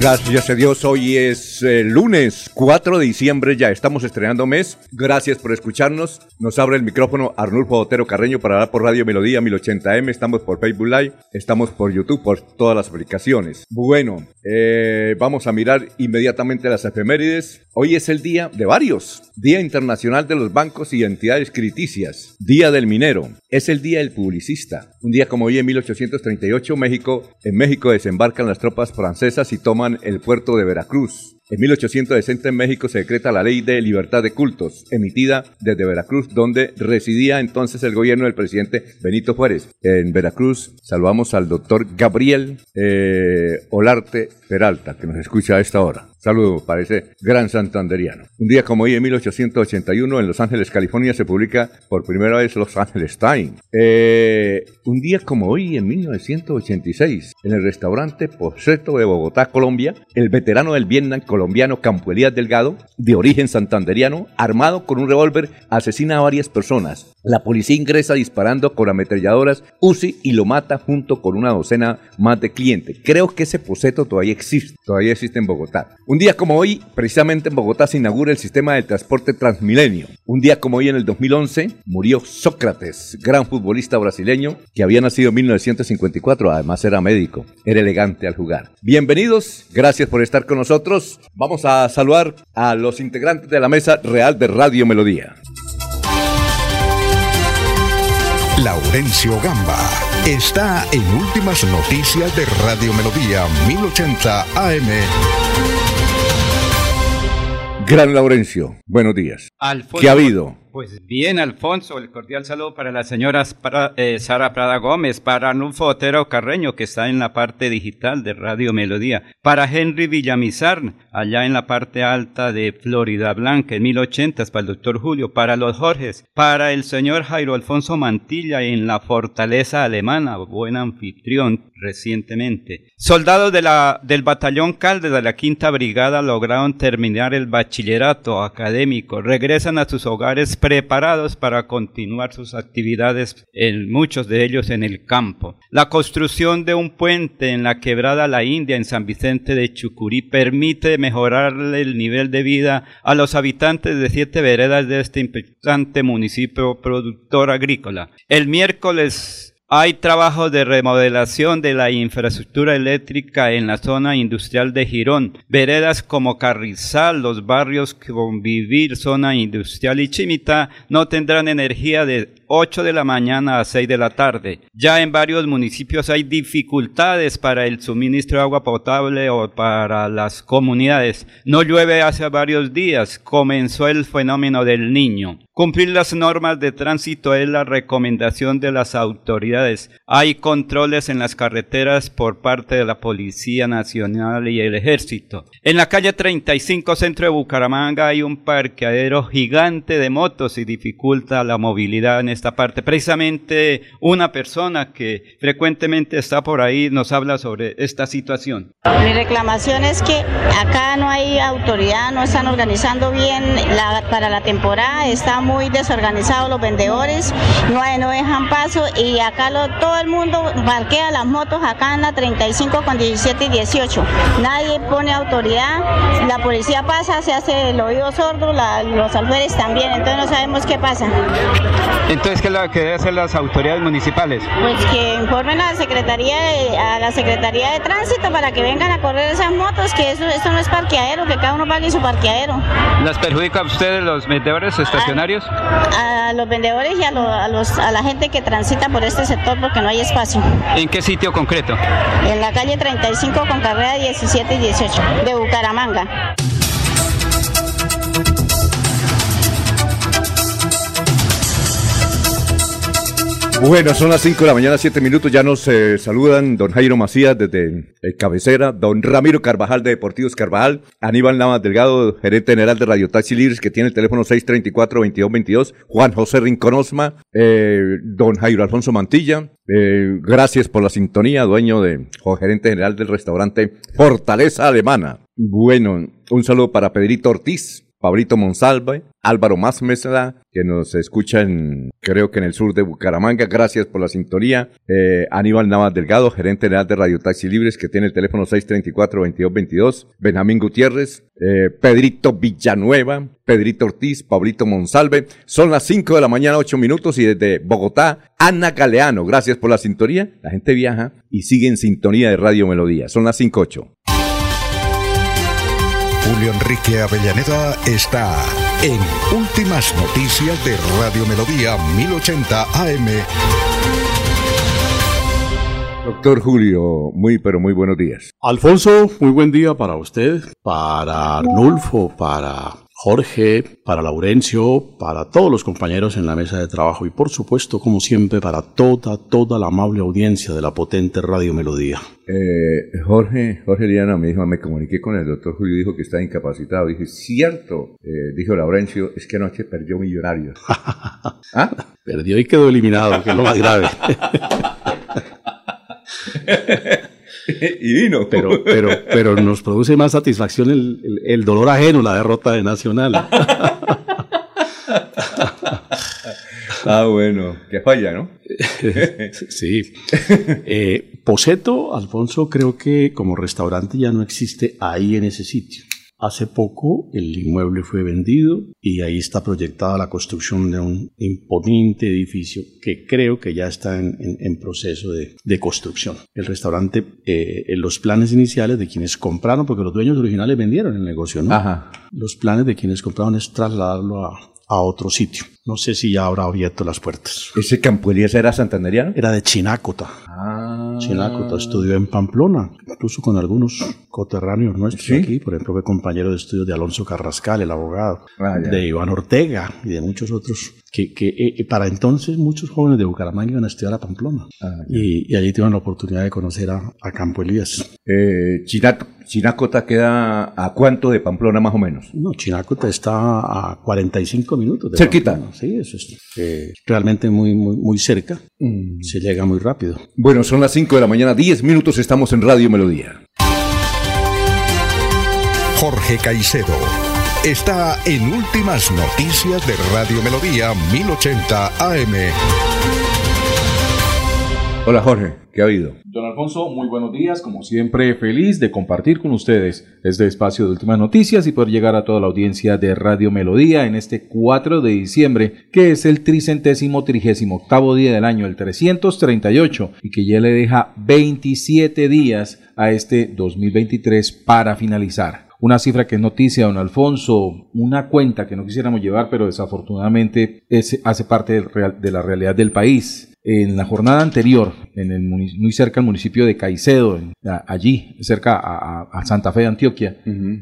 Gracias a Dios, hoy es eh, lunes 4 de diciembre, ya estamos estrenando mes. Gracias por escucharnos. Nos abre el micrófono Arnulfo Otero Carreño para hablar por Radio Melodía 1080M. Estamos por Facebook Live, estamos por YouTube, por todas las aplicaciones. Bueno, eh, vamos a mirar inmediatamente las efemérides. Hoy es el día de varios. Día Internacional de los Bancos y Entidades Crediticias. Día del Minero. Es el Día del Publicista. Un día como hoy en 1838, México, en México desembarcan las tropas francesas y toman el puerto de Veracruz. En 1860 en México se decreta la Ley de Libertad de Cultos, emitida desde Veracruz, donde residía entonces el gobierno del presidente Benito Juárez. En Veracruz saludamos al doctor Gabriel eh, Olarte Peralta, que nos escucha a esta hora. Saludo para ese gran santanderiano. Un día como hoy, en 1881, en Los Ángeles, California, se publica por primera vez Los Ángeles Times. Eh, un día como hoy, en 1986, en el restaurante Poseto de Bogotá, Colombia, el veterano del Vietnam colombiano Campo Elías Delgado, de origen santanderiano, armado con un revólver, asesina a varias personas. La policía ingresa disparando con ametralladoras UCI y lo mata junto con una docena más de clientes. Creo que ese Poseto todavía existe, todavía existe en Bogotá. Un día como hoy, precisamente en Bogotá se inaugura el sistema de transporte Transmilenio. Un día como hoy, en el 2011, murió Sócrates, gran futbolista brasileño que había nacido en 1954, además era médico, era elegante al jugar. Bienvenidos, gracias por estar con nosotros. Vamos a saludar a los integrantes de la mesa real de Radio Melodía. Laurencio Gamba está en Últimas Noticias de Radio Melodía 1080 AM. Gran Laurencio, buenos días. Alfonso, ¿Qué ha habido? Pues bien, Alfonso, el cordial saludo para la señora eh, Sara Prada Gómez, para Anulfo Otero Carreño, que está en la parte digital de Radio Melodía, para Henry Villamizar, allá en la parte alta de Florida Blanca, en 1080, para el doctor Julio, para los Jorges, para el señor Jairo Alfonso Mantilla en la Fortaleza Alemana, buen anfitrión recientemente. Soldados de la, del batallón Calde de la Quinta Brigada lograron terminar el bachillerato académico, regresan a sus hogares preparados para continuar sus actividades, en muchos de ellos en el campo. La construcción de un puente en la quebrada La India en San Vicente de Chucurí permite mejorar el nivel de vida a los habitantes de siete veredas de este importante municipio productor agrícola. El miércoles hay trabajos de remodelación de la infraestructura eléctrica en la zona industrial de Girón. Veredas como Carrizal, los barrios Convivir, zona industrial y Chimita no tendrán energía de 8 de la mañana a 6 de la tarde. Ya en varios municipios hay dificultades para el suministro de agua potable o para las comunidades. No llueve hace varios días. Comenzó el fenómeno del niño. Cumplir las normas de tránsito es la recomendación de las autoridades. Hay controles en las carreteras por parte de la Policía Nacional y el Ejército. En la calle 35 centro de Bucaramanga hay un parqueadero gigante de motos y dificulta la movilidad en esta parte. Precisamente una persona que frecuentemente está por ahí nos habla sobre esta situación. Mi reclamación es que acá no hay autoridad, no están organizando bien para la temporada, están muy desorganizados los vendedores, no, no dejan paso y acá lo, todo el mundo parquea las motos acá en la 35 con 17 y 18. Nadie pone autoridad, la policía pasa, se hace el oído sordo, los alférez también, entonces no sabemos qué pasa. Entonces, ¿qué es lo que deben hacer las autoridades municipales? Pues que informen a la Secretaría de, a la Secretaría de Tránsito para que vengan a correr esas motos, que eso, esto no es parqueadero, que cada uno pague su parqueadero. ¿Las perjudica a ustedes los vendedores estacionarios? A, los vendedores y a, a, los, a la gente que transita por este sector porque no hay espacio. ¿En qué sitio concreto? En la calle 35 con carrera 17 y 18 de Bucaramanga. Bueno, son las 5 de la mañana, 7 minutos. Ya nos eh, saludan don Jairo Macías desde eh, Cabecera, don Ramiro Carvajal de Deportivos Carvajal, Aníbal Navas Delgado, gerente general de Radio Taxi Libres, que tiene el teléfono 634-2222, Juan José Rinconosma, eh, don Jairo Alfonso Mantilla. gracias por la sintonía, dueño de, o gerente general del restaurante Fortaleza Alemana. Bueno, un saludo para Pedrito Ortiz, Pablito Monsalve, Álvaro Más que nos escucha en, creo que en el sur de Bucaramanga. Gracias por la sintonía. Eh, Aníbal Navas Delgado, gerente general de Radio Taxi Libres, que tiene el teléfono 634-2222. Benjamín Gutiérrez, eh, Pedrito Villanueva, Pedrito Ortiz, Pablito Monsalve. Son las 5 de la mañana, 8 minutos, y desde Bogotá, Ana Galeano. Gracias por la sintonía. La gente viaja y sigue en sintonía de Radio Melodía. Son las 5-8. Julio Enrique Avellaneda está en Últimas Noticias de Radio Melodía 1080 AM. Doctor Julio, muy pero muy buenos días. Alfonso, muy buen día para usted, para Arnulfo, para Jorge, para Laurencio, para todos los compañeros en la mesa de trabajo y por supuesto, como siempre, para toda, toda la amable audiencia de la potente Radio Melodía. Eh, Jorge, Jorge Liana me dijo, me comuniqué con el doctor Julio, dijo que está incapacitado. Dije, cierto, eh, dijo Laurencio, es que anoche perdió Millonarios. ¿Ah? Perdió y quedó eliminado, que es lo más grave. y vino. Pero, pero, pero nos produce más satisfacción el, dolor ajeno, la derrota de Nacional. ah, bueno, que falla, ¿no? sí. Eh, Poseto, Alfonso, creo que como restaurante ya no existe ahí en ese sitio. Hace poco el inmueble fue vendido y ahí está proyectada la construcción de un imponente edificio que creo que ya está en, proceso de, construcción. El restaurante, eh, en los planes iniciales de quienes compraron, porque los dueños originales vendieron el negocio, ¿no? Ajá. Los planes de quienes compraron es trasladarlo a, a otro sitio. No sé si ya habrá abierto las puertas. ¿Ese Campo Elías era santanderiano? Era de Chinácota. Ah. Chinácota estudió en Pamplona, incluso con algunos coterráneos nuestros aquí. Por ejemplo, fue compañero de estudios de Alonso Carrascal, el abogado, ah, de Iván Ortega y de muchos otros. Que, que eh, para entonces muchos jóvenes de Bucaramanga iban a estudiar a Pamplona. Ah, y, allí tuvieron la oportunidad de conocer a, Campo Elías. Eh, Chinácota queda a cuánto de Pamplona más o menos? No, Chinácota está a 45 minutos. De Cerquita. Sí, eso es eh, realmente muy, muy, muy cerca. Mm. Se llega muy rápido. Bueno, son las 5 de la mañana, 10 minutos, estamos en Radio Melodía. Jorge Caicedo está en Últimas Noticias de Radio Melodía 1080 AM. Hola Jorge, ¿qué ha habido? Don Alfonso, muy buenos días, como siempre feliz de compartir con ustedes este espacio de últimas noticias y poder llegar a toda la audiencia de Radio Melodía en este 4 de diciembre, que es el tricentésimo trigésimo octavo día del año, el 338, y que ya le deja 27 días a este 2023 para finalizar una cifra que es noticia, don Alfonso, una cuenta que no quisiéramos llevar, pero desafortunadamente hace parte de la realidad del país. En la jornada anterior, en el, muy cerca del municipio de Caicedo, allí, cerca a, Santa Fe de Antioquia,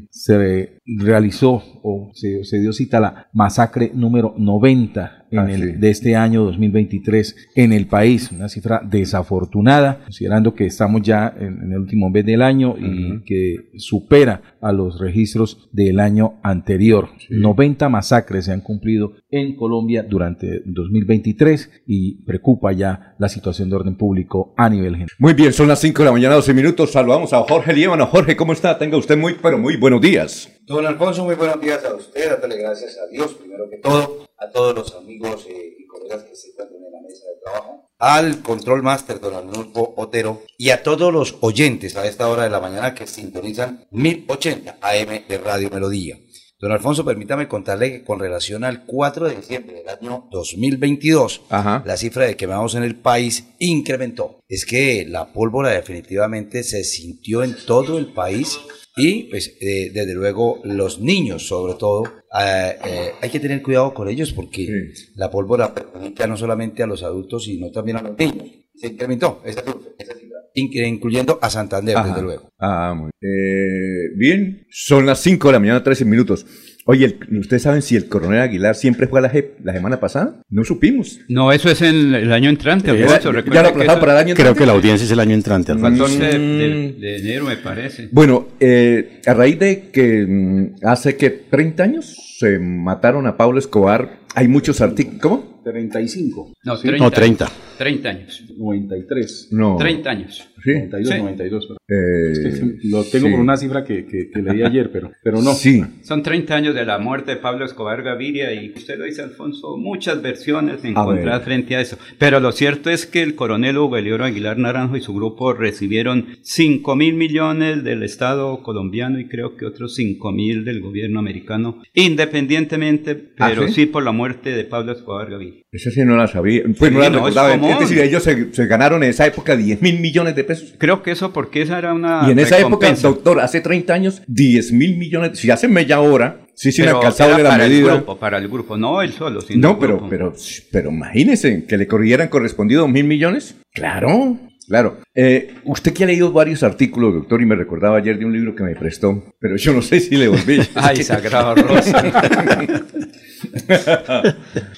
se realizó o se, se, dio cita la masacre número 90 en ah, el, de este año 2023 en el país. Una cifra desafortunada, considerando que estamos ya en, el último mes del año y que supera a los registros del año anterior. 90 masacres se han cumplido en Colombia durante 2023 y preocupa ya la situación de orden público a nivel general. Muy bien, son las 5 de la mañana, 12 minutos. Saludamos a Jorge Líbano. Jorge, ¿cómo está? Tenga usted muy, pero muy buenos días. Don Alfonso, muy buenos días a usted. Dátele gracias a Dios, primero que todo, a todos los amigos eh, y colegas que se encuentran en la mesa de trabajo, al control máster don Arnulfo Otero y a todos los oyentes a esta hora de la mañana que sintonizan 1080 AM de Radio Melodía. Don Alfonso, permítame contarle que con relación al 4 de diciembre del año 2022, Ajá. la cifra de quemados en el país incrementó. Es que la pólvora definitivamente se sintió en todo el país y pues eh, desde luego los niños sobre todo eh, eh, hay que tener cuidado con ellos porque Sí. la pólvora perjudica no solamente a los adultos sino también a los niños. Se incrementó esa cifra, esa cifra, incre- incluyendo a Santander Ajá. desde luego. Ah, muy eh, bien. Son las 5 de la mañana, 13 minutos. Oye, el- ¿ustedes saben si el coronel Aguilar siempre fue a la JEP la semana pasada? No supimos. No, eso es en el año entrante. Eh, ya, ya lo aplazaron eso- para el año Creo entrante. que la audiencia es el año entrante, Alfonso. 14 de, Mm. de enero, me parece. Bueno, eh, a raíz de que mm, hace que 30 años se mataron a Pablo Escobar, hay muchos artículos. ¿Cómo? 35, No, Sí. 30. No, 30. 30 años. 93, No. 30 años. Sí. 92, Sí. 92. pero- Eh, es que lo tengo sí. por una cifra que, que- que leí ayer, pero, pero no. Sí. Son 30 años de la muerte de Pablo Escobar Gaviria y usted lo dice, Alfonso, muchas versiones encontradas frente a eso. Pero lo cierto es que el coronel Hugo Elioro Aguilar Naranjo y su grupo recibieron 5 mil millones del Estado colombiano y creo que otros 5 mil del gobierno americano, independientemente, ¿Ah, pero sí? sí? por la muerte de Pablo Escobar Gaviria. Esa sí no la sabía. Pues no Sí, la no, es recordaba. Es, común. decir, ellos se, se ganaron en esa época 10 mil millones de pesos. Creo que eso porque esa era una y en esa época, doctor, hace 30 años, 10 mil millones. Si hace media hora, sí, sí, era la para el grupo, para el grupo, no él solo, sino No, el pero, grupo. pero, pero imagínense que le corrieran correspondido mil millones. Claro, claro. Eh, usted que ha leído varios artículos, doctor, y me recordaba ayer de un libro que me prestó, pero yo no sé si le volví. Ay, sagrado Rosa.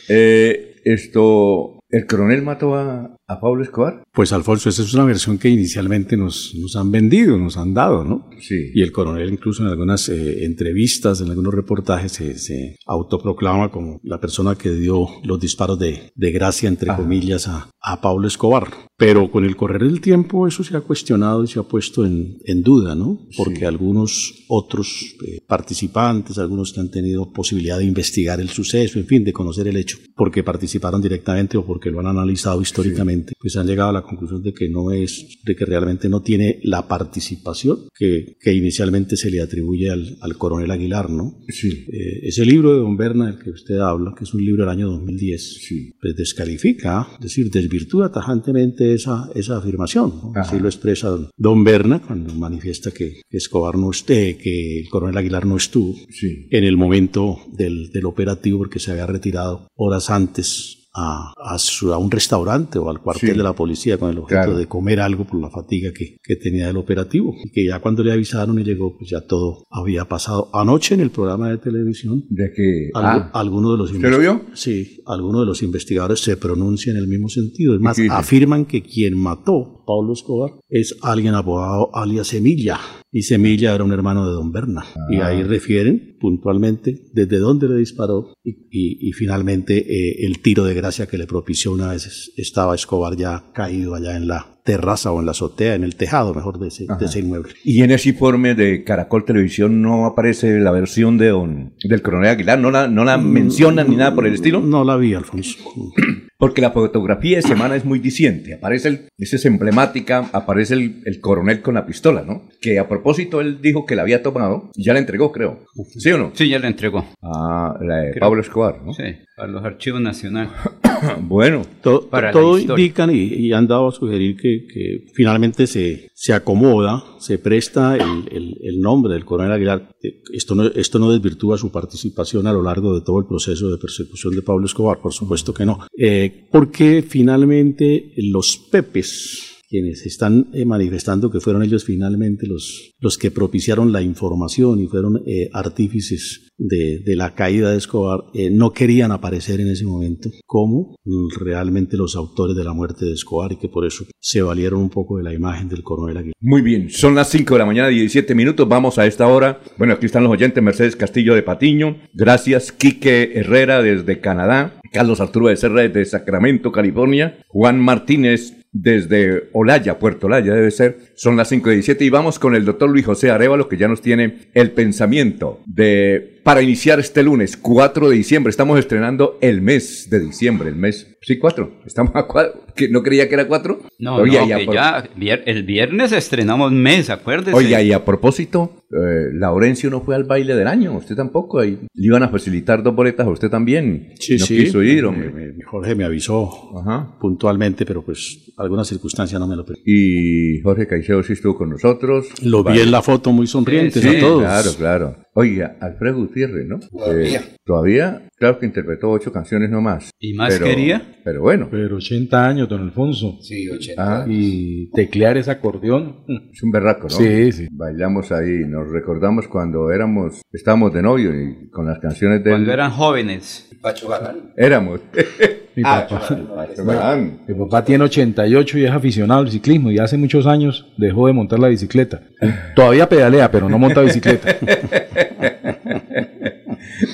Eh, esto, ¿el coronel mató a, a Pablo Escobar? Pues Alfonso, esa es una versión que inicialmente nos, nos han vendido, nos han dado, ¿no? Sí. Y el coronel incluso en algunas eh, entrevistas, en algunos reportajes, se, se autoproclama como la persona que dio los disparos de, de gracia, entre Ajá. comillas, a, a Pablo Escobar. Pero con el correr del tiempo eso se ha cuestionado y se ha puesto en, en duda, ¿no? Porque Sí. algunos otros eh, participantes, algunos que han tenido posibilidad de investigar el suceso, en fin, de conocer el hecho, porque participaron directamente o porque lo han analizado históricamente, pues han llegado a la conclusión de que no es, de que realmente no tiene la participación que, que inicialmente se le atribuye al, al coronel Aguilar, ¿no? Sí. Eh, ese libro de Don Berna del que usted habla, que es un libro del año 2010, Sí. pues descalifica, es decir, desvirtúa tajantemente esa, esa afirmación. Así lo expresa don- Don Berna cuando manifiesta que Escobar no esté, que el coronel Aguilar no estuvo Sí. en el momento del, del operativo porque se había retirado horas antes a, a su- a un restaurante o al cuartel Sí. de la policía con el objeto Claro. de comer algo por la fatiga que, que tenía del operativo y que ya cuando le avisaron y llegó pues ya todo había pasado. Anoche en el programa de televisión De que. algu- Ah, alguno de los ¿Usted lo vio? Sí, algunos de los investigadores se pronuncian en el mismo sentido. Es más, afirman que quien mató a Pablo Escobar es alguien apodado alias Semilla. Y Semilla era un hermano de Don Berna. Y Ah. ahí refieren puntualmente desde dónde le disparó y, y- y finalmente eh, el tiro de gracia que le propició una vez estaba Escobar ya caído allá en la terraza o en la azotea, en el tejado, mejor, de ese, de ese inmueble. Y en ese informe de Caracol Televisión no aparece la versión de don, del coronel Aguilar, no la, no la mencionan ni nada por el estilo. No la vi, Alfonso. Porque la fotografía de semana es muy diciente. Aparece el, esa es emblemática, aparece el, el coronel con la pistola, ¿no? Que a propósito él dijo que la había tomado y ya la entregó, creo. ¿Sí o no? Sí, ya le entregó. Ah, la de Creo. Pablo Escobar, ¿no? Sí, a los archivos nacionales. Bueno, To- Para la todo indican y, y han dado a sugerir que, que finalmente se, se acomoda, se presta el, el- el nombre del coronel Aguilar. Eh, Esto no, esto no desvirtúa su participación a lo largo de todo el proceso de persecución de Pablo Escobar, por supuesto que no. Eh, porque finalmente los Pepes, quienes están eh, manifestando que fueron ellos finalmente los, los que propiciaron la información y fueron eh, artífices de, de la caída de Escobar, eh, no querían aparecer en ese momento como realmente los autores de la muerte de Escobar y que por eso se valieron un poco de la imagen del coronel Aguilar. muy bien. Son las 5 de la mañana, 17 minutos. Vamos a esta hora. Bueno, aquí están los oyentes. Mercedes Castillo de Patiño. Gracias. Quique Herrera desde Canadá. Carlos Arturo Becerra desde Sacramento, California. Juan Martínez desde Olaya, Puerto Olaya debe ser. Son las 5 de 17 y vamos con el doctor Luis José Arevalo que ya nos tiene el pensamiento de para iniciar este lunes, 4 de diciembre. Estamos estrenando el mes de diciembre, el mes. Sí, 4. Estamos a 4. ¿No creía que era 4? No, no, ya, que ya el viernes estrenamos mes, acuérdese. Oiga, y a propósito, eh, Laurencio no fue al baile del año, usted tampoco. Ahí le iban a facilitar dos boletas a usted también. Sí, no sí. quiso ir, me- hombre. me- Jorge me avisó Ajá. puntualmente, pero pues alguna circunstancia no me lo permitió. Y Jorge Caicedo sí estuvo con nosotros. Lo vi en la foto muy sonrientes Sí, a todos. claro, claro. Oiga, Alfredo Gutiérrez, ¿no? Todavía. Eh, todavía, claro que interpretó ocho canciones nomás. ¿Y más Pero- quería? Pero bueno, Pero 80 años, don Alfonso. Sí, 80. Ah, Y teclear ese acordeón. es un berraco, ¿no? Sí, sí. Bailamos ahí, nos recordamos cuando éramos, estábamos de novio y con las canciones de Cuando eran jóvenes. Pacho Galán. Éramos. Mi Ah, papá. Galán. Mi papá tiene 88 y es aficionado al ciclismo y hace muchos años dejó de montar la bicicleta. Todavía pedalea, pero no monta bicicleta.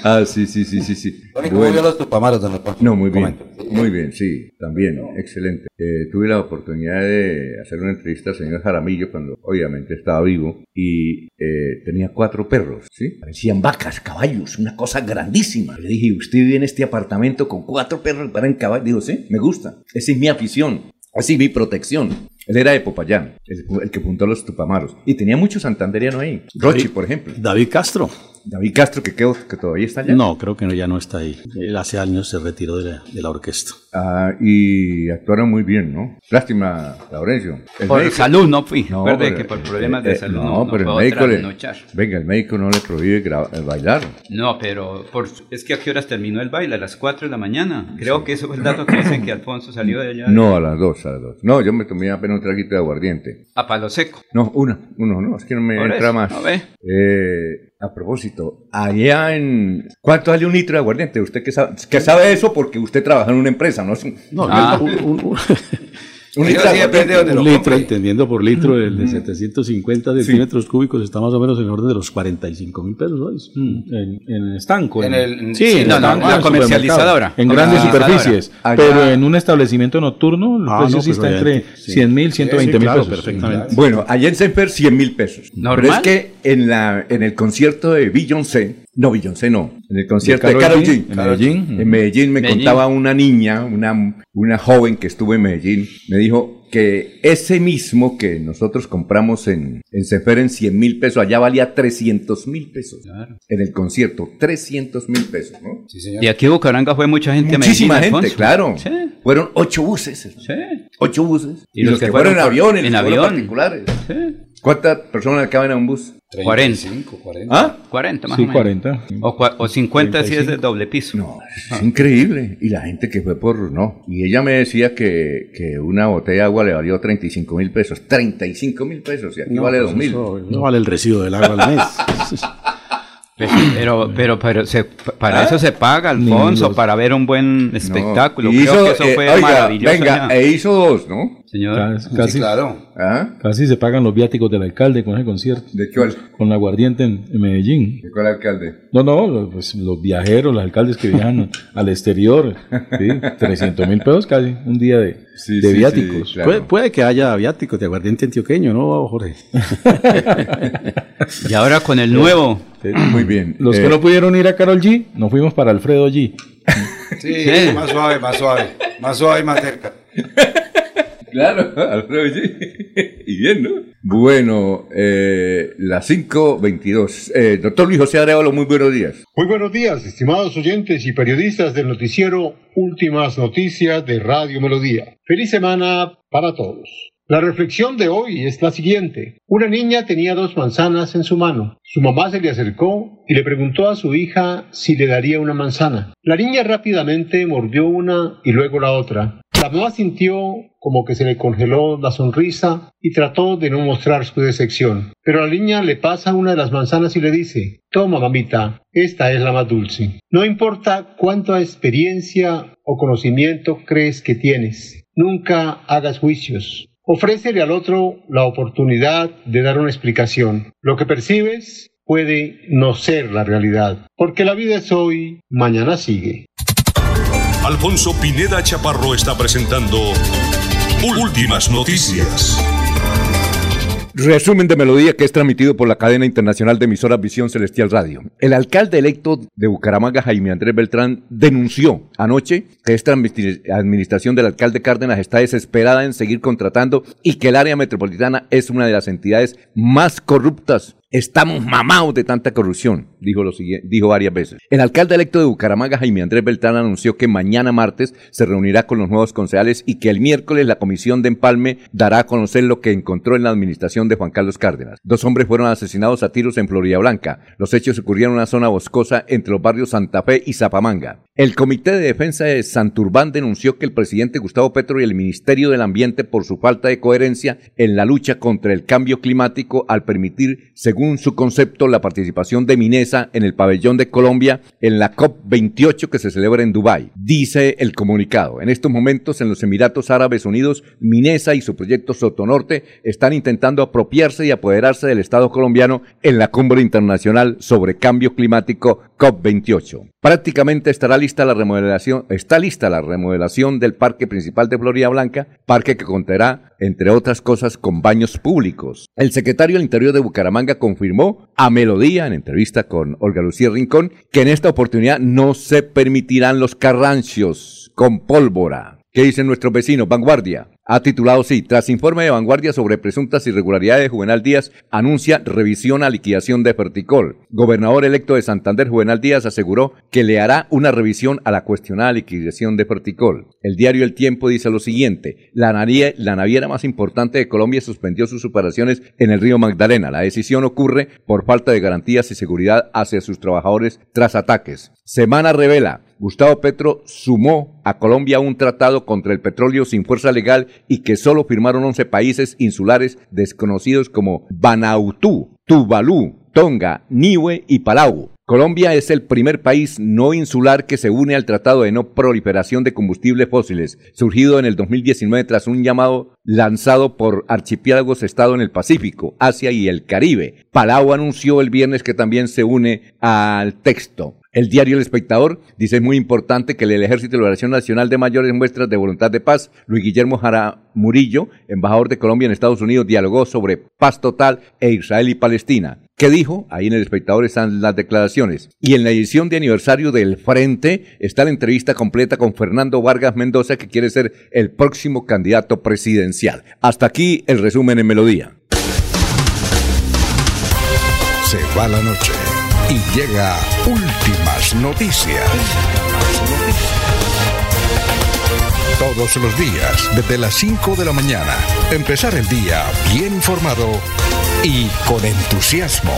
Ah, sí, sí, sí, sí, sí. Tony, ¿Cómo Bueno. vio los tupamaros, don Alfonso? No, muy bien. Comento. Muy bien, sí, también, excelente. Eh, tuve la oportunidad de hacer una entrevista al señor Jaramillo cuando obviamente estaba vivo y eh, tenía cuatro perros, ¿sí? Parecían vacas, caballos, una cosa grandísima. Le dije, ¿usted vive en este apartamento con cuatro perros para en caballos? Dijo, sí, me gusta. Esa es mi afición, esa es mi protección. Él era de Popayán, el, el que puntó los tupamaros. Y tenía mucho santanderiano ahí. Rochi, por ejemplo. David Castro. David Castro, que, quedó, que todavía está allá. No, creo que no, ya no está ahí. Él hace años se retiró de la, de la orquesta. Ah, y actuaron muy bien, ¿no? Lástima, Laurencio. El Por médico- salud no fui. No, pero- que por problemas eh, de eh, salud no, no, no pero el médico le, venga, el médico no le prohíbe eh, bailar. No, pero por, es que a qué horas terminó el baile, a las 4 de la mañana. Creo que eso fue el dato que dicen que Alfonso salió de allá. No, a las dos, a las dos. No, yo me tomé apenas un traguito de aguardiente. A palo seco. No, una, uno, no, es que no me Por entra eso, más. Eh, a propósito, allá en... ¿Cuánto vale un litro de aguardiente? Usted que sabe, que sabe eso porque usted trabaja en una empresa, ¿no? No, Ah. un, un- un- Un litro sí depende de donde lo un litro, compre. entendiendo por litro, el de 750 centímetros cúbicos está más o menos en el orden de los 45 mil pesos hoy. En, en estanco. En el- Sí, sí, en no, no, estanco, la en comercializadora. En grandes superficies. Allá- Pero en un establecimiento nocturno, el Ah, precio no, sí pues está entre obviamente, sí. 100 mil, 120 Sí, mil claro, pesos. perfectamente. Bueno, allá en Semper 100 mil pesos. ¿Normal? Pero es que en, la, en el concierto de Beyoncé, no, Beyoncé no, en el concierto de, Karol G, G, en Medellín. En Medellín me Medellín. contaba una niña, una, una joven que estuvo en Medellín, me dijo que ese mismo que nosotros compramos en, en Semper en 100 mil pesos, allá valía 300 mil pesos. Claro. En el concierto, 300 mil pesos, ¿no? Sí, señor. Y aquí en Bucaramanga fue mucha gente a Muchísima Medellín, gente, Alfonso. claro. Sí, Fueron ocho buses. sí, Ocho buses. Y Y, los los que que fueron en aviones, en avión. particulares. sí. ¿Cuántas personas caben a un bus? 35, 40. ¿Ah? 40 más Sí, o menos. 40. O, o 50 si es de doble piso. No, es increíble. Y la gente que fue por, no. Y ella me decía que, que una botella de agua le valió 35 mil pesos. 35 mil pesos. Y aquí vale pues 2 mil. eso No vale el recibo del agua al mes. Pues, Pero, pero, pero se- para eso se paga, Alfonso, los- para ver un buen espectáculo. Y Creo hizo, que eso eh, fue oiga, maravilloso. Venga, ya. e hizo dos, ¿no? Señor. Casi, Sí, casi, claro. ¿Ah? casi se pagan los viáticos del alcalde con ese concierto. ¿De Con la aguardiente en, en Medellín. de cuál alcalde? No, no, los, pues, los viajeros, los alcaldes que viajan al exterior. ¿sí? 300 mil pesos casi, un día de, Sí, de sí, viáticos. sí, claro. Puede, puede que haya viáticos de aguardiente antioqueño, ¿no, Jorge? Y ahora con el nuevo. Muy bien. Los Eh, que no pudieron ir a Carol G, nos fuimos para Alfredo G. Sí, Sí. más suave, más suave. Más suave y más cerca. Claro, Alfredo, sí. y bien, ¿no? Bueno, eh, las 5.22. Eh, doctor Luis José Arevalo, muy buenos días. Muy buenos días, estimados oyentes y periodistas del noticiero Últimas Noticias de Radio Melodía. Feliz semana para todos. La reflexión de hoy es la siguiente. Una niña tenía dos manzanas en su mano. Su mamá se le acercó y le preguntó a su hija si le daría una manzana. La niña rápidamente mordió una y luego la otra. La mamá sintió como que se le congeló la sonrisa y trató de no mostrar su decepción. Pero la niña le pasa una de las manzanas y le dice, Toma, mamita, esta es la más dulce. No importa cuánta experiencia o conocimiento crees que tienes, nunca hagas juicios. Ofrécele al otro la oportunidad de dar una explicación. Lo que percibes puede no ser la realidad, porque la vida es hoy, mañana sigue. Alfonso Pineda Chaparro está presentando Últimas Noticias. Resumen de melodía que es transmitido por la cadena internacional de emisoras Visión Celestial Radio. El alcalde electo de Bucaramanga, Jaime Andrés Beltrán, denunció anoche que esta administración del alcalde Cárdenas está desesperada en seguir contratando y que el área metropolitana es una de las entidades más corruptas Estamos mamados de tanta corrupción, dijo, varias veces. El alcalde electo de Bucaramanga, Jaime Andrés Beltrán, anunció que mañana martes se reunirá con los nuevos concejales y que el miércoles la comisión de empalme dará a conocer lo que encontró en la administración de Juan Carlos Cárdenas. Dos hombres fueron asesinados a tiros en Florida Blanca. Los hechos ocurrieron en una zona boscosa entre los barrios Santa Fe y Zapamanga. El Comité de Defensa de Santurbán denunció que el presidente Gustavo Petro y el Ministerio del Ambiente por su falta de coherencia en la lucha contra el cambio climático al permitir, según su concepto, la participación de Minesa en el pabellón de Colombia en la COP28 que se celebra en Dubái. Dice el comunicado. En estos momentos, en los Emiratos Árabes Unidos, Minesa y su proyecto Sotonorte están intentando apropiarse y apoderarse del Estado colombiano en la cumbre internacional sobre cambio climático COP28. Prácticamente estará lista la remodelación, está lista la remodelación del parque principal de Florida Blanca, parque que contará, entre otras cosas, con baños públicos. El secretario del Interior de Bucaramanga confirmó a Melodía, en entrevista con Olga Lucía Rincón, que en esta oportunidad no se permitirán los carrancios con pólvora. ¿Qué dicen nuestros vecinos? Vanguardia. Ha titulado sí, tras informe de vanguardia sobre presuntas irregularidades de Juvenal Díaz, anuncia revisión a liquidación de Ferticol. Gobernador electo de Santander, Juvenal Díaz, aseguró que le hará una revisión a la cuestionada liquidación de Ferticol. El diario El Tiempo dice lo siguiente, la, la naviera más importante de Colombia suspendió sus operaciones en el río Magdalena. La decisión ocurre por falta de garantías y seguridad hacia sus trabajadores tras ataques. Semana revela, Gustavo Petro sumó a Colombia un tratado contra el petróleo sin fuerza legal y que solo firmaron 11 países insulares desconocidos como Vanuatu, Tuvalu, Tonga, Niue y Palau. Colombia es el primer país no insular que se une al Tratado de No Proliferación de Combustibles Fósiles, surgido en el 2019 tras un llamado lanzado por archipiélagos Estado en el Pacífico, Asia y el Caribe. Palau anunció el viernes que también se une al texto. El diario El Espectador dice es muy importante que el Ejército de Liberación Nacional de mayores muestras de voluntad de paz. Luis Guillermo Jara Murillo, embajador de Colombia en Estados Unidos, dialogó sobre paz total e Israel y Palestina. ¿Qué dijo? Ahí en El Espectador están las declaraciones. Y en la edición de aniversario del Frente está la entrevista completa con Fernando Vargas Mendoza, que quiere ser el próximo candidato presidencial. Hasta aquí el resumen en Melodía. Se va la noche y llega últimas noticias. Todos los días, desde las 5 de la mañana, empezar el día bien informado y con entusiasmo.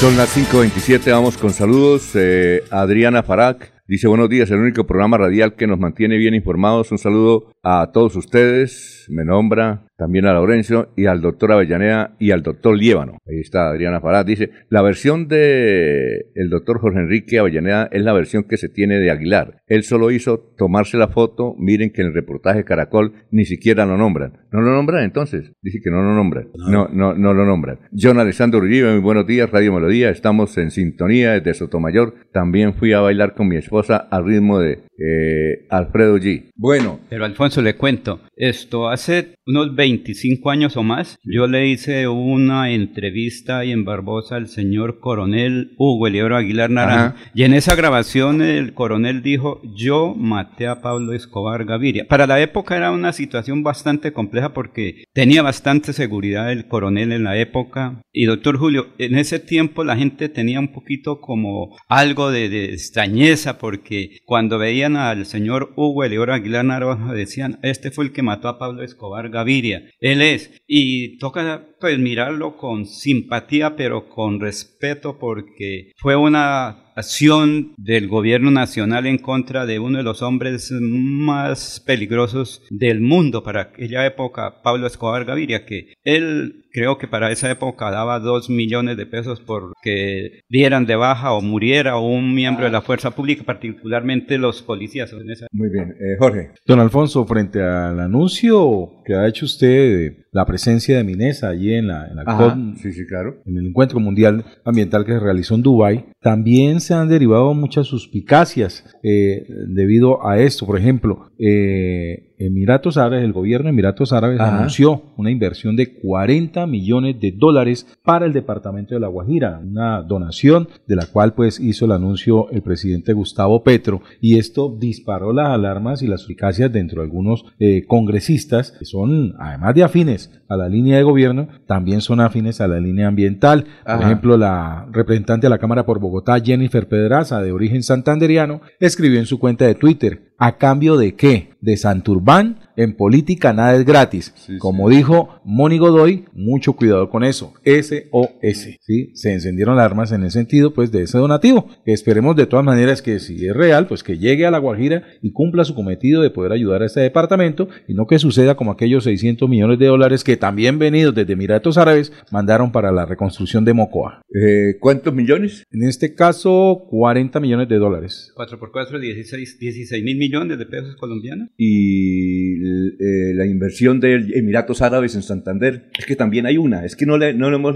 Son las 5.27, vamos con saludos. Eh, Adriana Farac dice buenos días, el único programa radial que nos mantiene bien informados. Un saludo a todos ustedes, me nombra también a Laurencio y al doctor Avellaneda y al doctor Liévano. Ahí está Adriana Farad. Dice, la versión de el doctor Jorge Enrique Avellaneda es la versión que se tiene de Aguilar. Él solo hizo tomarse la foto. Miren que en el reportaje Caracol ni siquiera lo nombran. ¿No lo nombran entonces? Dice que no lo nombran. No, no, no, lo nombran. John Alessandro Uribe, muy buenos días, Radio Melodía. Estamos en sintonía desde Sotomayor. También fui a bailar con mi esposa al ritmo de eh, Alfredo G. Bueno. Pero Alfonso, le cuento. Esto hace unos 25 años o más, yo le hice una entrevista ahí en Barbosa al señor coronel Hugo Elioro Aguilar Naranjo. Y en esa grabación el coronel dijo, yo maté a Pablo Escobar Gaviria. Para la época era una situación bastante compleja porque tenía bastante seguridad el coronel en la época. Y doctor Julio, en ese tiempo la gente tenía un poquito como algo de, extrañeza porque cuando veían al señor Hugo Elioro Aguilar Naranjo decían, este fue el que mató a Pablo Escobar Gaviria. Él es. Y toca pues mirarlo con simpatía, pero con respeto, porque fue una acción del gobierno nacional en contra de uno de los hombres más peligrosos del mundo para aquella época, Pablo Escobar Gaviria, que él creo que para esa época daba dos millones de pesos por que dieran de baja o muriera un miembro de la fuerza pública, particularmente los policías. Muy bien, eh, Jorge. Don Alfonso, frente al anuncio que ha hecho usted de la presencia de Minesa allí en la, en la COP, sí, sí, claro. en el encuentro mundial ambiental que se realizó en Dubái, también se han derivado muchas suspicacias eh, debido a esto. Por ejemplo, eh, Emiratos Árabes, el gobierno de Emiratos Árabes Ajá. anunció una inversión de 40 millones de dólares para el departamento de La Guajira, una donación de la cual pues hizo el anuncio el presidente Gustavo Petro y esto disparó las alarmas y las suspicacias dentro de algunos eh, congresistas que son además de afines a la línea de gobierno, también son afines a la línea ambiental. Por ejemplo, la representante de la Cámara por Bogotá, Jennifer Pedraza, de origen santanderiano, escribió en su cuenta de Twitter, ¿a cambio de qué? De Santurbán, en política nada es gratis. Sí, Como dijo Moni Godoy, mucho cuidado con eso. SOS. ¿sí? Se encendieron las armas en el sentido pues de ese donativo. Esperemos de todas maneras que si es real, pues que llegue a La Guajira y cumpla su cometido de poder ayudar a este departamento y no que suceda como aquellos 600 millones de dólares que también venidos desde Emiratos Árabes mandaron para la reconstrucción de Mocoa. Eh, ¿Cuántos millones? En este caso, 40 millones de dólares. 4 por 4, 16, 16 mil millones de pesos colombianos. Y eh, la inversión de Emiratos Árabes en Santander, es que también hay una, es que no le, no le hemos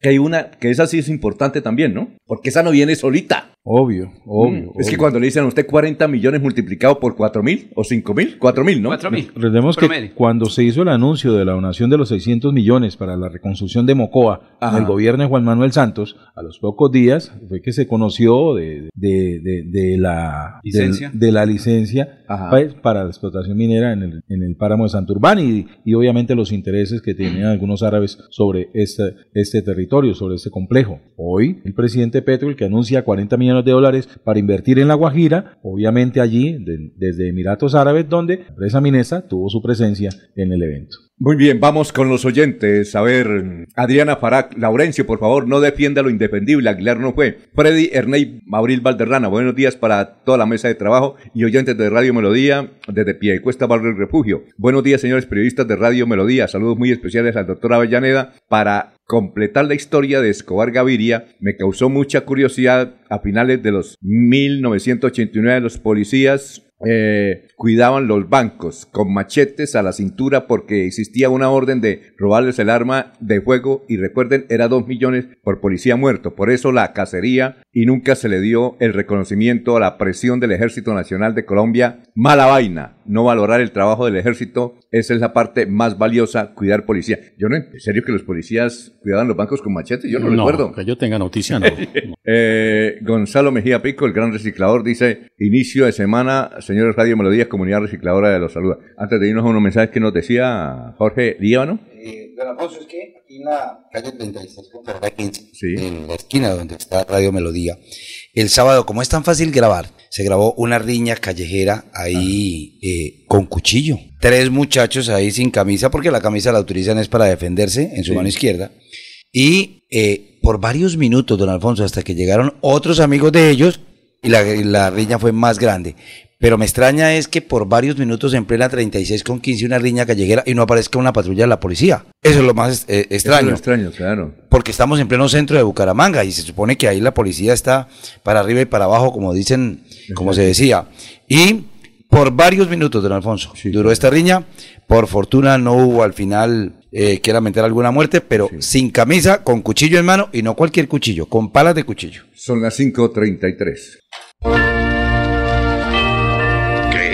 que hay una, que esa sí es importante también, ¿no? Porque esa no viene solita. Obvio, obvio. Mm, Es que cuando le dicen a usted 40 millones multiplicado por 4 mil o 5 mil, 4 mil, ¿no? 4 mil. Recordemos que cuando se hizo el anuncio de la donación de los 600 millones para la reconstrucción de Mocoa Ajá. en el gobierno de Juan Manuel Santos, a los pocos días fue que se conoció de, de- de- de la Licencia. de la licencia Ajá. pues, para la explotación minera en el, en el páramo de Santurbán y, y obviamente los intereses que tenían algunos árabes sobre este, este territorio, sobre este complejo. Hoy el presidente Petro, el que anuncia 40 millones de dólares para invertir en La Guajira, obviamente allí de- desde Emiratos Árabes, donde la empresa minesa tuvo su presencia en el evento. Muy bien, vamos con los oyentes. A ver, Adriana Farac, Laurencio, por favor, no defienda lo indefendible. Aguilar no fue. Freddy Erney Mauril Valderrana, buenos días para toda la mesa de trabajo y oyentes de Radio Melodía desde Piedecuesta, Barrio El Refugio. Buenos días, señores periodistas de Radio Melodía. Saludos muy especiales al doctor Avellaneda para completar la historia de Escobar Gaviria. Me causó mucha curiosidad a finales de los 1989 los policías eh, cuidaban los bancos con machetes a la cintura porque existía una orden de robarles el arma de fuego y recuerden era dos millones por policía muerto. Por eso la cacería y nunca se le dio el reconocimiento a la presión del Ejército Nacional de Colombia. Mala vaina no valorar el trabajo del ejército esa es la parte más valiosa cuidar policía yo no en serio que los policías cuidaban los bancos con machetes yo no, recuerdo que yo tenga noticia, no. eh, Gonzalo Mejía Pico, el gran reciclador, dice, inicio de semana, señores Radio Melodías, comunidad recicladora de los saluda. Antes de irnos a unos mensajes que nos decía Jorge Líbano. Eh, don Alfonso, es que aquí en la calle 36 con carrera 15, Sí. en la esquina donde está Radio Melodía, el sábado, como es tan fácil grabar, se grabó una riña callejera ahí eh, con cuchillo. Tres muchachos ahí sin camisa, porque la camisa la utilizan es para defenderse en su Sí. mano izquierda. Y eh, por varios minutos, don Alfonso, hasta que llegaron otros amigos de ellos, y la, y la riña fue más grande. Pero me extraña es que por varios minutos en plena 36 con 15 una riña callejera y no aparezca una patrulla de la policía. Eso es lo más eh, Eso es extraño. lo extraño, claro. Porque estamos en pleno centro de Bucaramanga y se supone que ahí la policía está para arriba y para abajo, como dicen, como se decía. Y por varios minutos, don Alfonso, Sí, duró esta riña. Por fortuna no hubo al final eh, que lamentar alguna muerte, pero sin camisa, con cuchillo en mano y no cualquier cuchillo, con palas de cuchillo. Son las 5.33.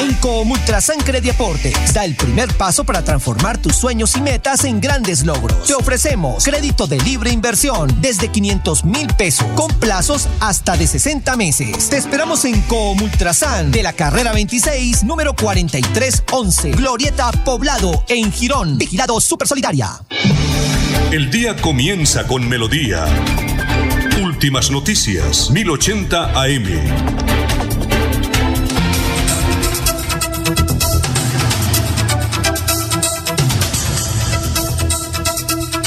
En Comultrasan Crediaporte da el primer paso para transformar tus sueños y metas en grandes logros. Te ofrecemos crédito de libre inversión desde 500 mil pesos con plazos hasta de 60 meses. Te esperamos en Comultrasan de la carrera 26, número 4311, Glorieta Poblado en Girón. Vigilado Super Solidaria. El día comienza con melodía. Últimas noticias, 1080 AM.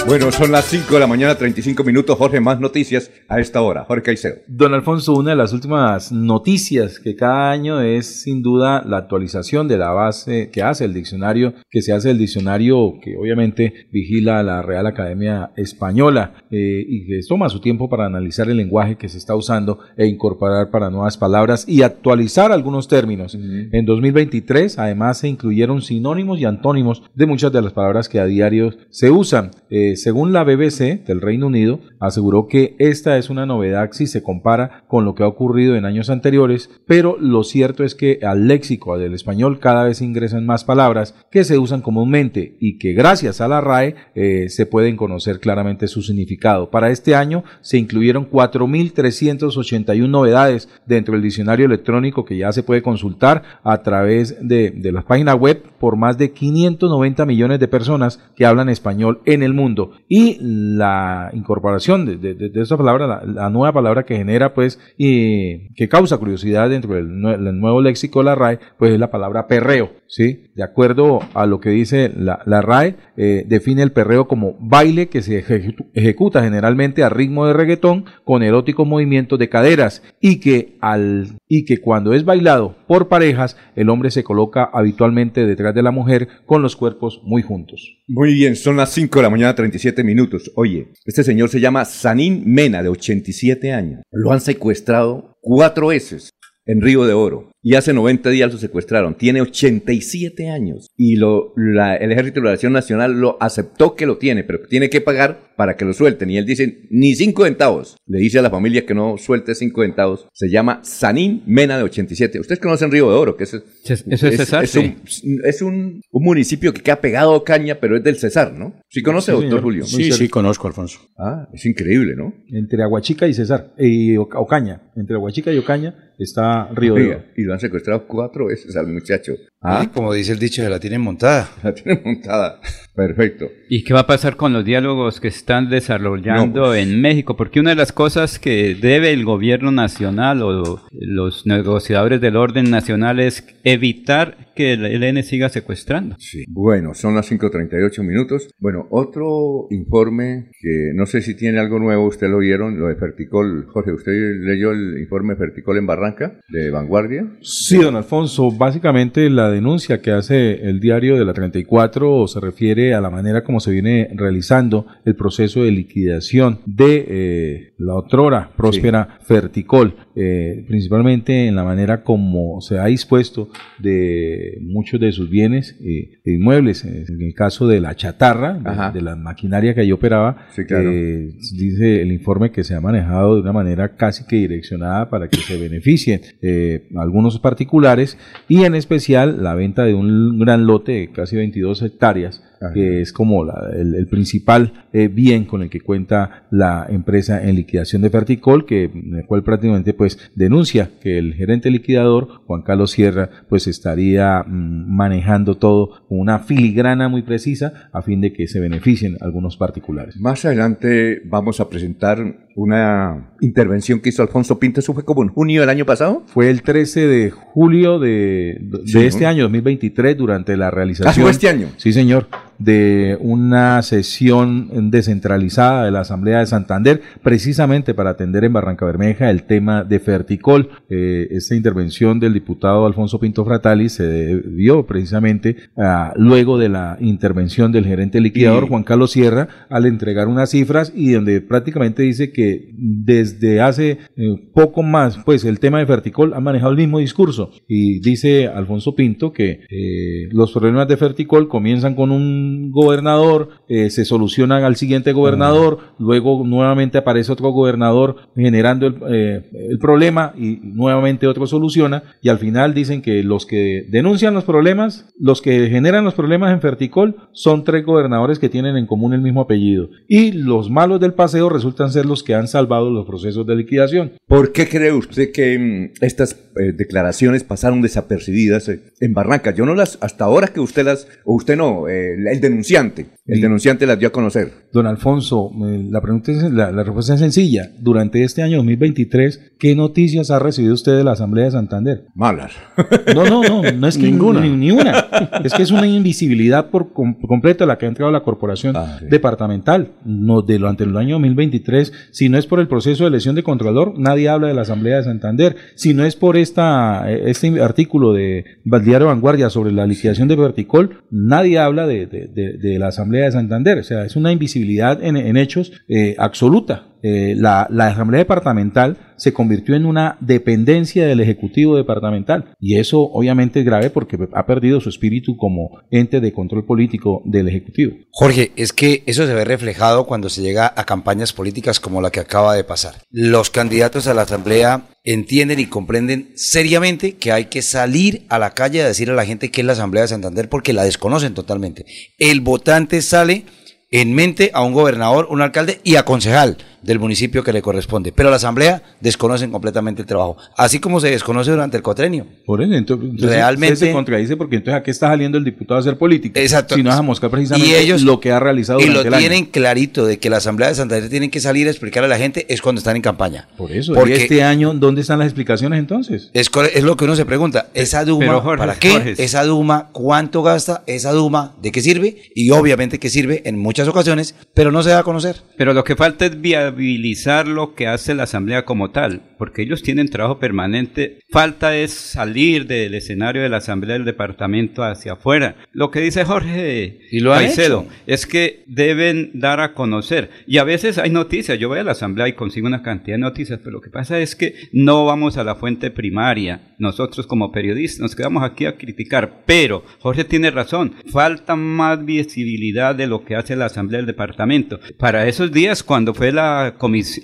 Bueno, son las 5 de la mañana, 35 minutos. Jorge, más noticias a esta hora. Jorge Caicedo. Don Alfonso, una de las últimas noticias que cada año es sin duda la actualización de la base que hace el diccionario, que se hace el diccionario que obviamente vigila la Real Academia Española eh, y que toma su tiempo para analizar el lenguaje que se está usando e incorporar para nuevas palabras y actualizar algunos términos. En 2023, además, se incluyeron sinónimos y antónimos de muchas de las palabras que a diario se usan. Eh, según la BBC del Reino Unido, aseguró que esta es una novedad si se compara con lo que ha ocurrido en años anteriores, pero lo cierto es que al léxico del español cada vez ingresan más palabras que se usan comúnmente y que gracias a la RAE eh, se pueden conocer claramente su significado. Para este año se incluyeron 4.381 novedades dentro del diccionario electrónico que ya se puede consultar a través de, de la página web por más de 590 millones de personas que hablan español en el mundo y la incorporación de, esa palabra, la, nueva palabra que genera pues y que causa curiosidad dentro del, nuevo léxico de la RAE, pues es la palabra perreo, ¿sí? De acuerdo a lo que dice la, la RAE, eh, define el perreo como baile que se ejecuta generalmente a ritmo de reggaetón con eróticos movimientos de caderas y que, al, y que cuando es bailado por parejas, el hombre se coloca habitualmente detrás de la mujer con los cuerpos muy juntos. Muy bien, son las 5 de la mañana, 37 minutos. Oye, este señor se llama Sanín Mena, de 87 años. Lo han secuestrado cuatro veces en Río de Oro. Y hace 90 días lo secuestraron. Tiene 87 años. Y lo, el Ejército de Liberación Nacional lo aceptó que lo tiene, pero tiene que pagar para que lo suelten. Y él dice, ni cinco centavos. Le dice a la familia que no suelte cinco centavos. Se llama Sanín Mena de 87. Ustedes conocen Río de Oro, que es, es, Cesar, es, un, es un, municipio que queda pegado a Ocaña, pero es del Cesar, ¿no? ¿Sí conoce, doctor Julio? Sí, sí, conozco, Alfonso. Ah, es increíble, ¿no? Entre Aguachica y Cesar, y Ocaña. Entre Aguachica y Ocaña está Río de Oro. Y lo han secuestrado cuatro veces al muchacho. Ah, como dice el dicho, se la tienen montada. La tienen montada. Perfecto. ¿Y qué va a pasar con los diálogos que están desarrollando pues. en México? Porque una de las cosas que debe el gobierno nacional o los negociadores del orden nacional es evitar que el ELN siga secuestrando. Sí. Bueno, son las 5.38 minutos. Bueno, otro informe que no sé si tiene algo nuevo, usted lo vieron, lo de Ferticol. Jorge, ¿usted leyó el informe Ferticol en Barranca de Vanguardia? Sí, don Alfonso. Básicamente la denuncia que hace el diario de la 34 se refiere a la manera como se viene realizando el proceso de liquidación de eh, la otrora próspera Ferticol, eh, principalmente en la manera como se ha dispuesto de muchos de sus bienes e inmuebles. En el caso de la chatarra, de, la maquinaria que ahí operaba, dice el informe que se ha manejado de una manera casi que direccionada para que se beneficien algunos particulares y en especial la venta de un gran lote de casi 22 hectáreas que es como el, principal eh, bien con el que cuenta la empresa en liquidación de Ferticol, que el cual prácticamente pues denuncia que el gerente liquidador, Juan Carlos Sierra, pues estaría mm, manejando todo con una filigrana muy precisa a fin de que se beneficien algunos particulares. Más adelante vamos a presentar una intervención que hizo Alfonso Pinto, ¿eso fue como en junio del año pasado? Fue el 13 de julio de, de este año, 2023, durante la realización. ¿Ah, este año? Sí, señor de una sesión descentralizada de la Asamblea de Santander, precisamente para atender en Barranca Bermeja el tema de Ferticol. Eh, esta intervención del diputado Alfonso Pinto Fratali se debió precisamente ah, luego de la intervención del gerente liquidador Juan Carlos Sierra al entregar unas cifras y donde prácticamente dice que desde hace eh, poco más, pues el tema de Ferticol ha manejado el mismo discurso y dice Alfonso Pinto que eh, los problemas de Ferticol comienzan con un gobernador, eh, se solucionan al siguiente gobernador, luego nuevamente aparece otro gobernador generando el, el problema y nuevamente otro soluciona y al final dicen que los que denuncian los problemas, los que generan los problemas en Ferticol son tres gobernadores que tienen en común el mismo apellido y los malos del paseo resultan ser los que han salvado los procesos de liquidación. ¿Por qué cree usted que mm, estas eh, declaraciones pasaron desapercibidas eh, en Barranca? Yo no las, hasta ahora que usted las, o usted no, eh, denunciante, el denunciante las dio a conocer. Don Alfonso, la pregunta es, la, la respuesta es sencilla. Durante este año 2023, ¿qué noticias ha recibido usted de la Asamblea de Santander? Malas. No, no, no, no es que Ninguna. Ni, ni una. Es que es una invisibilidad por com- completo la que ha entregado la corporación Ah, departamental. No, de lo ante el año 2023, si no es por el proceso de elección de controlador, nadie habla de la Asamblea de Santander. Si no es por esta, eh, este artículo de Diario Vanguardia sobre la liquidación de Verticol, nadie habla de, de- de- de la Asamblea de Santander. O sea, es una invisibilidad en, en hechos eh, absoluta. Eh, la, la Asamblea Departamental se convirtió en una dependencia del Ejecutivo Departamental y eso obviamente es grave porque ha perdido su espíritu como ente de control político del Ejecutivo. Jorge, es que eso se ve reflejado cuando se llega a campañas políticas como la que acaba de pasar. Los candidatos a la Asamblea entienden y comprenden seriamente que hay que salir a la calle a decir a la gente que es la Asamblea de Santander porque la desconocen totalmente. El votante sale en mente a un gobernador, un alcalde y a concejal del municipio que le corresponde. Pero la asamblea desconocen completamente el trabajo, así como se desconoce durante el cuatrenio. Por eso, entonces, Realmente- se contradice porque entonces aquí está saliendo el diputado a hacer política. Exacto. Si no es a moscar precisamente Y ellos- lo que ha realizado Y lo durante el año. tienen clarito de que la asamblea de Santander tienen que salir a explicarle a la gente es cuando están en campaña. Por eso, Porque- ¿y este año dónde están las explicaciones entonces? Es, lo que uno se pregunta, esa Duma, Pero, Jorge, ¿para qué? Jorge. Esa Duma, ¿cuánto gasta? Esa Duma, ¿de qué sirve? Y obviamente que sirve en muchas ocasiones, pero no se da a conocer. Pero lo que falta es viabilizar lo que hace la Asamblea como tal, porque ellos tienen trabajo permanente. Falta es salir del escenario de la Asamblea del Departamento hacia afuera. Lo que dice Jorge Y lo Caicedo es que deben dar a conocer. Y a veces hay noticias. Yo voy a la Asamblea y consigo una cantidad de noticias, pero lo que pasa es que no vamos a la fuente primaria. Nosotros como periodistas nos quedamos aquí a criticar. Pero Jorge tiene razón. Falta más visibilidad de lo que hace la Asamblea del Departamento. Para esos días, cuando fue la,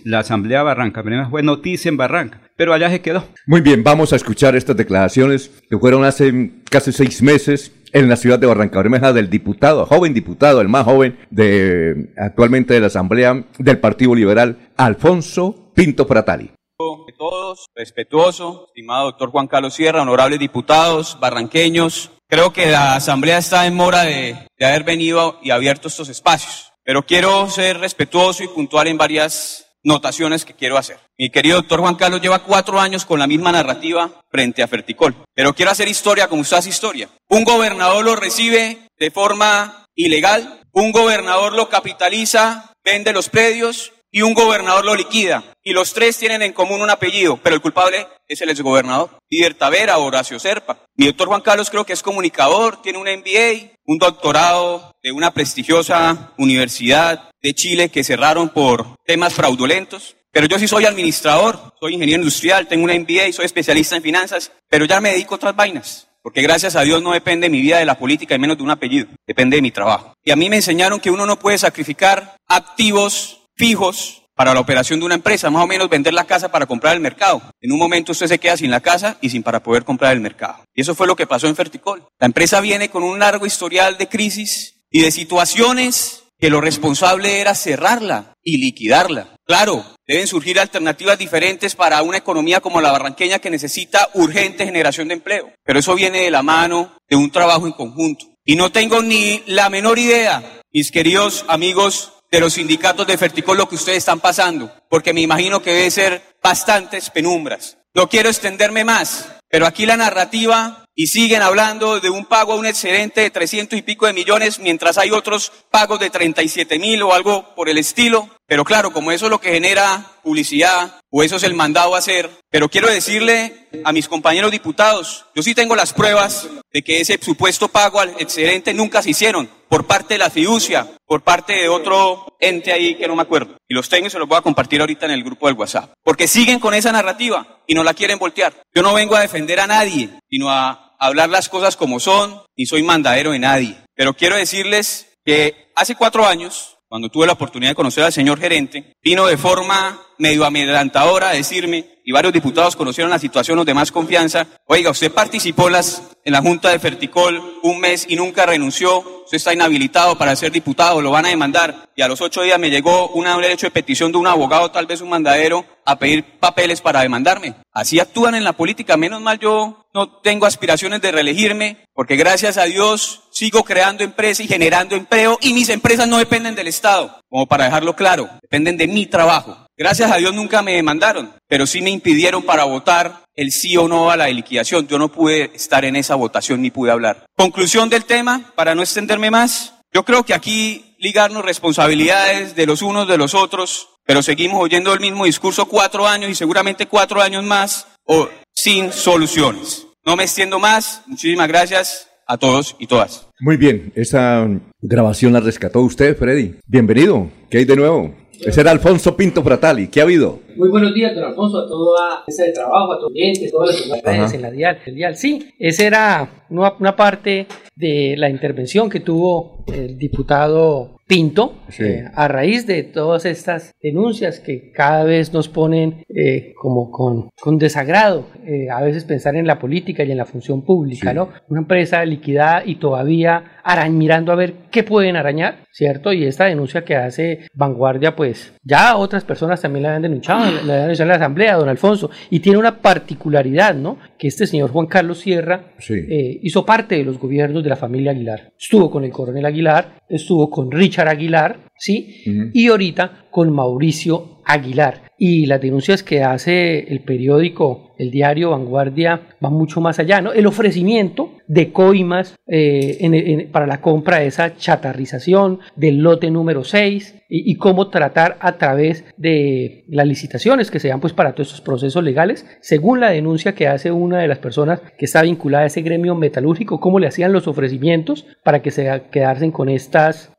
la Asamblea Barranca, Bermeja, fue noticia en Barranca. Pero allá se quedó. Muy bien, vamos a escuchar estas declaraciones que fueron hace casi seis meses en la ciudad de Barranca Bermeja del diputado, joven diputado, el más joven de actualmente de la Asamblea del Partido Liberal, Alfonso Pinto Fratari. de todos, respetuoso, estimado doctor Juan Carlos Sierra, honorables diputados, barranqueños. Creo que la Asamblea está en mora de, de haber venido y abierto estos espacios, pero quiero ser respetuoso y puntual en varias notaciones que quiero hacer. Mi querido doctor Juan Carlos lleva cuatro años con la misma narrativa frente a Ferticol, pero quiero hacer historia como usted hace historia. Un gobernador lo recibe de forma ilegal, un gobernador lo capitaliza, vende los predios, y un gobernador lo liquida. Y los tres tienen en común un apellido, pero el culpable es el exgobernador. Líder Tavera, Horacio Serpa. Mi doctor Juan Carlos creo que es comunicador, tiene un MBA, un doctorado de una prestigiosa universidad de Chile que cerraron por temas fraudulentos. Pero yo sí soy administrador, soy ingeniero industrial, tengo un MBA, soy especialista en finanzas, pero ya me dedico a otras vainas. Porque gracias a Dios no depende mi vida de la política y menos de un apellido, depende de mi trabajo. Y a mí me enseñaron que uno no puede sacrificar activos fijos para la operación de una empresa, más o menos vender la casa para comprar el mercado. En un momento usted se queda sin la casa y sin para poder comprar el mercado. Y eso fue lo que pasó en Ferticol. La empresa viene con un largo historial de crisis y de situaciones que lo responsable era cerrarla y liquidarla. Claro, deben surgir alternativas diferentes para una economía como la barranqueña que necesita urgente generación de empleo. Pero eso viene de la mano de un trabajo en conjunto. Y no tengo ni la menor idea, mis queridos amigos de los sindicatos de Ferticol, lo que ustedes están pasando, porque me imagino que debe ser bastantes penumbras. No quiero extenderme más, pero aquí la narrativa y siguen hablando de un pago a un excedente de 300 y pico de millones, mientras hay otros pagos de 37 mil o algo por el estilo. Pero claro, como eso es lo que genera publicidad o eso es el mandado a hacer, pero quiero decirle a mis compañeros diputados, yo sí tengo las pruebas de que ese supuesto pago al excedente nunca se hicieron por parte de la fiducia, por parte de otro ente ahí que no me acuerdo. Y los tengo y se los voy a compartir ahorita en el grupo del WhatsApp. Porque siguen con esa narrativa y no la quieren voltear. Yo no vengo a defender a nadie, sino a hablar las cosas como son, ni soy mandadero de nadie. Pero quiero decirles que hace cuatro años, cuando tuve la oportunidad de conocer al señor gerente, vino de forma medio amedrentadora a decirme, y varios diputados conocieron la situación, los de más confianza, oiga, usted participó las, en la Junta de Ferticol un mes y nunca renunció, usted está inhabilitado para ser diputado, lo van a demandar. Y a los ocho días me llegó un derecho de petición de un abogado, tal vez un mandadero, a pedir papeles para demandarme. Así actúan en la política, menos mal yo no tengo aspiraciones de reelegirme, porque gracias a Dios sigo creando empresas y generando empleo y mis empresas no dependen del Estado, como para dejarlo claro, dependen de mi trabajo. Gracias a Dios nunca me demandaron, pero sí me impidieron para votar el sí o no a la liquidación. Yo no pude estar en esa votación ni pude hablar. Conclusión del tema, para no extenderme más, yo creo que aquí ligarnos responsabilidades de los unos de los otros, pero seguimos oyendo el mismo discurso cuatro años y seguramente cuatro años más o sin soluciones. No me extiendo más. Muchísimas gracias a todos y todas. Muy bien, esa grabación la rescató usted, Freddy. Bienvenido. ¿Qué hay de nuevo? Ese era Alfonso Pinto Fratali. ¿Qué ha habido? Muy buenos días, don Alfonso, a toda esa de trabajo, a todos los clientes, todas las redes en la dial, el dial. Sí, esa era una, una, parte de la intervención que tuvo el diputado Pinto Sí. eh, a raíz de todas estas denuncias que cada vez nos ponen eh, como con, con desagrado, eh, a veces pensar en la política y en la función pública, ¿no? Una empresa liquidada y todavía arañ, mirando a ver qué pueden arañar, ¿cierto? Y esta denuncia que hace Vanguardia, pues ya otras personas también la habían denunciado, la habían denunciado en la Asamblea, don Alfonso, y tiene una particularidad, ¿no? Que este señor Juan Carlos Sierra Sí. eh, hizo parte de los gobiernos de la familia Aguilar. Estuvo con el coronel Aguilar, estuvo con Richard Aguilar, ¿sí? Y ahorita con Mauricio Aguilar. Y las denuncias que hace el periódico, el diario Vanguardia, van mucho más allá, ¿no? El ofrecimiento de coimas eh, para la compra de esa chatarrización del lote número 6 y, cómo tratar a través de las licitaciones que se dan pues para todos estos procesos legales, según la denuncia que hace una de las personas que está vinculada a ese gremio metalúrgico, cómo le hacían los ofrecimientos para que se quedasen con estos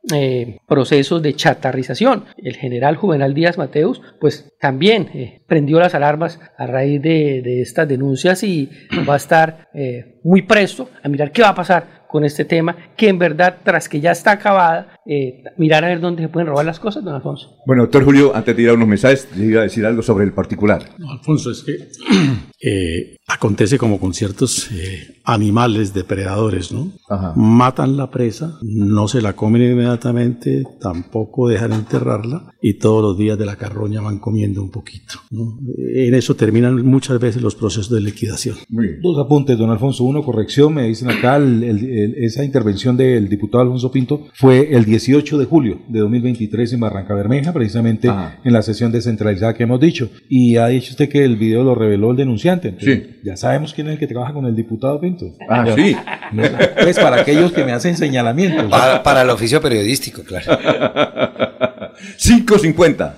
procesos de chatarrización. El general Juvenal Díaz Mateus pues también eh, prendió las alarmas a raíz de estas denuncias y va a estar eh, muy presto a mirar qué va a pasar con este tema, que en verdad, tras que ya está acabada, eh, mirar a ver dónde se pueden robar las cosas, don Alfonso. Bueno, doctor Julio, antes de ir a unos mensajes, le iba a decir algo sobre el particular. No, Alfonso, es que eh, acontece como con ciertos eh, animales depredadores, ¿no? Ajá. Matan la presa, no se la comen inmediatamente, tampoco dejan enterrarla y todos los días de la carroña van comiendo un poquito. ¿no? En eso terminan muchas veces los procesos de liquidación. Dos apuntes, don Alfonso. Uno, corrección, me dicen acá, el- el- el- esa intervención del diputado Alfonso Pinto fue el 18 de julio de 2023 en Barranca Bermeja, precisamente en la sesión descentralizada que hemos dicho. Y ha dicho usted que el video lo reveló el denunciante. Entonces, Ya sabemos quién es el que trabaja con el diputado Pinto. Ah, Ya- sí. Pues para aquellos que me hacen señalamientos. Para, para el oficio periodístico, claro. 550.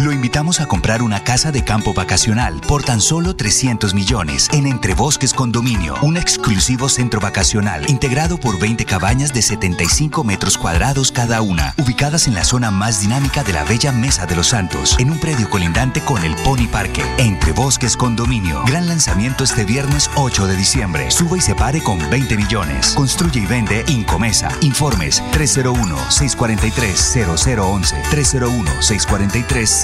Lo invitamos a comprar una casa de campo vacacional por tan solo 300 millones en Entre Bosques Condominio, un exclusivo centro vacacional integrado por 20 cabañas de 75 metros cuadrados cada una, ubicadas en la zona más dinámica de la bella Mesa de los Santos, en un predio colindante con el Pony Parque. Entre Bosques Condominio, gran lanzamiento este viernes 8 de diciembre. Suba y se pare con 20 millones. Construye y vende Incomesa. Informes 301-643-0011.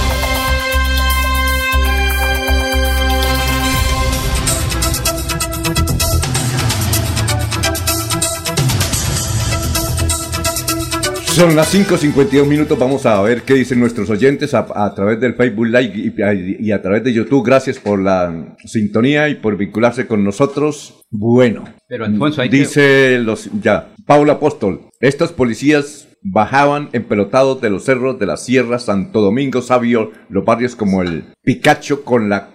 Son las 5.52 minutos, vamos a ver qué dicen nuestros oyentes a, a través del Facebook Live y, a- y a través de YouTube. Gracias por la sintonía y por vincularse con nosotros. Bueno, Pero, Alfonso, hay que- dice los ya, Paula Apóstol, estos policías bajaban empelotados de los cerros de la Sierra Santo Domingo, Sabio, los barrios como el Picacho con la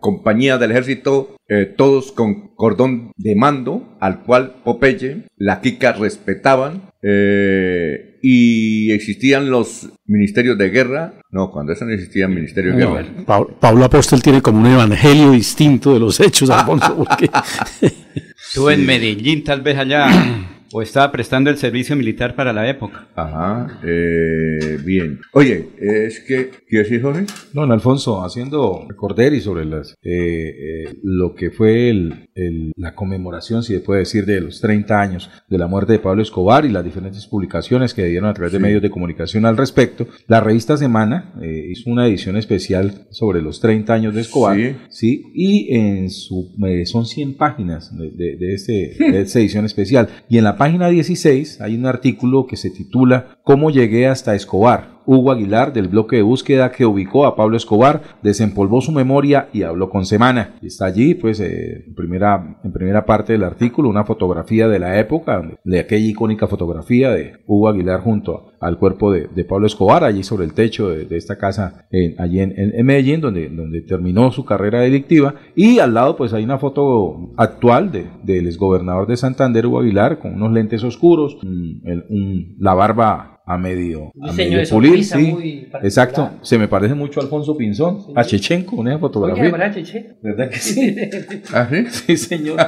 compañía del ejército, eh, todos con cordón de mando, al cual Popeye, la Kika respetaban, eh, y existían los ministerios de guerra. No, cuando eso no existía ministerio de No, guerra. Pa- Pablo Apóstol tiene como un evangelio distinto de los hechos, Alfonso, porque Estuvo en Medellín, tal vez allá, o estaba prestando el servicio militar para la época. Ajá, eh, bien. Oye, es que, ¿qué decís, Jorge? Don Alfonso, haciendo recordar sobre las, eh, eh, lo que fue el- el- la conmemoración, si se puede decir, de los 30 años de la muerte de Pablo Escobar y las diferentes publicaciones que dieron a través de Sí. medios de comunicación al respecto, la revista Semana eh, hizo una edición especial sobre los 30 años de Escobar, Sí. ¿sí? y en su, eh, son 100 páginas de, de- de este, de esta edición especial. Y en la página 16 hay un artículo que se titula ¿Cómo llegué hasta Escobar? Hugo Aguilar, del bloque de búsqueda que ubicó a Pablo Escobar, desempolvó su memoria y habló con Semana. Está allí, pues, eh, en, primera, en primera parte del artículo, una fotografía de la época, de aquella icónica fotografía de Hugo Aguilar junto al cuerpo de, Pablo Escobar, allí sobre el techo de, esta casa, en- allí en, Medellín, donde, donde terminó su carrera delictiva. Y al lado, pues, hay una foto actual de- del exgobernador de Santander, Hugo Aguilar, con unos lentes oscuros, la barba a medio, a medio pulir, sí. Exacto, se me parece mucho a Alfonso Pinzón, a Chechenko, esa fotografía. Oye, ¿verdad, Cheche? ¿Verdad que sí? ¿Ah, sí? Sí, señor.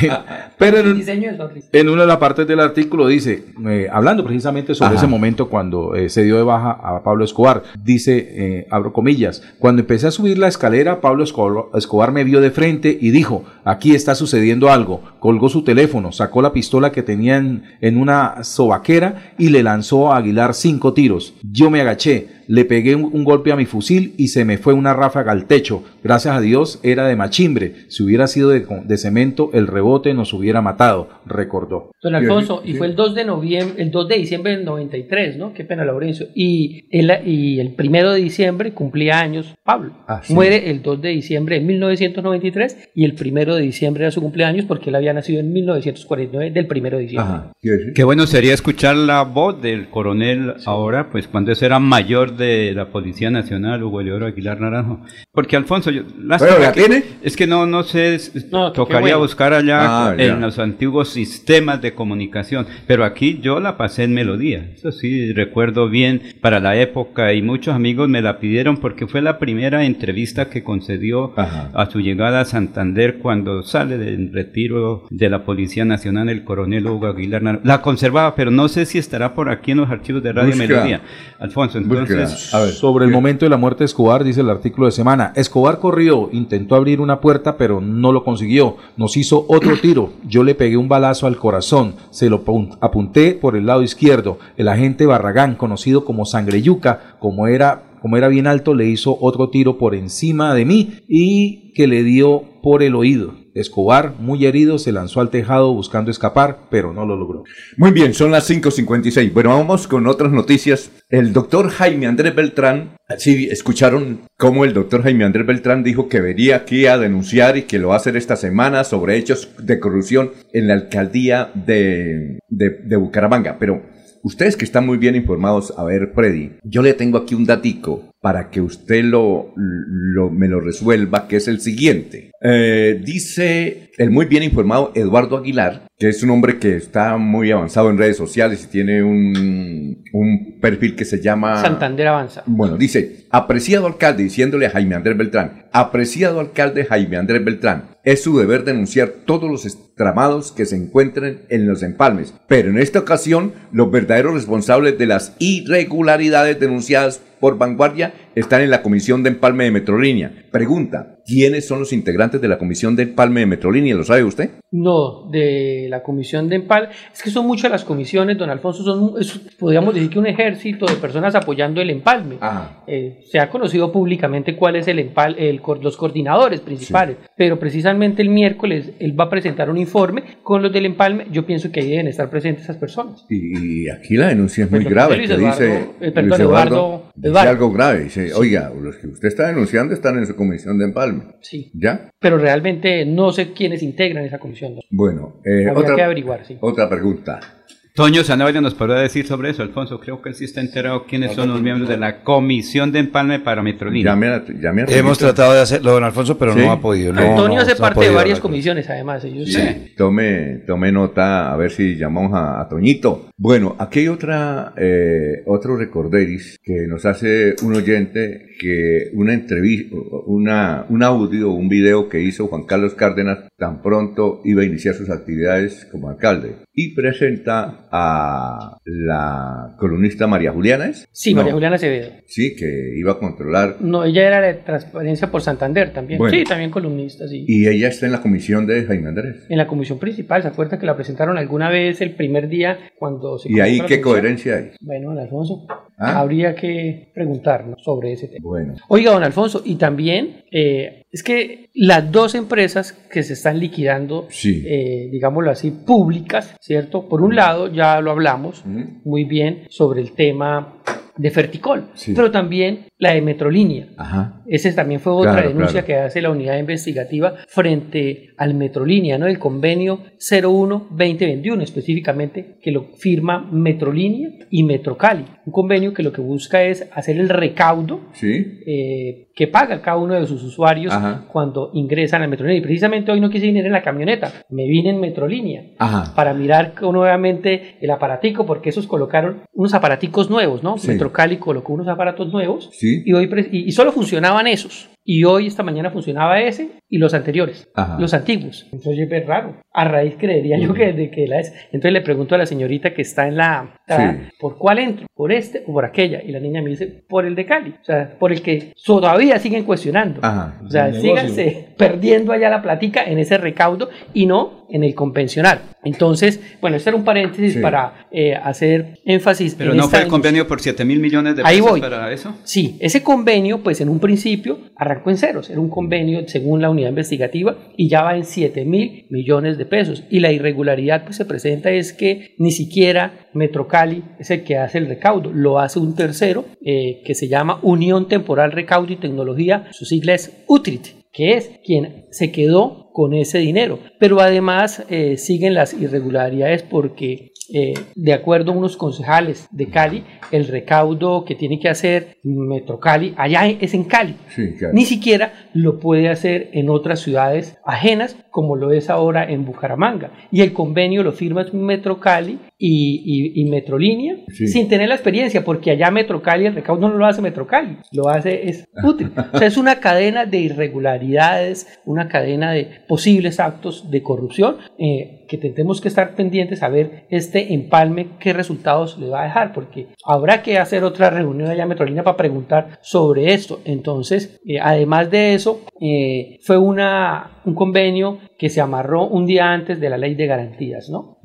Pero en, una de las partes del artículo dice, eh, hablando precisamente sobre Ajá. ese momento cuando eh, se dio de baja a Pablo Escobar, dice, eh, abro comillas, cuando empecé a subir la escalera, Pablo Escobar, Escobar me vio de frente y dijo, aquí está sucediendo algo. Colgó su teléfono, sacó la pistola que tenía en, en una sobaquera y le lanzó a Aguilar cinco tiros. Yo me agaché, le pegué un, un golpe a mi fusil y se me fue una ráfaga al techo. Gracias a Dios era de machimbre. Si hubiera sido de, de cemento, el rebote nos hubiera matado, recordó. Don Alfonso, y fue el 2 de noviembre, el 2 de diciembre del 93, ¿no? Qué pena, Laurencio. Y el, y el primero de diciembre cumplía años Pablo. Ah, sí. Muere el 2 de diciembre de 1993 y el primero de diciembre era su cumpleaños porque él había nacido en 1949 del primero de diciembre. Ajá, ¿qué bueno sería escuchar la voz del coronel ahora, pues cuando ese era mayor de la Policía Nacional, Hugo Leoro Aguilar Naranjo. Porque Alfonso, yo, lástima ¿Pero la que- tiene? Es que no, no sé, No, tocaría bueno. buscar allá Ah, ya. en los antiguos sistemas de comunicación. Pero aquí yo la pasé en melodía. Eso sí, recuerdo bien para la época y muchos amigos me la pidieron porque fue la primera entrevista que concedió Ajá. a su llegada a Santander cuando sale del retiro de la Policía Nacional el coronel Hugo Aguilar. Naranjo. La conservaba, pero no sé si estará por aquí en los archivos de Radio Busca. Melodía. Alfonso, entonces... Búsqueda. A ver. Sobre el momento de la muerte de Escobar, dice el artículo de semana, Escobar corrió, intentó abrir una puerta, pero no lo consiguió. Nos hizo otro tiro. Yo le pegué un balazo al corazón. Se lo pun- apunté por el lado izquierdo. El agente Barragán, conocido como Sangreyuca, como era como era bien alto, le hizo otro tiro por encima de mí y que le dio por el oído. Escobar, muy herido, se lanzó al tejado buscando escapar, pero no lo logró. Muy bien, son las 5.56. Bueno, vamos con otras noticias. El doctor Jaime Andrés Beltrán, sí, escucharon cómo el doctor Jaime Andrés Beltrán dijo que vería aquí a denunciar y que lo va a hacer esta semana sobre hechos de corrupción en la alcaldía de, de, de Bucaramanga. Pero ustedes que están muy bien informados, a ver, Freddy, yo le tengo aquí un datico para que usted lo, lo- me lo resuelva, que es el siguiente. Eh, dice el muy bien informado Eduardo Aguilar, que es un hombre que está muy avanzado en redes sociales y tiene un, un perfil que se llama... Santander avanza. Bueno, dice, apreciado alcalde, diciéndole a Jaime Andrés Beltrán, apreciado alcalde Jaime Andrés Beltrán, es su deber denunciar todos los estramados que se encuentren en los empalmes, pero en esta ocasión los verdaderos responsables de las irregularidades denunciadas por Vanguardia están en la Comisión de Empalme de Metrolínea. Pregunta, ¿quiénes son los integrantes de la Comisión de Empalme de Metrolínea? ¿Lo sabe usted? No, de la comisión de empal. Es que son muchas las comisiones, don Alfonso, son, es- podríamos decir que un ejército de personas apoyando el empalme. Eh, se ha conocido públicamente cuál es el empal, el, los coordinadores principales, pero precisamente el miércoles él va a presentar un informe con los del empalme. Yo pienso que ahí deben estar presentes esas personas. Y aquí la denuncia es muy Perdón, grave. Luis Eduardo, dice, eh, perdón, Luis Eduardo- dice Eduardo. algo grave. Dice, oiga, los que usted está denunciando están en su comisión de empalme. Sí. ¿Ya? Pero realmente no sé quiénes integran esa comisión. ¿no? Bueno, eh, Habría otra, que averiguar, sí. otra pregunta. Toño Zanabria nos podrá decir sobre eso, Alfonso. Creo que él sí está enterado quiénes son los miembros de la Comisión de Empalme para Metrolínea. Hemos tratado de hacerlo, don Alfonso, pero Sí. no ha podido. No, Antonio no, hace no parte de varias comisiones, además. Ellos Sí. Tome, tome nota a ver si llamamos a, a Toñito. Bueno, aquí hay otra, eh, otro recorderis que nos hace un oyente que una entrevista, una, un audio, un video que hizo Juan Carlos Cárdenas tan pronto iba a iniciar sus actividades como alcalde y presenta a la columnista María Juliana, ¿es? Sí, No. María Juliana Acevedo. Sí, que iba a controlar No, ella era de Transparencia por Santander también. Bueno. Sí, también columnista, sí. y ella está en la comisión de Jaime Andrés. En la comisión principal, ¿se acuerda que la presentaron alguna vez el primer día cuando ¿Y ahí qué coherencia hay? Bueno, don Alfonso, Ah. habría que preguntarnos sobre ese tema. Bueno. Oiga, don Alfonso, y también eh, es que las dos empresas que se están liquidando, Sí. eh, digámoslo así, públicas, ¿cierto? Por un lado, ya lo hablamos muy bien sobre el tema de Ferticol, Sí. pero también la de Metrolínea. Ajá. Esa también fue otra Claro, denuncia claro. que hace la unidad investigativa frente al Metrolínea, ¿no? El convenio 01-2021 específicamente, que lo firma Metrolínea y Metrocali. Un convenio que lo que busca es hacer el recaudo Sí. eh, que paga cada uno de sus usuarios Ajá. cuando ingresan al Metrolínea. Y precisamente hoy no quise venir en la camioneta, me vine en Metrolínea Ajá. para mirar nuevamente el aparatico, porque esos colocaron unos aparaticos nuevos, ¿no? Sí. Metrocali colocó unos aparatos nuevos Sí. y hoy y solo funcionaban esos. Y hoy, esta mañana, funcionaba ese y los anteriores, Ajá. los antiguos. Entonces, es raro. A raíz creería yo que, de que la es. Entonces le pregunto a la señorita que está en la. está, Sí. ¿Por cuál entro? ¿Por este o por aquella? Y la niña me dice, por el de Cali. O sea, por el que todavía siguen cuestionando. Ajá. O sea, síganse perdiendo allá la platica en ese recaudo y no en el convencional. Entonces, bueno, este era un paréntesis Sí. para eh, hacer énfasis Pero en no esta fue el convenio por 7 mil millones de Ahí pesos voy. para eso. Sí, ese convenio, pues en un principio arrancó en ceros. Era un convenio según la unidad investigativa y ya va en 7 mil millones de pesos. Y la irregularidad pues se presenta es que ni siquiera Metrocali es el que hace el recaudo, lo hace un tercero eh, que se llama Unión Temporal Recaudo y Tecnología, su sigla es UTRIT, que es quien se quedó con ese dinero. Pero además eh, siguen las irregularidades porque eh, de acuerdo a unos concejales de Cali, el recaudo que tiene que hacer Metro Cali, allá es en Cali. Sí, claro. Ni siquiera lo puede hacer en otras ciudades ajenas, como lo es ahora en Bucaramanga. Y el convenio lo firma Metro Cali y, y, y Metrolínea, Sí. sin tener la experiencia, porque allá Metro Cali el recaudo no lo hace Metro Cali, lo hace es útil. O sea, es una cadena de irregularidades, una cadena de posibles actos de corrupción. eh, que tendremos que estar pendientes a ver este empalme qué resultados le va a dejar, porque habrá que hacer otra reunión allá en Metrolínea para preguntar sobre esto. Entonces, eh, además de eso, eh, fue una, un convenio que se amarró un día antes de la ley de garantías, ¿no?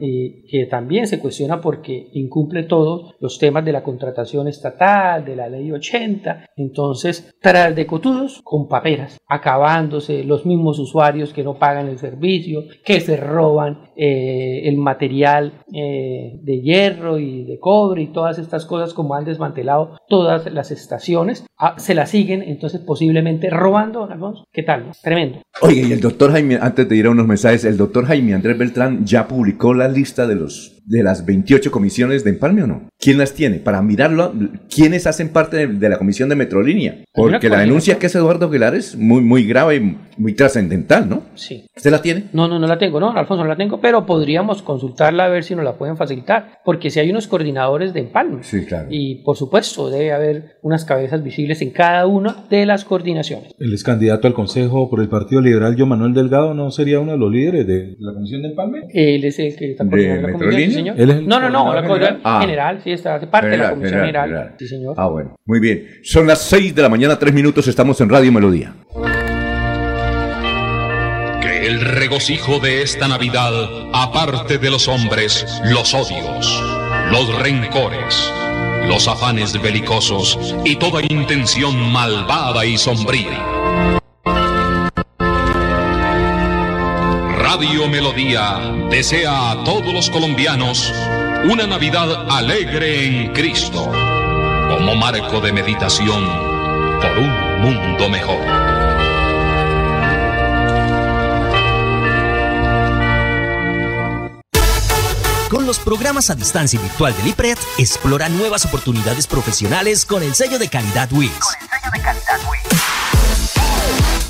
Y que también se cuestiona porque incumple todos los temas de la contratación estatal, de la ley 80. Entonces, tras de cotudos con paperas, acabándose los mismos usuarios que no pagan el servicio, que se roban eh, el material eh, de hierro y de cobre y todas estas cosas como han desmantelado todas las estaciones, ah, se las siguen entonces posiblemente robando, Alfonso. ¿Qué tal? Tremendo. Oye, y el doctor Jaime, antes de ir a unos mensajes, el doctor Jaime Andrés Beltrán ya publicó la lista de los de las 28 comisiones de empalme o no? ¿Quién las tiene? Para mirarlo, ¿quiénes hacen parte de, de la comisión de Metrolínea? Porque la denuncia que hace Eduardo Aguilar es muy, muy grave y muy trascendental, ¿no? Sí. ¿Usted la tiene? No, no, no la tengo, no, Alfonso, no la tengo, pero podríamos consultarla a ver si nos la pueden facilitar, porque si hay unos coordinadores de empalme. Sí, claro. Y por supuesto, debe haber unas cabezas visibles en cada una de las coordinaciones. El ex candidato al Consejo por el Partido Liberal, Yo Manuel Delgado, ¿no sería uno de los líderes de la Comisión de Empalme? Él es el que está coordinando la comisión, sí, señor. Él es el No, no, no, la general. Ah. general, sí, está hace parte de la comisión general, general. general. Sí, señor. Ah, bueno. Muy bien. Son las 6 de la mañana, 3 minutos, estamos en Radio Melodía. Que el regocijo de esta Navidad aparte de los hombres los odios, los rencores, los afanes belicosos y toda intención malvada y sombría. Radio Melodía desea a todos los colombianos una Navidad alegre en Cristo, como marco de meditación por un mundo mejor. Con los programas a distancia y virtual del IPRED, explora nuevas oportunidades profesionales con el sello de calidad WIS.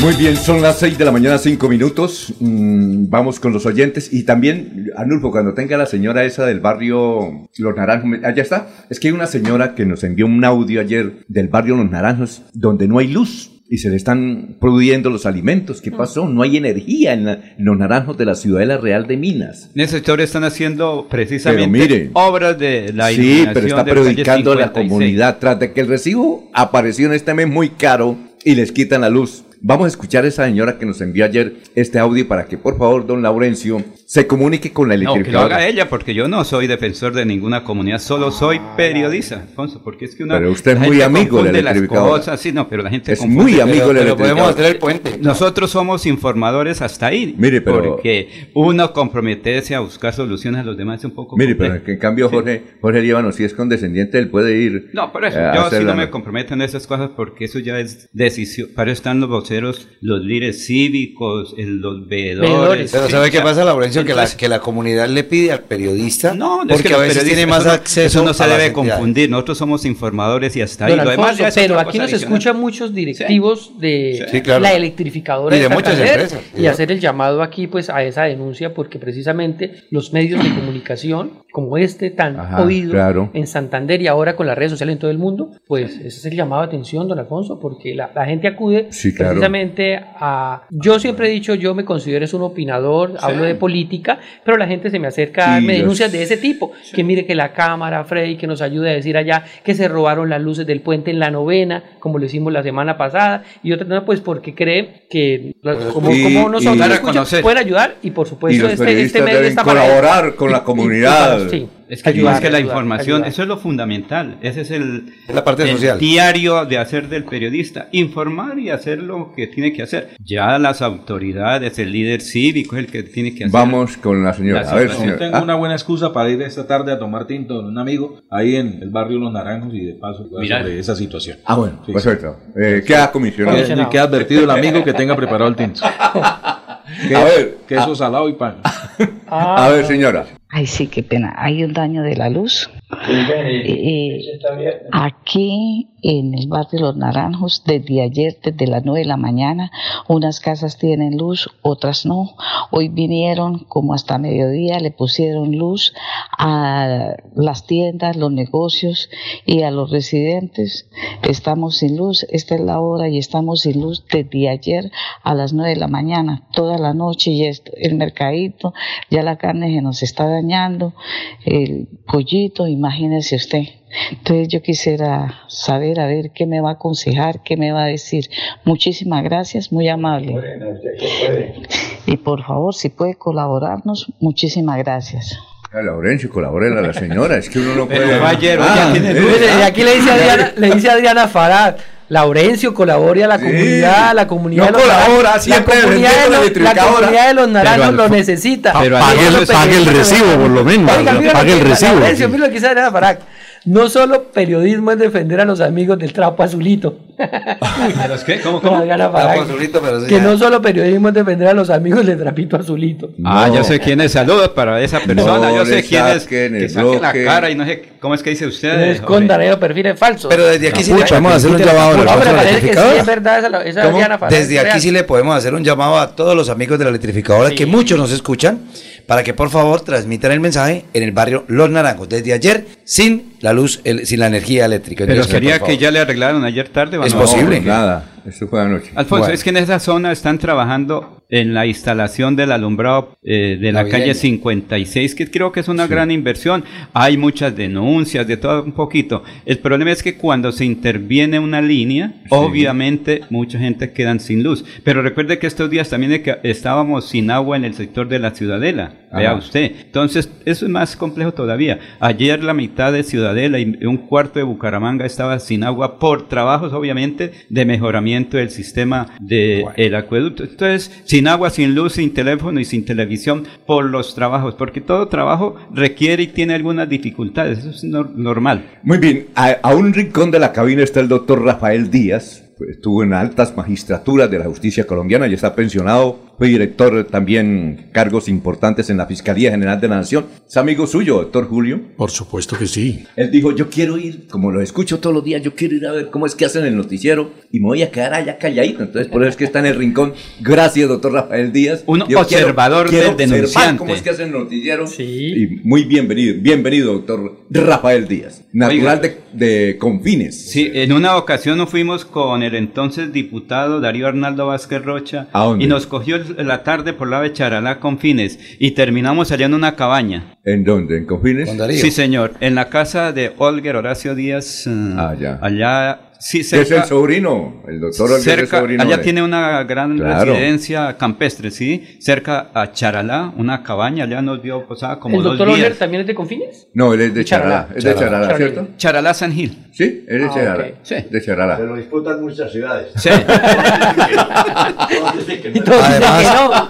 Muy bien, son las 6 de la mañana, 5 minutos. Mm, vamos con los oyentes. Y también, Anulfo, cuando tenga la señora esa del barrio Los Naranjos. Allá está. Es que hay una señora que nos envió un audio ayer del barrio Los Naranjos donde no hay luz. Y se le están produciendo los alimentos. ¿Qué pasó? No hay energía en, la- en los naranjos de la Ciudadela Real de Minas. En ese sector están haciendo precisamente mire. obras de la sí, pero está perjudicando a la 56. comunidad. Tras de que el recibo apareció en este mes muy caro y les quitan la luz. Vamos a escuchar a esa señora que nos envió ayer este audio para que por favor don Laurencio se comunique con la No, que lo electrificadora. haga ella, porque yo no soy defensor de ninguna comunidad, solo soy periodista, Alfonso, porque es que una... Pero usted es muy amigo de la confunde las electrificadora. cosas, sí, no, pero la gente Es confunde. muy amigo Pero- de la pero podemos electrificadora. hacer el puente. Nosotros somos informadores hasta ahí, Mire, pero- porque uno comprometerse a buscar soluciones a los demás es un poco Mire, complejo. pero en cambio Jorge, Jorge Líbano, si es condescendiente, él puede ir. No, por eso, eh, yo sí no la- me comprometo en esas cosas porque eso ya es decisión. Para eso están los voceros, los líderes cívicos, los veedores. Pero ¿sabe qué pasa, Laurencio? Que, la, Entonces- que la comunidad le pide al periodista, No, es porque que a veces tiene más eso no- acceso Eso no se a debe confundir. Nosotros somos informadores y hasta ahí. Don Lo demás Alfonso, ya es pero aquí nos escuchan muchos directivos de Sí, claro. la electrificadora Y de Santander muchas empresas, y hacer el llamado aquí pues a esa denuncia porque precisamente los medios de comunicación como este tan Ajá, oído claro. en Santander y ahora con las redes sociales en todo el mundo, pues ese es el llamado de atención, don Alfonso, porque la, la gente acude Sí, claro. precisamente a... Yo siempre he dicho, yo me considero es un opinador, hablo de política, pero la gente se me acerca a darme Y los- denuncias de ese tipo, que mire que la cámara, Freddy, que nos ayude a decir allá que se robaron las luces del puente en la novena, como lo hicimos la semana pasada, y otra no, pues porque cree que la- como, Y- como nosotros y- lo escuchan, pueden ayudar y por Y supuesto los este, este medio deben está para colaborar con Y- la y- y comunidad. para- sí. Es que Ayudar, más que la ayudar, información, ayudar. eso es lo fundamental. Ese es el, la parte el social. diario de hacer del periodista, informar y hacer lo que tiene que hacer. Ya las autoridades, el líder cívico es el que tiene que hacer. Vamos con la señora. La A ver, señora. Tengo Ah, una buena excusa para ir esta tarde a tomar tinto con un amigo ahí en el barrio Los Naranjos y de paso Mira. sobre esa situación. Ah, bueno, Sí, perfecto. Eh, queda comisionado. Y queda advertido el amigo que tenga preparado el tinto. Que- A ver, queso salado y pan. A ver, señora. Ay, sí, qué pena. Hay un daño de la luz. Eh, aquí en el barrio Los Naranjos, desde ayer, desde las 9 de la mañana, unas casas tienen luz, otras no. Hoy vinieron como hasta mediodía, le pusieron luz a las tiendas, los negocios y a los residentes. Estamos sin luz, esta es la hora y estamos sin luz desde ayer a las 9 de la mañana, toda la noche y el mercadito, ya la carne se nos está dañando, el pollito, imagínese usted. Entonces yo quisiera saber, a ver, qué me va a aconsejar, qué me va a decir. Muchísimas gracias, muy amable. Y por favor, si puede colaborarnos, muchísimas gracias. A Laurencio, colabore a la señora. Es que uno no puede. Pero ayer, Ah, ya tiene eh, aquí le dice Adriana, le dice Adriana Farad, Laurencio colabore a la Sí. comunidad, la comunidad No de los colabora, naranjos, siempre la comunidad, defendiendo de la los, la electrificadora. comunidad de los naranjos Pero lo necesita. pero pague el recibo, por lo menos. Oiga, mira Pague lo el que- recibo. Laurencio, mira lo que dice Adriana Farad. No solo periodismo es defender a los amigos del trapo azulito. ¿Pero es qué? ¿Cómo, cómo? Trapo azulito, pero Que ya- no solo periodismo es defender a los amigos del trapito azulito. Ah, yo sé quién es. Saludos para esa persona. No yo sé quién es. Que saque la cara y no sé cómo es que dice usted. No escondan esos perfiles falsos. Pero desde aquí sí No, le podemos hacer un llamado a No, parece que sí Farad. Desde es aquí sí le podemos hacer un llamado a todos los amigos de la electrificadora que muchos nos escuchan para que por favor transmitan el mensaje en el barrio Los Naranjos desde ayer sin la luz, el- sin la energía eléctrica. Pero Entonces, sería por que ya le arreglaron ayer tarde. ¿O Es no? posible. Nada, eso fue anoche. Alfonso, Bueno. es que en esa zona están trabajando en la instalación del alumbrado eh, de la calle 56, que creo que es una gran inversión. Hay muchas denuncias, de todo un poquito. El problema es que cuando se interviene una línea, obviamente mucha gente quedan sin luz. Pero recuerde que estos días también estábamos sin agua en el sector de la Ciudadela. Vea Ajá. usted. Entonces, eso es más complejo todavía. Ayer la mitad de Ciudadela y un cuarto de Bucaramanga estaba sin agua por trabajos, obviamente, de mejoramiento del sistema del el acueducto. Entonces, sin agua, sin luz, sin teléfono y sin televisión por los trabajos, porque todo trabajo requiere y tiene algunas dificultades. Eso es nor- normal. Muy bien, a, a un rincón de la cabina está el doctor Rafael Díaz. pues, Estuvo en altas magistraturas de la justicia colombiana, ya está pensionado. Fue director también cargos importantes en la Fiscalía General de la Nación. Es amigo suyo, doctor Julio. Por supuesto que sí. Él dijo, yo quiero ir, como lo escucho todos los días, yo quiero ir a ver cómo es que hacen el noticiero y me voy a quedar allá calladito. Entonces, por eso es que está en el rincón. Gracias, doctor Rafael Díaz. Un Yo quiero- observador quiero del observar denunciante. cómo es que hacen el noticiero. Y muy bienvenido, bienvenido, doctor Rafael Díaz. Natural de, de Confines. Sí, en una ocasión nos fuimos con el entonces diputado Darío Arnaldo Vázquez Rocha ¿A dónde? y nos cogió el- la tarde por la de Charalá con fines y terminamos allá en una cabaña. ¿En dónde? ¿En Confines? Sí, señor, en la casa de Olger Horacio Díaz. eh, Allá, sí, Que es el sobrino, el doctor cerca, sobrino allá de- tiene una gran Claro. residencia campestre, sí, cerca a Charalá, una cabaña, allá nos dio posada como ¿El dos doctor Oller también es de Confines? No, él es de Charalá. Charalá. Es de Charalá. Charalá, ¿cierto? Charalá San Gil. Sí, es de Ah, Charalá. Sí. De Charalá. Se lo disputan muchas ciudades. Sí. Además,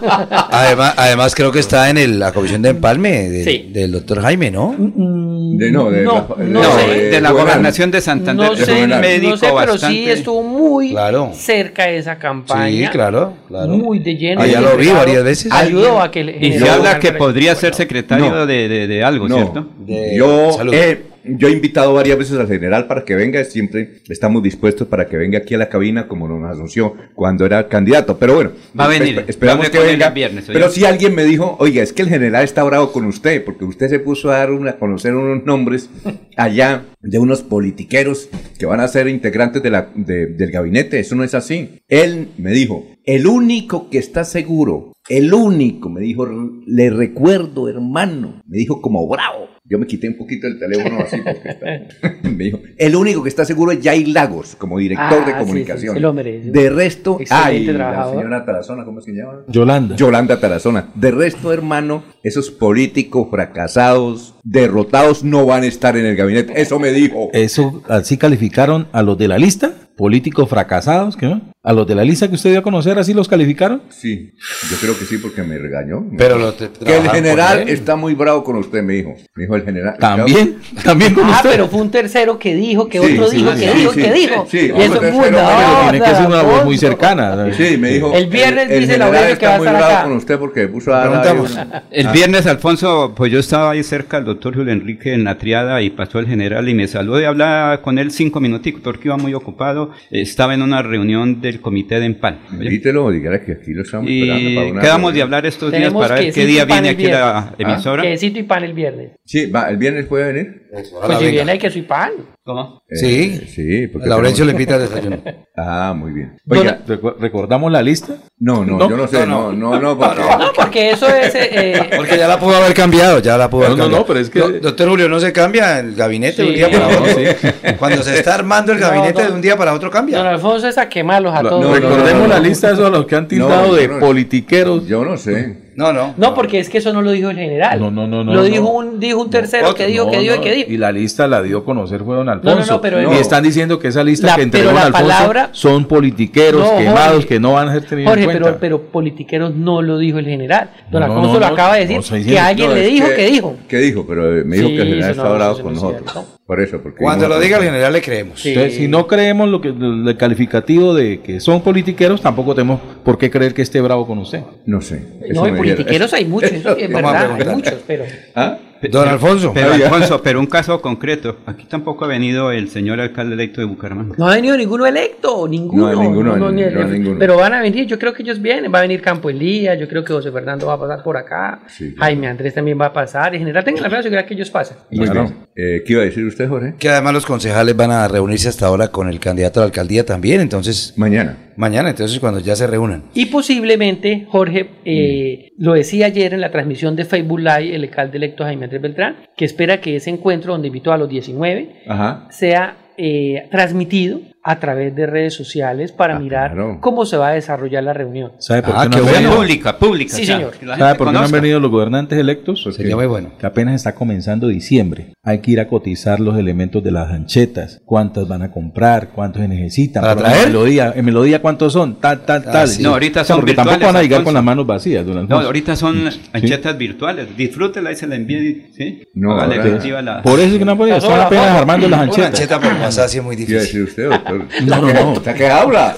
además, además creo que está en el- la comisión de empalme del, Sí. del doctor Jaime, ¿no? De, no, de, No, la, no No, sé. de la gobernación de Santander. Sé, no sé, pero sí estuvo muy Claro. cerca de esa campaña. Sí, claro, claro. Muy de lleno. Allá lo vi varias veces. Ayudó a que Y se habla que podría ser secretario No. de, de- de algo, No, ¿cierto? De yo, salud. he, yo he invitado varias veces al general para que venga, siempre estamos dispuestos para que venga aquí a la cabina como nos anunció cuando era candidato, pero bueno, Va a venir, esperamos va a que venga, el viernes, pero si alguien me dijo, oiga, es que el general está bravo con usted, porque usted se puso a dar una, a conocer unos nombres allá de unos politiqueros que van a ser integrantes de la, de- del gabinete, eso no es así. Él me dijo, el único que está seguro, el único, me dijo, le recuerdo, hermano, me dijo como bravo. Yo me quité un poquito el teléfono así porque está- me dijo, el único que está seguro es Jair Lagos, como director Ah, de sí, comunicación. sí, sí, lo merece. De resto, ay, la señora Tarazona, ¿cómo es que se llama? Yolanda. Yolanda Tarazona. De resto, hermano, esos políticos fracasados, derrotados, no van a estar en el gabinete. Eso me dijo. Eso, así calificaron a los de la lista, políticos fracasados, ¿qué no? A los de la lista que usted dio a conocer, así los calificaron. Sí, yo creo que sí, porque me regañó. Pero lo te- que el general está muy bravo con usted, me dijo. Me dijo el general. También, también con Ah, usted. pero fue un tercero que dijo, que Sí, otro sí, dijo, sí, que sí, dijo, sí, que dijo. sí, y eso es tercero, muy pero no, tiene que ser una voz muy cercana. Sí, me dijo. El viernes el dice general Laurelio que está va a muy estar acá. con usted porque puso a Preguntamos. El Ah. viernes, Alfonso, pues yo estaba ahí cerca del doctor Julio Enrique en la triada y pasó el general y me saludó y hablaba con él cinco minuticos porque iba muy ocupado. Estaba en una reunión del comité de Empal. Invítelo, dígale que aquí lo estamos esperando Y para una quedamos de hablar estos días Tenemos para ver qué día viene el aquí la emisora. Quesito y pan el viernes. Sí, va, ¿el viernes puede venir? Eso, Pues si venga. viene hay queso y pan. ¿Cómo? Eh, Sí. sí, porque Laurencio le invita al desayuno. Ah, muy bien. Don- Oiga, ¿Recordamos la lista? no, no, No, yo no sé, no, no, no, porque- No, porque eso es... eh, Porque ya la pudo haber cambiado, ya la pudo haber No, no, cambiado. no, pero es que- Do- doctor Julio, no se cambia el gabinete de un día para no, otro. Cuando se está armando el No, gabinete no. de un día para otro Don cambia. Alfonso es a quemarlos a No, todos. no, Recordemos no, la no. lista de esos a los que han tildado No, de no- politiqueros. yo no sé. No, no. No, porque es que eso no lo dijo el general. No, no, no, no, Lo no. dijo un, dijo un tercero que dijo, No, que dijo, no, que dijo. Y la lista la dio a conocer fue don no, Alfonso. no, pero- y están diciendo que esa lista La- que entregó don la Alfonso palabra- son politiqueros No, quemados Jorge. que no van a ser tenidos Jorge, en cuenta. pero, pero politiqueros no lo dijo el general. Don No, no, Alfonso no, lo no, acaba de no, decir. que alguien No, le dijo que- que dijo. ¿Qué dijo? Pero me dijo Sí, que el general no, bravo con no nosotros. Cierto. Por eso, porque Cuando lo diga el general le creemos. Sí. Entonces, si no creemos lo que el calificativo de que son politiqueros, tampoco tenemos por qué creer que esté bravo con usted. No sé. No, dijeron. politiqueros hay muchos, es verdad, hay muchos, pero... ¿Ah? Don Alfonso. Pero Alfonso, pero un caso concreto. Aquí tampoco ha venido el señor alcalde electo de Bucaramanga. No ha venido ninguno electo, ninguno. No, ninguno, ni no, el- ninguno. Pero van a venir, yo creo que ellos vienen. Va a venir Campo Elías, yo creo que José Fernando va a pasar por acá. Sí, claro. Jaime Andrés también va a pasar. En general, tengan la fe seguridad que ellos pasan. Muy Claro. bien. Eh, ¿Qué iba a decir usted, Jorge? Que además los concejales van a reunirse hasta ahora con el candidato a la alcaldía también, entonces Mañana. mañana, entonces cuando ya se reúnan. Y posiblemente, Jorge, eh, lo decía ayer en la transmisión de Facebook Live, el alcalde electo Jaime Andrés Beltrán, que espera que ese encuentro, donde invitó a los 19, Ajá. sea eh, transmitido a través de redes sociales para mirar claro. cómo se va a desarrollar la reunión. ¿Sabe por Ah, qué no bueno. Pública, pública. Sí, señor. ¿Sabe por qué no han venido los gobernantes electos? Sería muy bueno. Que apenas está comenzando diciembre. Hay que ir a cotizar los elementos de las anchetas. ¿Cuántas van a comprar? ¿Cuántos se necesitan? ¿Para traer? En melodía, en melodía ¿cuántos son? Tal, tal, Ah, tal. sí. No, ahorita son Porque tampoco virtuales, van a llegar con las manos vacías, don No, ahorita son anchetas virtuales. Disfrútela y se la envíe. ¿sí? No, la. Por eso es que no han podido. Están apenas armando las Una anchetas. ancheta por WhatsApp sí es muy ¿Qué iba a difícil. decir usted, doctor? No, no, no. ¿Hasta qué habla?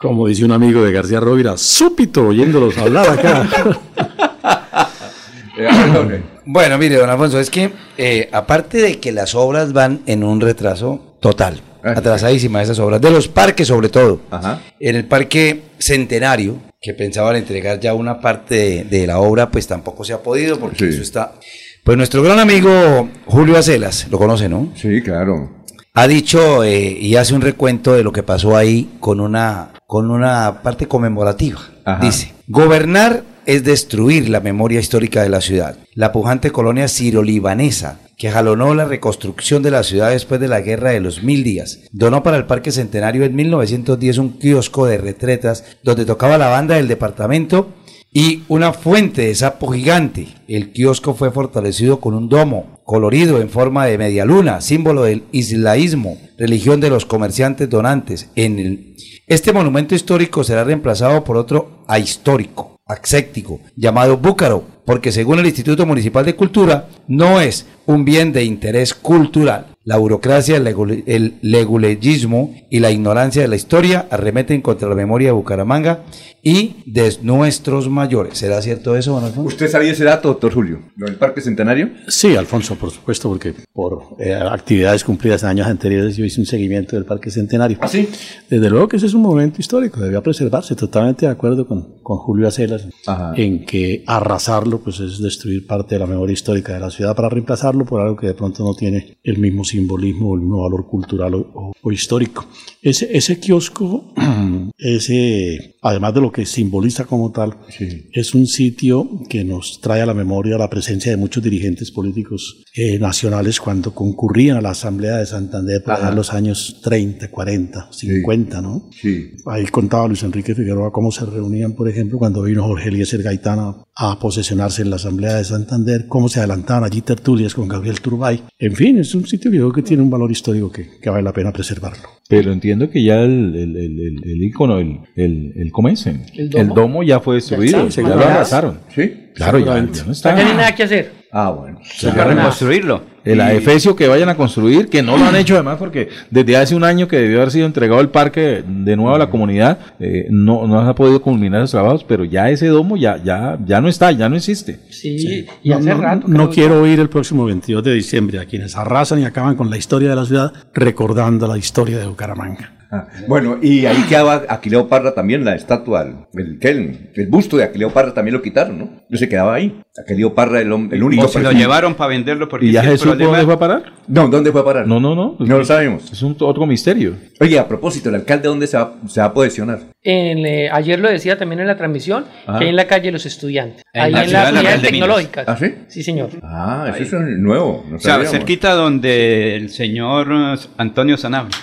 Como dice un amigo de García Rovira, súpito oyéndolos hablar acá. Eh. Bueno, mire, don Alfonso, es que eh, aparte de que las obras van en un retraso total, Ah, atrasadísimas esas obras, de los parques sobre todo, Ajá. en el parque Centenario, que pensaban entregar ya una parte de, de la obra, pues tampoco se ha podido porque Sí. eso está... Pues nuestro gran amigo Julio Acelas, lo conoce, ¿no? Sí, claro. Ha dicho eh, y hace un recuento de lo que pasó ahí con una, con una parte conmemorativa. Ajá. Dice, gobernar es destruir la memoria histórica de la ciudad. La pujante colonia siro-libanesa, que jalonó la reconstrucción de la ciudad después de la Guerra de los Mil Días, donó para el Parque Centenario en 1910 un kiosco de retretas donde tocaba la banda del departamento y una fuente de sapo gigante. El kiosco fue fortalecido con un domo colorido en forma de media luna, símbolo del islaísmo, religión de los comerciantes donantes. En este monumento histórico será reemplazado por otro ahistórico, ascético llamado Búcaro, porque según el Instituto Municipal de Cultura, no es un bien de interés cultural. La burocracia, el, legule- el legulegismo y la ignorancia de la historia arremeten contra la memoria de Bucaramanga y de nuestros mayores. ¿Será cierto eso, don Alfonso? ¿Usted sabía ese dato, doctor Julio? ¿Lo del Parque Centenario? Sí, Alfonso, por supuesto, porque por eh, actividades cumplidas en años anteriores yo hice un seguimiento del Parque Centenario. ¿Ah, sí? Desde luego que ese es un momento histórico, debía preservarse, totalmente de acuerdo con, con Julio Acelas, en que arrasarlo pues es destruir parte de la memoria histórica de la ciudad para reemplazarlo por algo que de pronto no tiene el mismo simbolismo o el mismo valor cultural o, o- o histórico. Ese, ese kiosco, ese, además de lo que simboliza como tal, es un sitio que nos trae a la memoria la presencia de muchos dirigentes políticos eh, nacionales cuando concurrían a la Asamblea de Santander en los años 30, 40, 50, ¿no? Sí. Ahí contaba Luis Enrique Figueroa cómo se reunían, por ejemplo, cuando vino Jorge Eliezer Gaitán a, a posesionarse en la Asamblea de Santander, cómo se adelantaban allí tertulias con Gabriel Turbay. En fin, es un sitio que yo creo que tiene un valor histórico que, que vale la pena preservarlo. Pero entiendo que ya el, el, el, el, el ícono, el, el, el, ¿cómo es? ¿El El domo? domo ya fue destruido, Sí, ya sí, lo arrasaron. Sí. Claro, ya, ya no está. Ya no hay nada que hacer. Ah, bueno. Se van a reconstruirlo. El AEFESIO que vayan a construir, que no lo han hecho además porque desde hace un año que debió haber sido entregado el parque de nuevo a la comunidad, eh, no, no se ha podido culminar los trabajos, pero ya ese domo ya, ya, ya no está, ya no existe. Sí, y No, hace no, rato. no quiero oír el próximo 22 de diciembre a quienes arrasan y acaban con la historia de la ciudad recordando la historia de Bucaramanga. Ah, bueno, y ahí quedaba Aquileo Parra también, la estatua, el, busto de Aquileo Parra también lo quitaron, ¿no? No se quedaba ahí. Aquileo Parra, el, el único. O se lo llevaron para venderlo porque ¿Y ya Jesús problema- dónde fue a parar? No, ¿dónde fue a parar? No, no, no. No lo sabemos. Es un otro misterio. Oye, a propósito, ¿el alcalde dónde se va, se va a posesionar? En, eh, ayer lo decía también en la transmisión, Ah. que hay en la calle Los Estudiantes. En ahí la en la Minas. tecnológicas. ¿Ah, sí? Sí, señor. Ah, eso es nuevo. No O sea, cerquita donde el señor Antonio Sanabria.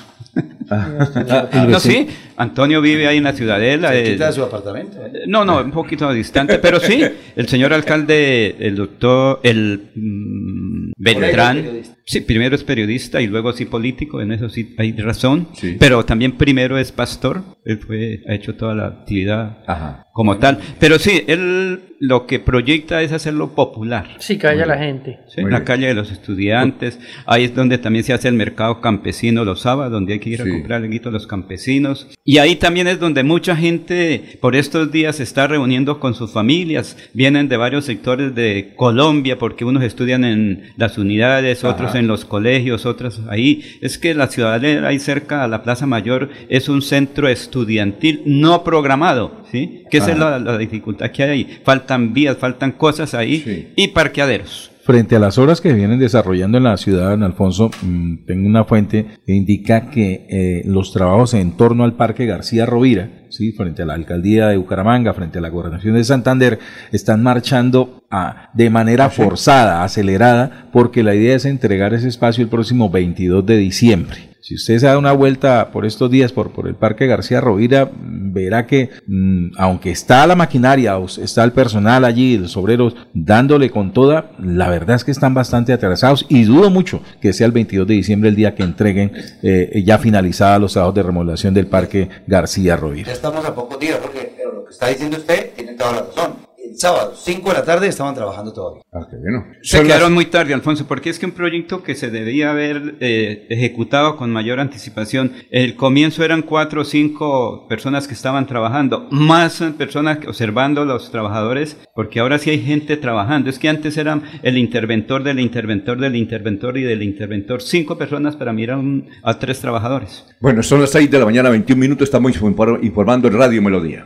Ah, no, sí, Antonio vive ahí en la ciudadela. Cerquita de su apartamento. eh, No, no, un poquito distante, pero sí, el señor alcalde, el doctor, el mm, Beltrán, sí, primero es periodista y luego sí político, en eso sí hay razón, Sí. pero también primero es pastor, él fue, ha hecho toda la actividad Ajá. como tal, pero sí, él lo que proyecta es hacerlo popular. Sí, que haya la gente. Sí, Muy la bien. calle de los estudiantes, ahí es donde también se hace el mercado campesino los sábados, donde hay que ir Sí. a comprar algo a los campesinos. Y ahí también es donde mucha gente por estos días se está reuniendo con sus familias, vienen de varios sectores de Colombia, porque unos estudian en las unidades, otros Ajá. en los colegios, otros ahí. Es que la ciudadela ahí cerca a la Plaza Mayor es un centro estudiantil no programado, ¿sí? Que esa es la, la dificultad que hay ahí. Faltan vías, faltan cosas ahí Sí. y parqueaderos. Frente a las obras que se vienen desarrollando en la ciudad, don Alfonso, mm, tengo una fuente que indica que eh, los trabajos en torno al Parque García Rovira, ¿sí? frente a la alcaldía de Bucaramanga, frente a la gobernación de Santander, están marchando a- de manera forzada, acelerada, porque la idea es entregar ese espacio el próximo 22 de diciembre. Si usted se da una vuelta por estos días por, por el Parque García Rovira, verá que mm, aunque está la maquinaria, está el personal allí, los obreros, dándole con toda, la verdad es que están bastante atrasados y dudo mucho que sea el 22 de diciembre el día que entreguen eh, ya finalizada los trabajos de remodelación del Parque García Rovira. Ya estamos a pocos días, porque pero lo que está diciendo usted tiene toda la razón. El sábado, 5 de la tarde, estaban trabajando todavía. Ah, qué bueno. Se Son las- quedaron muy tarde, Alfonso, porque es que un proyecto que se debía haber eh, ejecutado con mayor anticipación. El comienzo eran cuatro o cinco personas que estaban trabajando, más personas observando los trabajadores, porque ahora sí hay gente trabajando. Es que antes eran el interventor del interventor del interventor y del interventor, cinco personas para mirar un- a tres trabajadores. Bueno, son las 6 de la mañana, 21 minutos. Estamos infor- informando en Radio Melodía.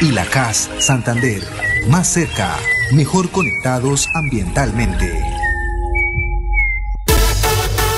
y la CAS Santander. Más cerca, mejor conectados ambientalmente.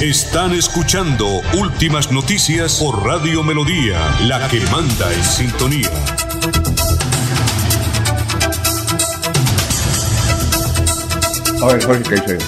Están escuchando Últimas Noticias por Radio Melodía, la que manda en sintonía. A ver, Jorge, ¿qué dice?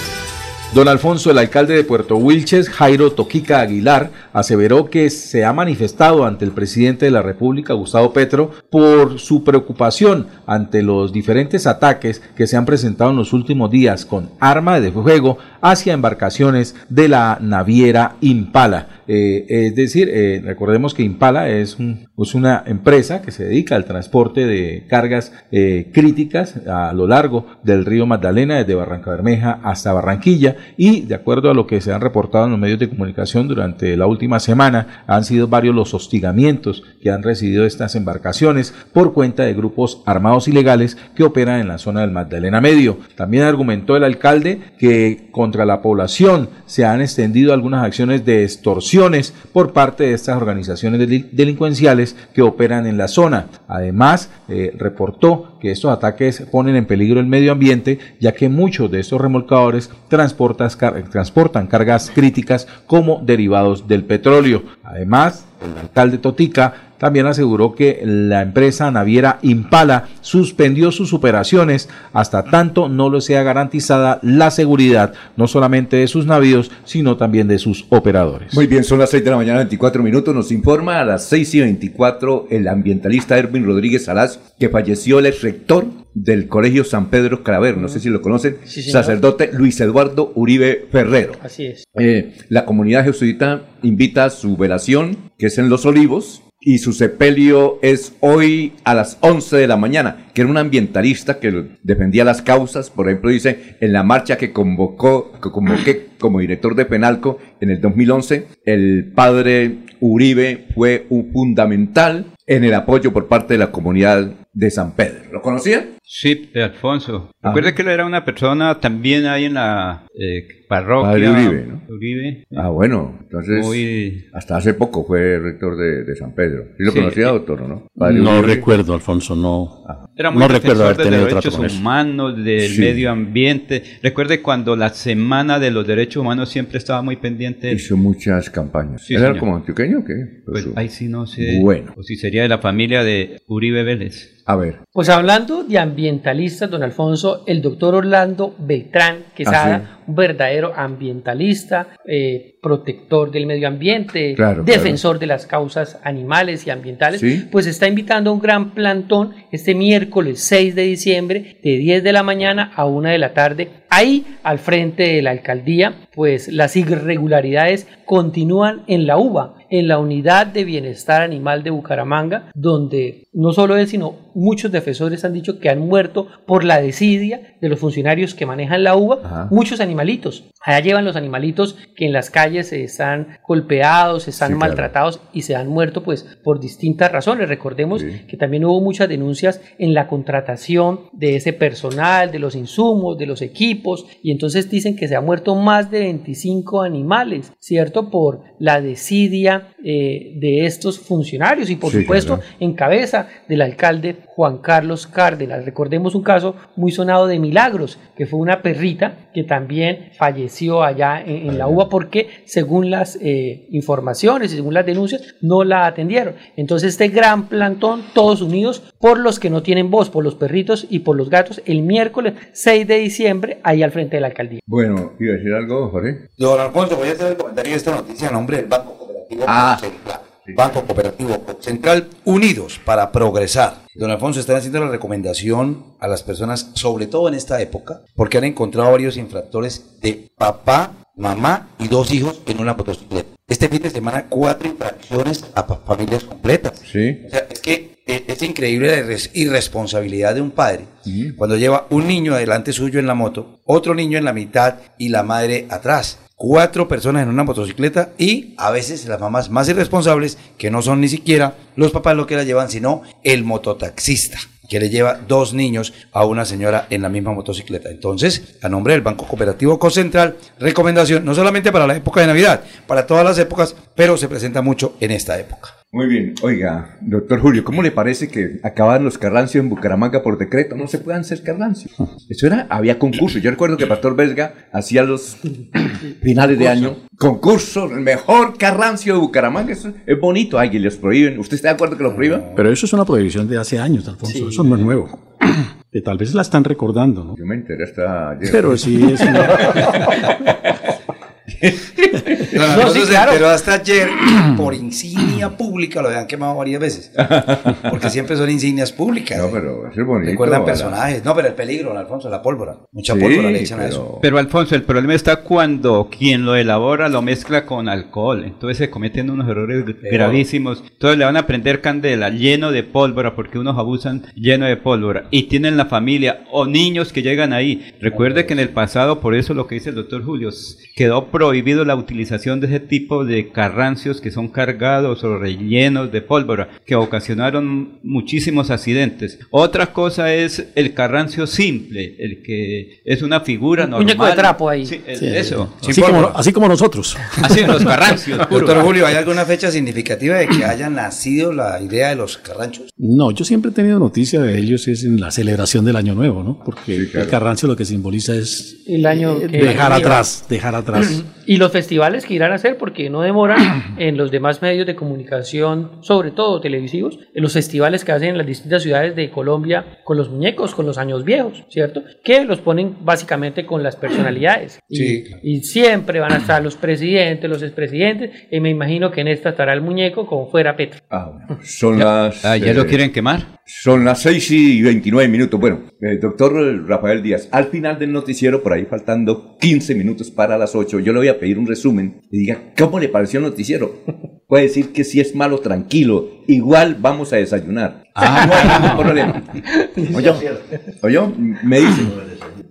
Don Alfonso, el alcalde de Puerto Wilches, Jairo Toquica Aguilar, aseveró que se ha manifestado ante el presidente de la República, Gustavo Petro, por su preocupación ante los diferentes ataques que se han presentado en los últimos días con arma de fuego hacia embarcaciones de la naviera Impala. Eh, es decir, eh, recordemos que Impala es, es una empresa que se dedica al transporte de cargas eh, críticas a lo largo del río Magdalena, desde Barranca Bermeja hasta Barranquilla, y de acuerdo a lo que se han reportado en los medios de comunicación durante la última semana, han sido varios los hostigamientos que han recibido estas embarcaciones por cuenta de grupos armados ilegales que operan en la zona del Magdalena Medio. También argumentó el alcalde que contra la población se han extendido algunas acciones de extorsiones por parte de estas organizaciones deli- delincuenciales que operan en la zona. Además, eh, reportó que estos ataques ponen en peligro el medio ambiente, ya que muchos de estos remolcadores transportan cargas críticas como derivados del petróleo. Además, el alcalde Totica también aseguró que la empresa naviera Impala suspendió sus operaciones hasta tanto no le sea garantizada la seguridad no solamente de sus navíos, sino también de sus operadores. Muy bien, son las 6 de la mañana, 24 minutos. Nos informa a las 6 y 24 el ambientalista Erwin Rodríguez Salaz, que falleció el ex rector del Colegio San Pedro Claver, no sé si lo conocen, Sí, sacerdote Luis Eduardo Uribe Ferrero. Así es. Eh, la comunidad jesuita invita a su velación, que es en Los Olivos, y su sepelio es hoy a las 11 de la mañana, que era un ambientalista que defendía las causas, por ejemplo, dice, en la marcha que convocó, que convoqué como director de Penalco en el 2011, el padre Uribe fue un fundamental en el apoyo por parte de la comunidad de San Pedro. ¿Lo conocía? Sí, de Alfonso. Ah. Recuerde que él era una persona también ahí en la eh, parroquia. Padre Uribe, ¿no? Uribe. Ah, bueno, entonces Muy- hasta hace poco fue rector de, de San Pedro. ¿Sí lo Sí. conocía, doctor, o no? Padre No Uribe. recuerdo, Alfonso, no. Era muy no recuerdo haber de tenido trato derechos con humanos, del Sí. medio ambiente. Recuerde cuando la semana de los derechos humanos siempre estaba muy pendiente. Hizo muchas campañas. Sí, ¿Él era señor. como antioqueño o qué? Pues Pues, ahí sí no sé. Bueno. O si sería de la familia de Uribe Vélez. A ver. Pues hablando de ambientalistas, don Alfonso, el doctor Orlando Beltrán Quesada, un verdadero ambientalista, eh, protector del medio ambiente, Claro, defensor de las causas animales y ambientales, Sí. pues está invitando a un gran plantón este miércoles 6 de diciembre de 10 de la mañana a 1 de la tarde. Ahí, al frente de la alcaldía, pues las irregularidades continúan en la UBA, en la Unidad de Bienestar Animal de Bucaramanga, donde no solo él, sino muchos defensores han dicho que han muerto por la desidia de los funcionarios que manejan la UBA, Ajá. muchos animalitos. Allá llevan los animalitos que en las calles eh, están golpeados, están Sí, claro. maltratados y se han muerto pues por distintas razones. Recordemos que también hubo muchas denuncias en la contratación de ese personal, de los insumos, de los equipos y entonces dicen que se han muerto más de 25 animales, ¿cierto? Por la desidia eh, de estos funcionarios y por Sí, supuesto claro. en cabeza del alcalde Juan Carlos Cárdenas. Recordemos un caso muy sonado de Milagros, que fue una perrita que también falleció allá en, en la UBA porque según las eh, informaciones y según las denuncias no la atendieron. Entonces este gran plantón, todos unidos por los que no tienen voz, por los perritos y por los gatos, el miércoles 6 de diciembre ahí al frente de la alcaldía. Bueno, ¿iba a decir algo, Jorge? Don Alfonso, voy a hacer el comentario de esta noticia a nombre del Banco Cooperativo Ah. Banco Cooperativo Central, unidos para progresar. Don Alfonso, están haciendo la recomendación a las personas, sobre todo en esta época, porque han encontrado varios infractores de papá, mamá y dos hijos en una motocicleta. Este fin de semana, cuatro infracciones a familias completas. Sí. O sea, es que eh, es increíble la irres- irresponsabilidad de un padre cuando lleva un niño adelante suyo en la moto, otro niño en la mitad y la madre atrás. Cuatro personas en una motocicleta y a veces las mamás más irresponsables, que no son ni siquiera los papás lo que la llevan, sino el mototaxista que le lleva dos niños a una señora en la misma motocicleta. Entonces, a nombre del Banco Cooperativo Cocentral, recomendación no solamente para la época de Navidad, para todas las épocas, pero se presenta mucho en esta época. Muy bien. Oiga, doctor Julio, ¿cómo le parece que acaban los carrancios en Bucaramanga por decreto? No se puedan hacer carrancios. Eso era, había concursos. Yo recuerdo que Pastor Vesga hacía los finales de año concursos, el mejor carrancio de Bucaramanga. Eso es bonito. Ay, que los prohíben. ¿Usted está de acuerdo que lo prohíban? Pero eso es una prohibición de hace años, Alfonso. Eso no es nuevo. Que tal vez la están recordando, ¿no? Yo me enteré hasta ayer. Pero sí es Alfonso sí, se claro. enteró hasta ayer por insignia pública, lo habían quemado varias veces. Porque siempre son insignias públicas. No, pero es bonito. Recuerdan personajes. No, pero el peligro, don Alfonso, la pólvora. Mucha Sí, pólvora le echan a eso. Pero Alfonso, el problema está cuando quien lo elabora lo mezcla con alcohol. Entonces se cometen unos errores gravísimos. Entonces le van a prender candela lleno de pólvora porque unos abusan lleno de pólvora. Y tienen la familia o niños que llegan ahí. Recuerde que en el pasado, por eso lo que dice el doctor Julio, quedó prohibido la utilización de ese tipo de carrancios que son cargados o rellenos de pólvora que ocasionaron muchísimos accidentes. Otra cosa es el carrancio simple, el que es una figura Un normal. muñeco de trapo ahí. Sí, el- Sí, eso. Así como, así como nosotros. Así los carrancios. Doctor Julio, ¿hay alguna fecha significativa de que haya nacido la idea de los carranchos? No, yo siempre he tenido noticia de ellos es en la celebración del Año Nuevo, ¿no? Porque el carrancio lo que simboliza es El año que dejar atrás, dejar atrás. Mm-hmm. Y los festivales que irán a hacer, porque no demoran en los demás medios de comunicación, sobre todo televisivos, en los festivales que hacen en las distintas ciudades de Colombia con los muñecos, con los años viejos, ¿cierto? Que los ponen básicamente con las personalidades. Y, Sí. y siempre van a estar los presidentes, los expresidentes, y me imagino que en esta estará el muñeco como fuera Petro. Ah, bueno. Son las. Ah, ¿ya eh, lo quieren quemar? Son las 6 y 29 minutos. Bueno, eh, doctor Rafael Díaz, al final del noticiero, por ahí faltando 15 minutos para las 8, yo le voy a pedir un resumen y diga cómo le pareció el noticiero. Puede decir que si es malo, tranquilo. Igual vamos a desayunar. Ah, no hay ningún problema. Oye, oye, me dice.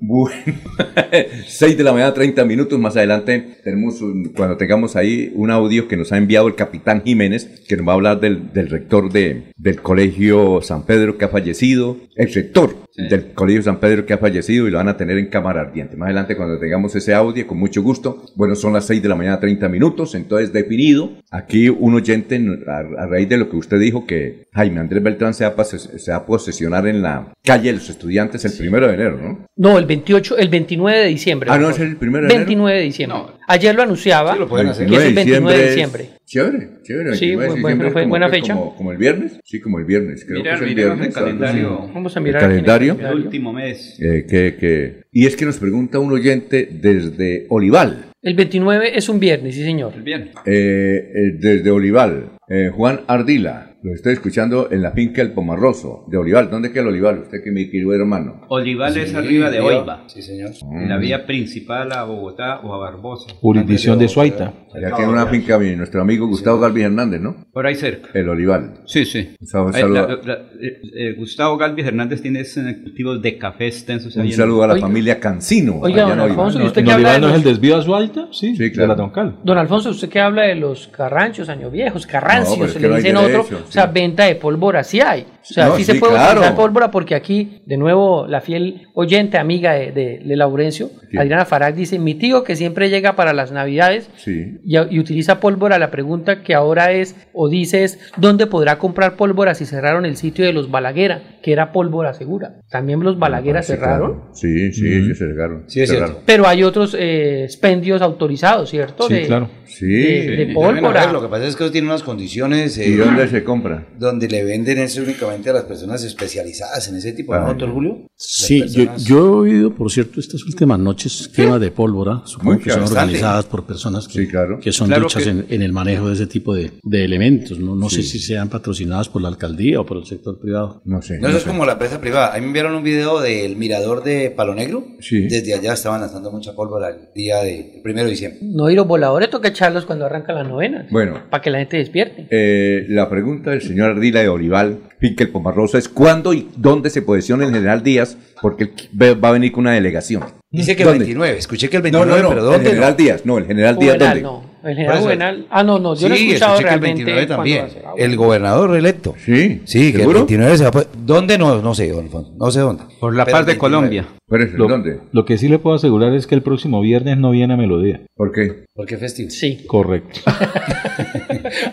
Bueno, 6 de la mañana, 30 minutos más adelante, tenemos un- cuando tengamos ahí un audio que nos ha enviado el capitán Jiménez, que nos va a hablar del, del rector de, del colegio San Pedro que ha fallecido, el rector del colegio San Pedro que ha fallecido y lo van a tener en cámara ardiente. Más adelante cuando tengamos ese audio, con mucho gusto, bueno, son las 6 de la mañana, 30 minutos, entonces definido, aquí un oyente, a, a raíz de lo que usted dijo, que Jaime Andrés Beltrán se va, se va a posesionar en la calle de los estudiantes el primero de enero, ¿no? No, el 28, el 29 de diciembre. Ah, no, es el primero de enero. 29 de diciembre. Ayer lo anunciaba, lo pueden hacer. que es el 29 de 29 diciembre. Chévere, chévere. Sí, 29 de bu- diciembre bueno, es fue como buena que fecha. Como, como el viernes, sí, como el viernes. Creo Mira, que es el el viernes. así. calendario. Vamos a El mirar el calendario. El último mes. Eh, que, que- y es que nos pregunta un oyente desde Olival. El 29 es un viernes, sí señor. Bien. eh, eh, desde Olival. eh, Juan Ardila. Lo estoy escuchando en la finca El Pomarroso de Olival. ¿Dónde queda el Olival? Usted que mi querido hermano. Olival es Sí, arriba de. Oiva. Sí, señor. En la vía principal a Bogotá o a Barbosa. Jurisdicción de Suaita. Allá tiene una finca mi, nuestro amigo Gustavo Galvis Hernández, ¿no? Por ahí cerca. El Olival. Sí, sí. Un sal- Ahí, saludo- la- la- eh, eh, Gustavo Galvis Hernández tiene cultivos de café extensos. Un saludo a la Oiga. familia Cancino. Oiga, don Olival. Alfonso, ¿y usted ¿En qué habla de no es el desvío a Suaita? Sí, Sí, de claro. la Troncal. Don Alfonso, usted que habla de los carranchos, años viejos, carrancios, No, se que le no dicen otro, o sea, venta de pólvora sí hay. O sea, No, sí, se puede claro. utilizar pólvora porque aquí, de nuevo, la fiel oyente, amiga de, de, de Laurencio, Sí. Adriana Farag, dice, mi tío que siempre llega para las navidades Sí. y, y utiliza pólvora, la pregunta que ahora es, o dice es, ¿dónde podrá comprar pólvora si cerraron el sitio de los Balaguera, que era pólvora segura? También los Balaguera Ah, Sí, cerraron. claro. Sí, sí, ellos cerraron. Sí, es cerraron. cierto. Pero hay otros eh, expendios autorizados, ¿cierto? Sí, De- claro. Sí. de, pólvora. Lo que pasa es que eso tiene unas condiciones eh, ¿Y dónde se compra? donde le venden es únicamente únicamente a las personas especializadas en ese tipo, ¿no, doctor Julio? Sí, yo, personas- yo he oído, por cierto, estas últimas noches quema de pólvora, supongo que son organizadas por personas que, que son Claro duchas que- en, en el manejo de ese tipo de, de elementos. No, no sé Sí. si sean patrocinadas por la alcaldía o por el sector privado. No sé. No, eso es como la empresa privada. A mí me enviaron un video del mirador de Palo Negro. Desde allá estaban lanzando mucha pólvora el día de el primero de diciembre. No, y los voladores toca echarlos cuando arrancan las novenas. Bueno. Para que la gente despierte. Eh, la pregunta del señor Ardila de Olival, Pinkel Pomarrosa, es cuándo y dónde se posiciona el general Díaz, porque va a venir con una delegación. Dice que el ¿Dónde? 29. Escuché que el No, 29, no, no, pero el general no? Díaz, no, el general Díaz, ¿dónde? no. El general Juvenal. Ah, no, no. Yo no he escuchado que el realmente. 29 cuándo también. El gobernador electo. Sí. Sí, que ¿Seguro? el 29 se va a... po- ¿Dónde? No, no sé, don Alfonso. No sé dónde. Por la Pero paz de el 29. Colombia. Pero, Lo, ¿dónde? lo que sí le puedo asegurar es que el próximo viernes no viene a Melodía. ¿Por qué? ¿Por qué festivo? Sí. Correcto.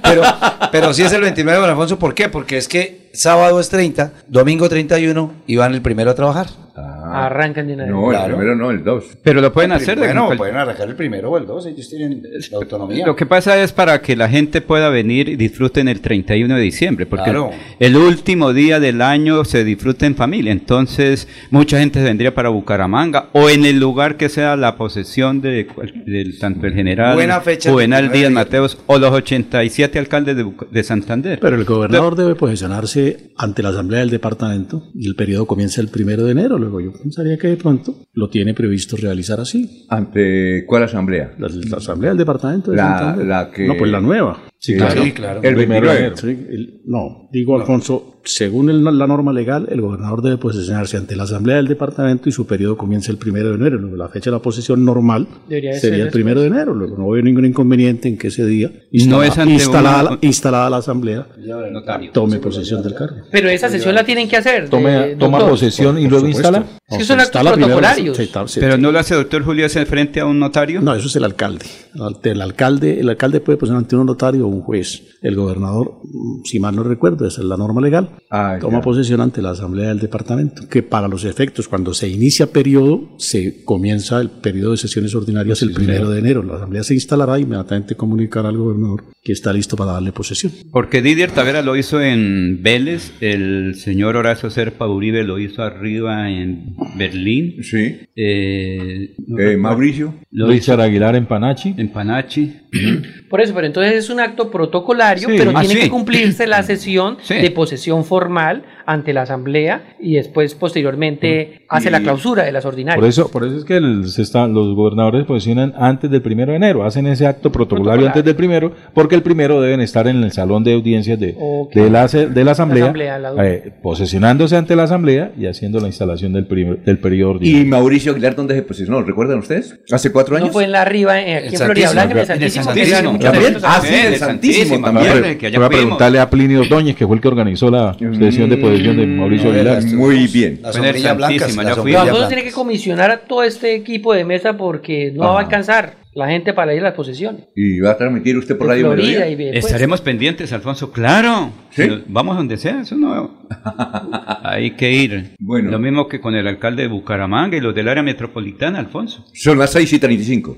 Pero, pero sí es el 29, don Alfonso. ¿Por qué? Porque es que sábado es 30, domingo 31 y van el primero a trabajar. Arrancan de una vez. No, el Claro. primero no, el dos. Pero lo pueden hacer de Bueno, cual- pueden arrancar el primero o el 2, ellos tienen la autonomía. Lo que pasa es para que la gente pueda venir y disfruten el 31 de diciembre, porque Claro. el último día del año se disfruta en familia, entonces mucha gente vendría para Bucaramanga o en el lugar que sea la posesión de, del tanto el general Buena fecha, Juvenal 29 Díaz de Mateos o los 87 alcaldes de, Buca- de Santander. Pero el gobernador debe posicionarse ante la asamblea del departamento y el periodo comienza el primero de enero. Luego yo pensaría que de pronto lo tiene previsto realizar así. ¿Ante cuál asamblea? La, la asamblea del departamento de La- Santander. la que- No, pues la nueva. Sí, claro. Sí, claro. El Primero 29. de enero. Sí, el- no, digo Alfonso, según el- la norma legal, el gobernador debe posicionarse ante la asamblea del departamento y su periodo comienza el primero de enero. La fecha de la posesión normal Debería sería ser el primero de enero. Luego no veo ningún inconveniente en que ese día No es ante instalada, una- la- instalada la asamblea tome posesión del cargo. Pero esa sesión la tienen que hacer. Tome- de- toma posesión y Por luego supuesto. instala. Es que son actos primero, protocolarios. se- se- se- Pero no lo hace doctor Julio hace frente a un notario. No, eso es el alcalde. El alcalde, el alcalde puede posicionar ante un notario o un juez. El gobernador, mm, si mal no recuerdo, esa es la norma legal, Ah, toma ya. posesión ante la asamblea del departamento, que para los efectos, cuando se inicia periodo, se comienza el periodo de sesiones ordinarias el primero de enero. La asamblea se instalará y inmediatamente comunicará al gobernador que está listo para darle posesión. Porque Didier Tavera lo hizo en Vélez, el señor Horacio Serpa Uribe lo hizo arriba en Berlín. Sí. Eh, no Eh. Mauricio. Lo Richard hizo Aguilar en Panachi. en Panachi. Por eso, pero entonces es un acto protocolario, Sí. pero Ah, tiene sí. que cumplirse la sesión Sí. de posesión formal ante la asamblea y después posteriormente hace la clausura de las ordinarias. Por eso, por eso es que el- se está- los gobernadores posicionan antes del primero de enero, hacen ese acto protocolario antes del primero, porque el primero deben estar en el salón de audiencias de, la, de la asamblea, asamblea, la- eh, posesionándose ante la asamblea y haciendo la instalación del, primer- del periodo ordinario. ¿Y Mauricio Aguilar dónde se posicionó? ¿Recuerdan ustedes? ¿Hace cuatro años? No fue en la arriba, eh, aquí El en Florida Blanca, en el Santísimo. ¿También? eventos Ah, así. sí, el Santísimo Voy también. a preguntarle a Plinio Ordóñez, que fue el que organizó la sesión de posesión de Mauricio Mm, Aguilar. Muy bien. La sombrilla blanca. La sombrilla Nosotros tiene que comisionar a todo este equipo de mesa porque no va a alcanzar la gente para ir a las posesiones. ¿Y va a transmitir usted por De Radio Florida Melodía? y después- Estaremos pendientes, Alfonso, claro. ¿Sí? Vamos donde sea, eso no. Hay que ir. Bueno. Lo mismo que con el alcalde de Bucaramanga y los del área metropolitana, Alfonso. Son las 6 y 35.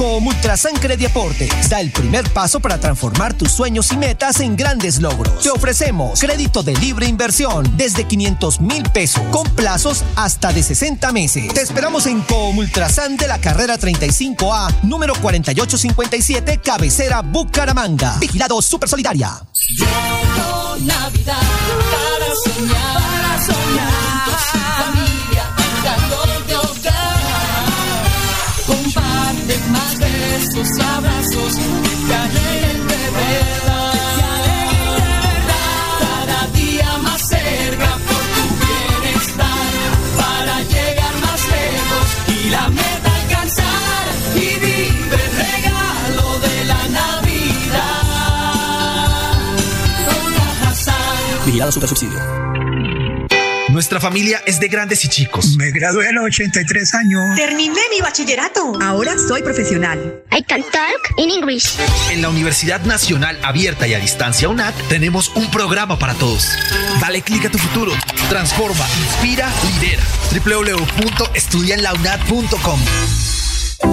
En Comultrasan Crediaporte da el primer paso para transformar tus sueños y metas en grandes logros. Te ofrecemos crédito de libre inversión desde 500 mil pesos con plazos hasta de 60 meses. Te esperamos en Comultrasan de la carrera 35A, número 4857, cabecera Bucaramanga. Vigilado Super Solidaria. Navidad para soñar. besos y abrazos que te de verdad. Que te alegren. Cada día más cerca por tu bienestar. Para llegar más lejos y la meta alcanzar. Y vive el regalo de la Navidad. Con Vigilado Super Subsidio. Nuestra familia es de grandes y chicos. Me gradué a los 83 años. Terminé mi bachillerato. Ahora soy profesional. I can talk in English. En la Universidad Nacional Abierta y a Distancia UNAT tenemos un programa para todos. Dale clic a tu futuro. Transforma, inspira, lidera. www.estudianlaunat.com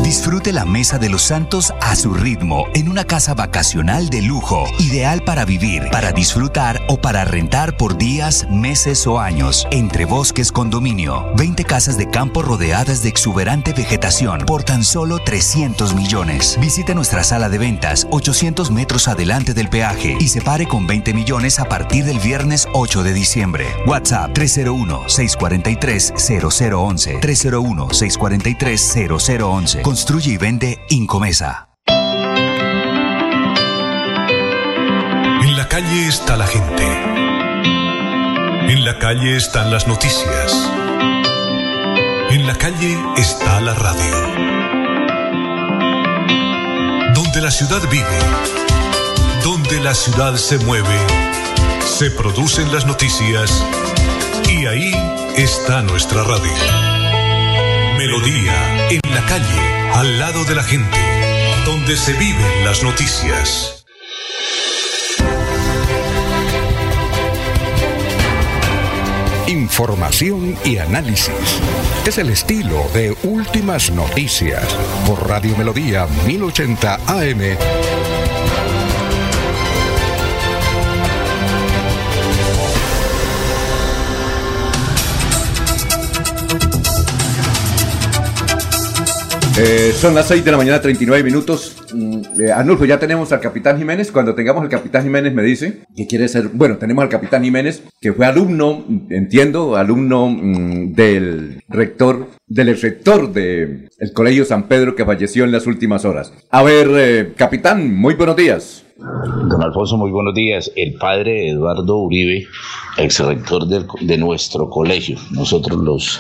Disfrute la Mesa de los Santos a su ritmo en una casa vacacional de lujo, ideal para vivir, para disfrutar o para rentar por días, meses o años. Entre Bosques Condominio, 20 casas de campo rodeadas de exuberante vegetación por tan solo 300 millones. Visite nuestra sala de ventas 800 metros adelante del peaje y se pare con 20 millones a partir del viernes 8 de diciembre. WhatsApp 301-643-0011. 301-643-0011. Construye y vende Incomesa. En la calle está la gente. En la calle están las noticias. En la calle está la radio. Donde la ciudad vive, donde la ciudad se mueve, se producen las noticias y ahí está nuestra radio. Melodía, en la calle, al lado de la gente, donde se viven las noticias. Información y análisis. Es el estilo de Últimas Noticias por Radio Melodía 1080 AM. Eh, son las 6 de la mañana, 39 minutos. Mm, eh, Arnulfo, ya tenemos al capitán Jiménez. Cuando tengamos al capitán Jiménez me dice que quiere ser... Bueno, tenemos al capitán Jiménez, que fue alumno, entiendo, alumno mm, del rector, del rector del el Colegio San Pedro que falleció en las últimas horas. A ver, eh, capitán, muy buenos días. Don Alfonso, muy buenos días. El padre Eduardo Uribe, ex rector de nuestro colegio, nosotros los,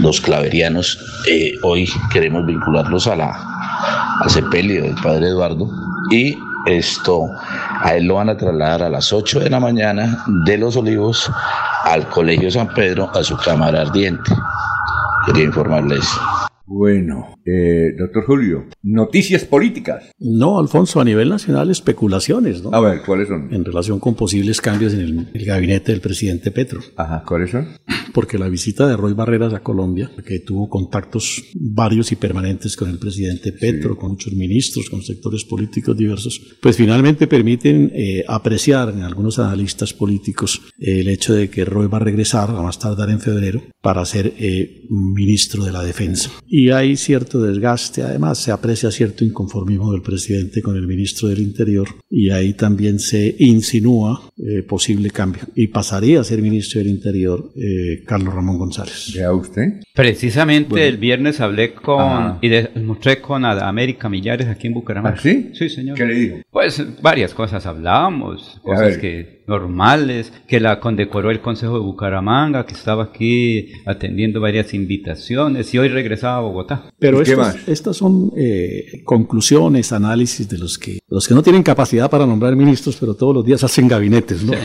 los claverianos, eh, hoy queremos vincularlos a la, al sepelio del padre Eduardo y esto a él lo van a trasladar a las 8 de la mañana de Los Olivos al Colegio San Pedro a su cámara ardiente. Quería informarles. Bueno, eh, doctor Julio, noticias políticas. No, Alfonso, a nivel nacional especulaciones, ¿no? A ver, ¿cuáles son? En relación con posibles cambios en el, el gabinete del presidente Petro. Ajá, ¿cuáles son? Porque la visita de Roy Barreras a Colombia, que tuvo contactos varios y permanentes con el presidente Petro, con muchos ministros, con sectores políticos diversos, pues finalmente permiten eh, apreciar en algunos analistas políticos eh, el hecho de que Roy va a regresar, a más tardar en febrero, para ser eh, ministro de la Defensa. Y hay cierto desgaste, además se aprecia cierto inconformismo del presidente con el ministro del Interior y ahí también se insinúa eh, posible cambio. Y pasaría a ser ministro del Interior eh, Carlos Ramón González. ¿Ya usted? Precisamente Bueno. el viernes hablé con Ajá. y mostré con América Millares aquí en Bucaramanga. ¿Ah, sí? Sí, señor. ¿Qué le dijo? Pues varias cosas hablábamos, cosas que normales, que la condecoró el Consejo de Bucaramanga, que estaba aquí atendiendo varias invitaciones y hoy regresaba a Bogotá. Pero estas, estas son eh, conclusiones, análisis de los que los que no tienen capacidad para nombrar ministros, pero todos los días hacen gabinetes, ¿no?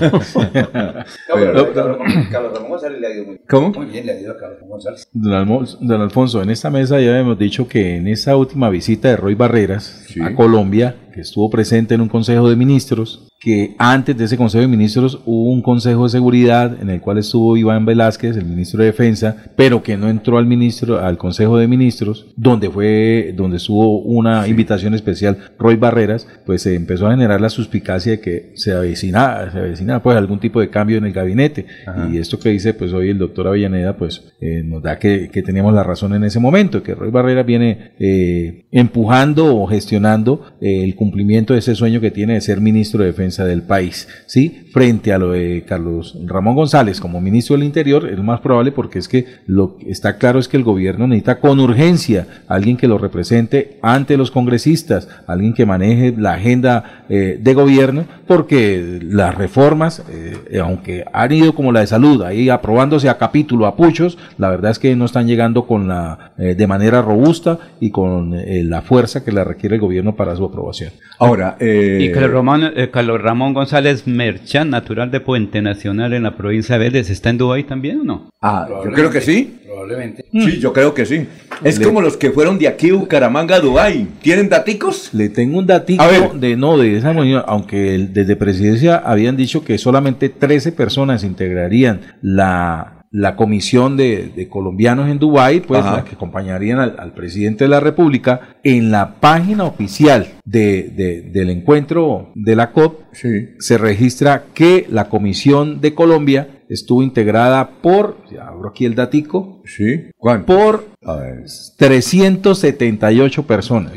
Carlos Ramón González le ha ido muy ¿Cómo? Muy bien, le ha ido a Carlos Ramón González. Don, Almo- don Alfonso, en esta mesa ya hemos dicho que en esa última visita de Roy Barreras a Colombia, que estuvo presente en un Consejo de Ministros, que antes de ese Consejo de Ministros hubo un Consejo de Seguridad en el cual estuvo Iván Velázquez, el ministro de Defensa, pero que no entró al ministro al Consejo de Ministros, donde fue donde estuvo una invitación especial Roy Barreras, pues se empezó a generar la suspicacia de que se avecina, se avecina pues algún tipo de cambio en el gabinete. Ajá. Y esto que dice pues hoy el doctor Avellaneda, pues eh, nos da que, que teníamos la razón en ese momento, que Roy Barreras viene eh, empujando o gestionando eh, el cumplimiento de ese sueño que tiene de ser ministro de Defensa del país, ¿sí? Frente a lo de Carlos Ramón González como ministro del Interior, es más probable porque es que lo que está claro es que el gobierno necesita con urgencia alguien que lo represente ante los congresistas, alguien que maneje la agenda eh, de gobierno, porque las reformas, eh, aunque han ido como la de salud, ahí aprobándose a capítulo, a puchos, la verdad es que no están llegando con la, eh, de manera robusta y con la fuerza que la requiere el gobierno para su aprobación. Ahora, eh, Y Carlos Ramón, eh, Carlos Ramón González Merchán, natural de Puente Nacional en la provincia de Vélez, ¿está en Dubái también o no? Ah, yo creo que sí. Probablemente. Sí, yo creo que sí. Es Le- como los que fueron de aquí, Bucaramanga, a Dubái. ¿Tienen daticos? Le tengo un datico A ver. de no de esa reunión, aunque el- desde presidencia habían dicho que solamente 13 personas integrarían la, la comisión de, de colombianos en Dubái, pues Ajá. la que acompañarían al, al presidente de la República, en la página oficial de, de- del encuentro de la COP se registra que la comisión de Colombia estuvo integrada por, ya abro aquí el datico, sí, por 378 personas.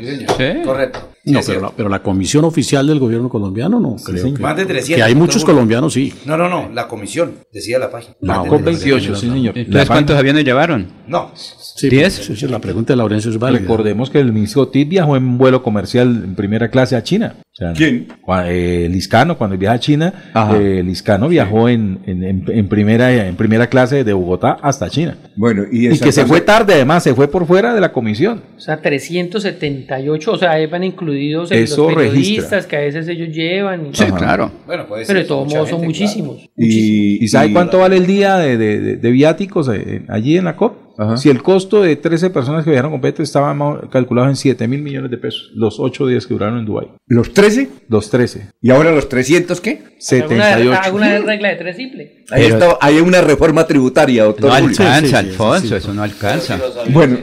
Correcto. No, pero la, pero la comisión oficial del gobierno colombiano no creo sí. que, Más de 300. que hay muchos seguro. colombianos, sí. No, no, no, la comisión, decía la página. COP 300. 28, sí, señor. Entonces, ¿cuántos aviones llevaron? No. Sí, ¿Diez? pues, sí, sí, la pregunta de Laurencio es válida. Recordemos que el ministro Tit viajó en vuelo comercial en primera clase a China. Sea, ¿Quién? eh, Liscano, cuando viaja a China, eh, Liscano viajó en, en- en- en primera, en primera clase de Bogotá hasta China. Bueno, y, que se fue tarde, además, se fue por fuera de la comisión. O sea, 378, o sea, ahí van incluidos Eso los periodistas registra. que a veces ellos llevan. y- Sí, claro. Bueno, puede Pero ser. de todos modos son gente, muchísimos. ¿Y, sabe cuánto vale el día de, de- de- de viáticos eh, allí en la COP? Si el costo de 13 personas que viajaron con Petro estaba calculado en 7 mil millones de pesos, los 8 días que duraron en Dubái. ¿Los 13? Los 13. ¿Y ahora los 300 qué? ¿Alguna, 78. alguna regla de tres simple? Ahí Pero- está, hay una reforma tributaria, doctor. No Julio. alcanza, sí, sí, Alfonso, sí. eso no alcanza. Bueno,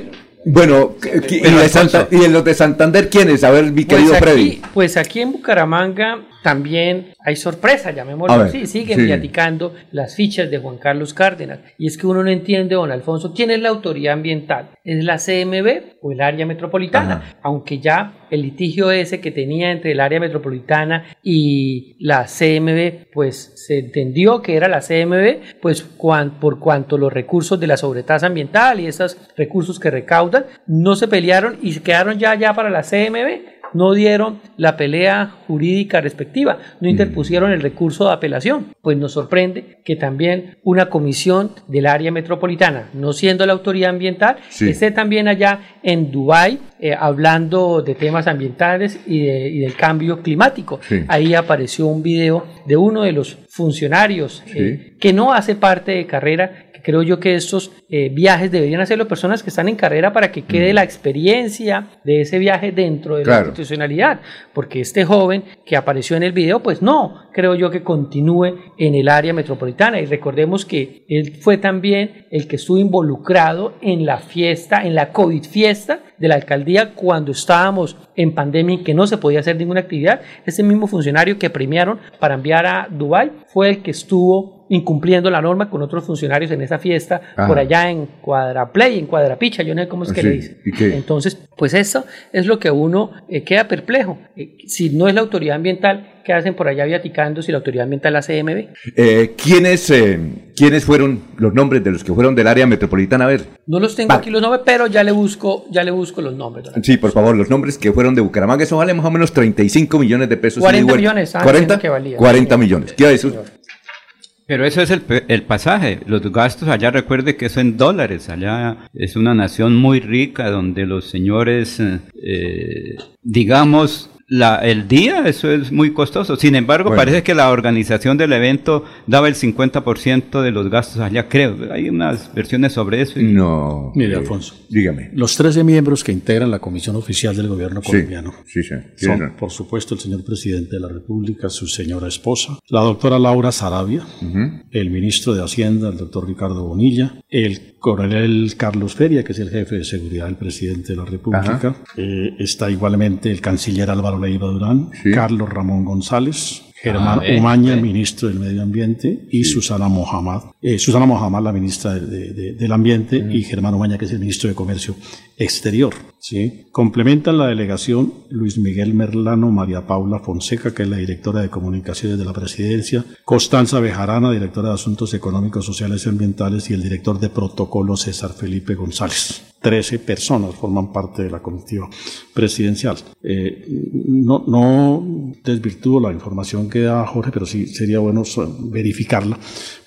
bueno, ¿y, en los de Santander quiénes? A ver, mi querido Pues Freddy. aquí, pues aquí en Bucaramanga también hay sorpresa, llamémoslo ver, así. Siguen sí. viaticando las fichas de Juan Carlos Cárdenas. Y es que uno no entiende, don Alfonso, quién es la autoridad ambiental. ¿Es la CMB o el área metropolitana? Aunque ya el litigio ese que tenía entre el área metropolitana y la CMB, pues se entendió que era la CMB, pues cuan- por cuanto los recursos de la sobretasa ambiental y esos recursos que recaudan no se pelearon y se quedaron ya, ya para la CMB no dieron la pelea jurídica respectiva, no interpusieron el recurso de apelación. Pues nos sorprende que también una comisión del área metropolitana, no siendo la autoridad ambiental, Sí. esté también allá en Dubái eh, hablando de temas ambientales y, de- y del cambio climático. Sí. Ahí apareció un video de uno de los funcionarios eh, que no hace parte de carrera, creo yo que estos eh, viajes deberían hacerlo personas que están en carrera para que quede la experiencia de ese viaje dentro de la institucionalidad, porque este joven que apareció en el video, pues no, creo yo que continúe en el área metropolitana. Y recordemos que él fue también el que estuvo involucrado en la fiesta, en la COVID fiesta de la alcaldía cuando estábamos en pandemia y que no se podía hacer ninguna actividad, ese mismo funcionario que premiaron para enviar a Dubái fue el que estuvo incumpliendo la norma con otros funcionarios en esa fiesta Ajá. por allá en Cuadraplay, en Cuadrapicha, yo no sé cómo es que Sí, le dice. ¿y qué? Entonces, pues eso es lo que uno eh, queda perplejo. Eh, si no es la autoridad ambiental, ¿qué hacen por allá viaticando si la autoridad ambiental es la CMB? Eh, ¿quiénes, eh, ¿Quiénes fueron los nombres de los que fueron del área metropolitana? A ver. No los tengo Va. aquí los nombres, pero ya le busco, ya le busco los nombres. Sí, por favor, los nombres que fueron de Bucaramanga, eso vale más o menos 35 millones de pesos. 40 ida y vuelta. millones, estaban 40, diciendo que valía. 40 millones. ¿Qué decir? Pero eso es el, el pasaje. Los gastos allá, recuerde que eso en dólares. Allá es una nación muy rica donde los señores, eh, digamos, la, el día, eso es muy costoso. Sin embargo, Bueno. parece que la organización del evento daba el 50% de los gastos allá, creo. Hay unas versiones sobre eso. y- No. Mire, eh, Alfonso. Dígame. Los 13 miembros que integran la comisión oficial del gobierno Sí, colombiano sí, sí. tiene son, por supuesto, el señor presidente de la República, su señora esposa, la doctora Laura Sarabia, Ujú. el ministro de Hacienda, el doctor Ricardo Bonilla, el coronel Carlos Feria, que es el jefe de seguridad del presidente de la República, eh, está igualmente el canciller Álvaro Leiva Durán, Sí. Carlos Ramón González, Germán Ah, ve, Umaña, ve. ministro del Medio Ambiente, y Susana Mohamed, eh, Susana Mohamed, la ministra de- de- del Ambiente, y Germán Umaña, que es el ministro de Comercio Exterior. ¿sí? Complementan la delegación Luis Miguel Merlano, María Paula Fonseca, que es la directora de Comunicaciones de la Presidencia, Constanza Bejarana, directora de Asuntos Económicos, Sociales y Ambientales, y el director de Protocolo César Felipe González. 13 personas forman parte de la comitiva presidencial. Eh, no, no desvirtúo la información que da Jorge, pero sí sería bueno verificarla,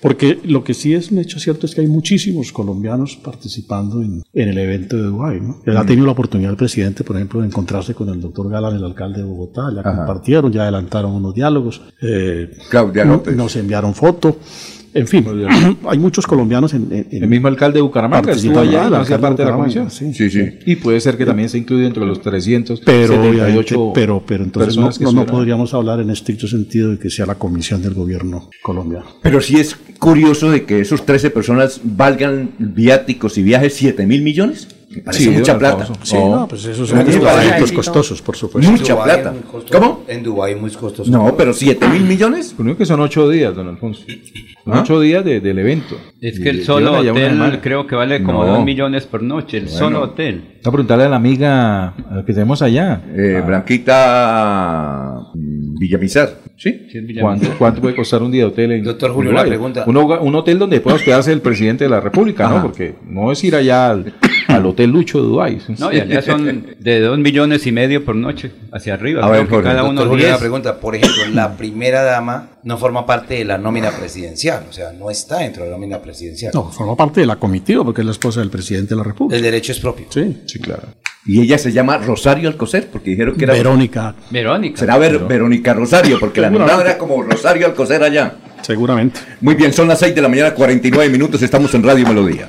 porque lo que sí es un hecho cierto es que hay muchísimos colombianos participando en, en el evento de Dubái. ¿No? Ha Mm. tenido la oportunidad el presidente, por ejemplo, de encontrarse con el doctor Galán, el alcalde de Bogotá, ya Ajá. compartieron, ya adelantaron unos diálogos. eh, Claudia López. Nos enviaron foto. En fin, hay muchos colombianos en, en- en- El mismo alcalde de Bucaramanga estuvo participando. allá, Ah, alcalde parte de la comisión. sí. Sí, sí. Y puede ser que también se incluye entre los 300. Pero, obviamente, pero, pero entonces no, no, no podríamos hablar en estricto sentido de que sea la comisión del gobierno colombiano. Pero sí es curioso de que esos 13 personas valgan viáticos y viajes 7 mil millones. Me parece Sí, mucha plata. Sí, no, pues esos son parece- proyectos costosos, por supuesto. Mucha plata. costoso. ¿Cómo? En Dubái muy costoso. No, pero 7 mil millones. Único que son ocho días, don Alfonso. Son ¿Ah? ocho días de- del evento. Es que el solo hotel creo que vale como No. 2 millones por noche, el Bueno. solo hotel. Voy a preguntarle a la amiga a la que tenemos allá. Eh, Blanquita mm, Villamizar. ¿Sí? ¿Cuánto, cuánto puede costar un día de hotel en Doctor Julio, Uruguay? una pregunta. Un, hotel donde pueda hospedarse el presidente de la República, ¿no? Porque no es ir allá al, al Hotel Lucho de Dubái. No, y allá son de 2 millones y medio por noche hacia arriba. A ver, Jorge. cada uno Julio, una 10. pregunta. Por ejemplo, la primera dama no forma parte de la nómina presidencial, o sea, no está dentro de la nómina presidencial. No, forma parte de la comitiva porque es la esposa del presidente de la República. El derecho es propio. Sí. Sí, claro. Y ella se llama Rosario Alcocer, porque dijeron que era. Verónica, Verónica. Será Ver- Verónica Rosario, porque la nombrada era como Rosario Alcocer allá. seguramente. Muy bien, son las 6 de la mañana, 49 minutos, estamos en Radio Melodía.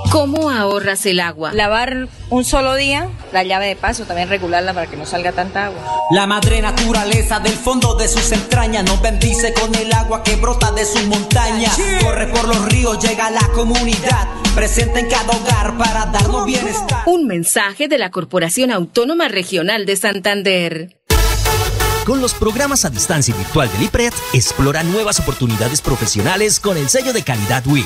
cómo ahorras el agua? Lavar un solo día, la llave de paso, también regularla para que no salga tanta agua. La madre naturaleza del fondo de sus entrañas nos bendice con el agua que brota de sus montañas. Corre por los ríos, llega a la comunidad, presente en cada hogar para darnos bienestar. Un mensaje de la Corporación Autónoma Regional de Santander. Con los programas a distancia y virtual del IPRED, explora nuevas oportunidades profesionales con el sello de calidad WIS.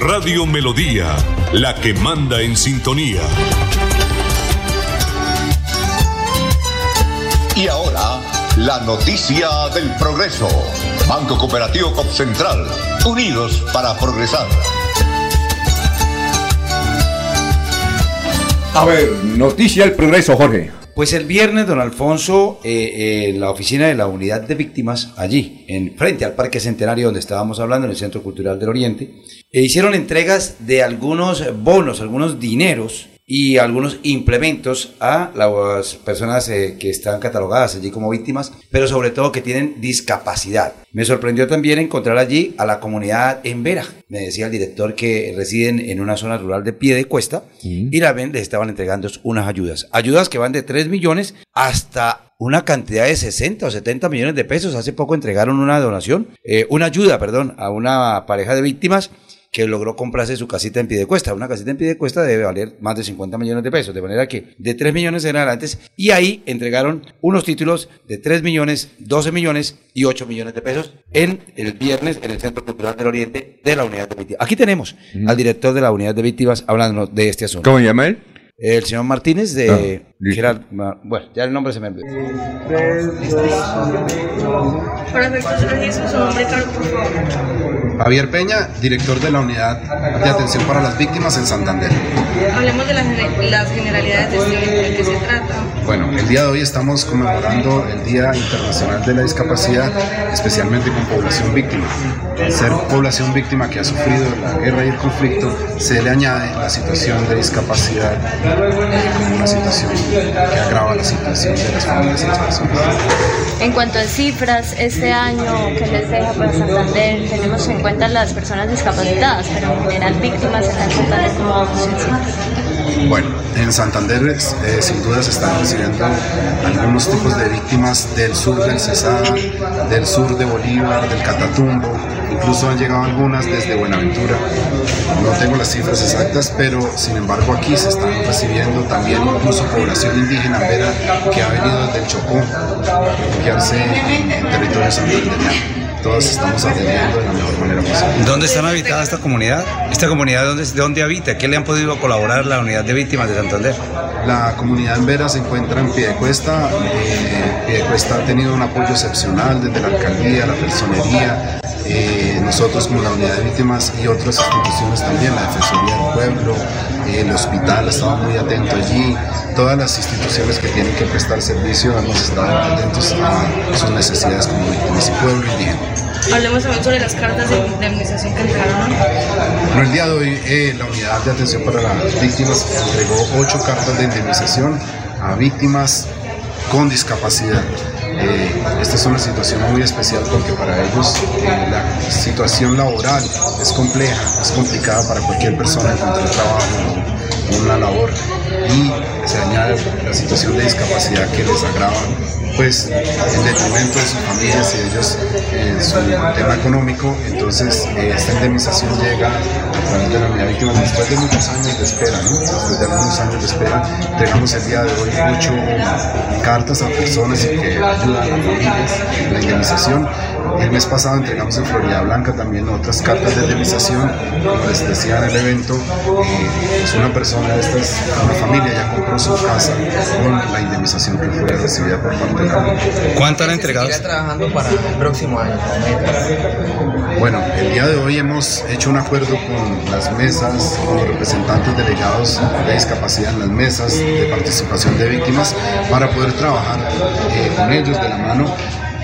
Radio Melodía, la que manda en sintonía. Y ahora, la noticia del progreso. Banco Cooperativo Cop Central, unidos para progresar. A ver, noticia del progreso, Jorge. Pues el viernes, don Alfonso, eh, eh, la oficina de la unidad de víctimas, allí, en frente al Parque Centenario donde estábamos hablando, en el Centro Cultural del Oriente, eh, hicieron entregas de algunos bonos, algunos dineros y algunos implementos a las personas eh, que están catalogadas allí como víctimas, pero sobre todo que tienen discapacidad. Me sorprendió también encontrar allí a la comunidad en Vera. Me decía el director que residen en una zona rural de pie de cuesta y también les estaban entregando unas ayudas. Ayudas que van de 3 millones hasta una cantidad de 60 o 70 millones de pesos. Hace poco entregaron una donación, eh, una ayuda, perdón, a una pareja de víctimas que logró comprarse su casita en Piedecuesta. Una casita en Piedecuesta debe valer más de 50 millones de pesos, de manera que de 3 millones en adelante, y ahí entregaron unos títulos de 3 millones, 12 millones y 8 millones de pesos en el viernes en el Centro Cultural del Oriente de la Unidad de Víctimas. Aquí tenemos al director de la Unidad de Víctimas hablándonos de este asunto. ¿Cómo se llama él? El señor Martínez de Gerard- bueno, ya el nombre se me olvidó. Para efectos religiosos, su nombre, claro, por favor. Javier Peña, director de la Unidad de Atención para las Víctimas en Santander. Hablemos de las, gene- las generalidades de este de qué se trata. Bueno, el día de hoy estamos conmemorando el Día Internacional de la Discapacidad, especialmente con población víctima. Al ser población víctima que ha sufrido la guerra y el conflicto, se le añade la situación de discapacidad agrava la situación de las familias. En cuanto a cifras, este año que les deja para Santander, tenemos en cuenta las personas discapacitadas, pero en general víctimas en Santander como. Bueno, en Santander eh, sin duda se están recibiendo algunos tipos de víctimas del sur del Cesar, del sur de Bolívar, del Catatumbo, incluso han llegado algunas desde Buenaventura. No tengo las cifras exactas, pero sin embargo aquí se están recibiendo también incluso población indígena vera que ha venido desde el Chocó a refugiarse en, en territorio santandereano. Todos estamos atendiendo de la mejor manera posible. ¿Dónde están habitadas esta comunidad? ¿Esta comunidad dónde, de dónde habita? ¿Qué le han podido colaborar la unidad de víctimas de Santander? La comunidad en Vera se encuentra en Piedecuesta. Eh, Piedecuesta ha tenido un apoyo excepcional desde la alcaldía, la personería, eh, nosotros como la unidad de víctimas y otras instituciones también, la Defensoría del Pueblo, eh, el hospital ha estado muy atento allí. Todas las instituciones que tienen que prestar servicio hemos estado atentos a sus necesidades como víctimas y pueblo indígena. Hablemos también sobre las cartas de indemnización que dejaron. Bueno, el día de hoy eh, la Unidad de Atención para las Víctimas entregó ocho cartas de indemnización a víctimas con discapacidad. Eh, esta es una situación muy especial porque para ellos eh, la situación laboral es compleja, es complicada para cualquier persona encontrar trabajo en una labor. Y se añade la situación de discapacidad que les agrava pues en detrimento de sus familias y ellos en su tema económico. Entonces eh, esta indemnización llega a través de la unidad de víctimas después de muchos años de espera ¿no? después de algunos años de espera entregamos el día de hoy ocho cartas a personas que ayudan a familias en la indemnización. El mes pasado entregamos en Florida Blanca también otras cartas de indemnización. Como les decía en el evento eh, pues una persona de estas una familia ya compró su casa con la indemnización que fue recibida por parte de la ¿Cuánto han entregado? trabajando para el próximo año. Bueno, el día de hoy hemos hecho un acuerdo con las mesas, con los representantes delegados de discapacidad en las mesas de participación de víctimas para poder trabajar eh, con ellos de la mano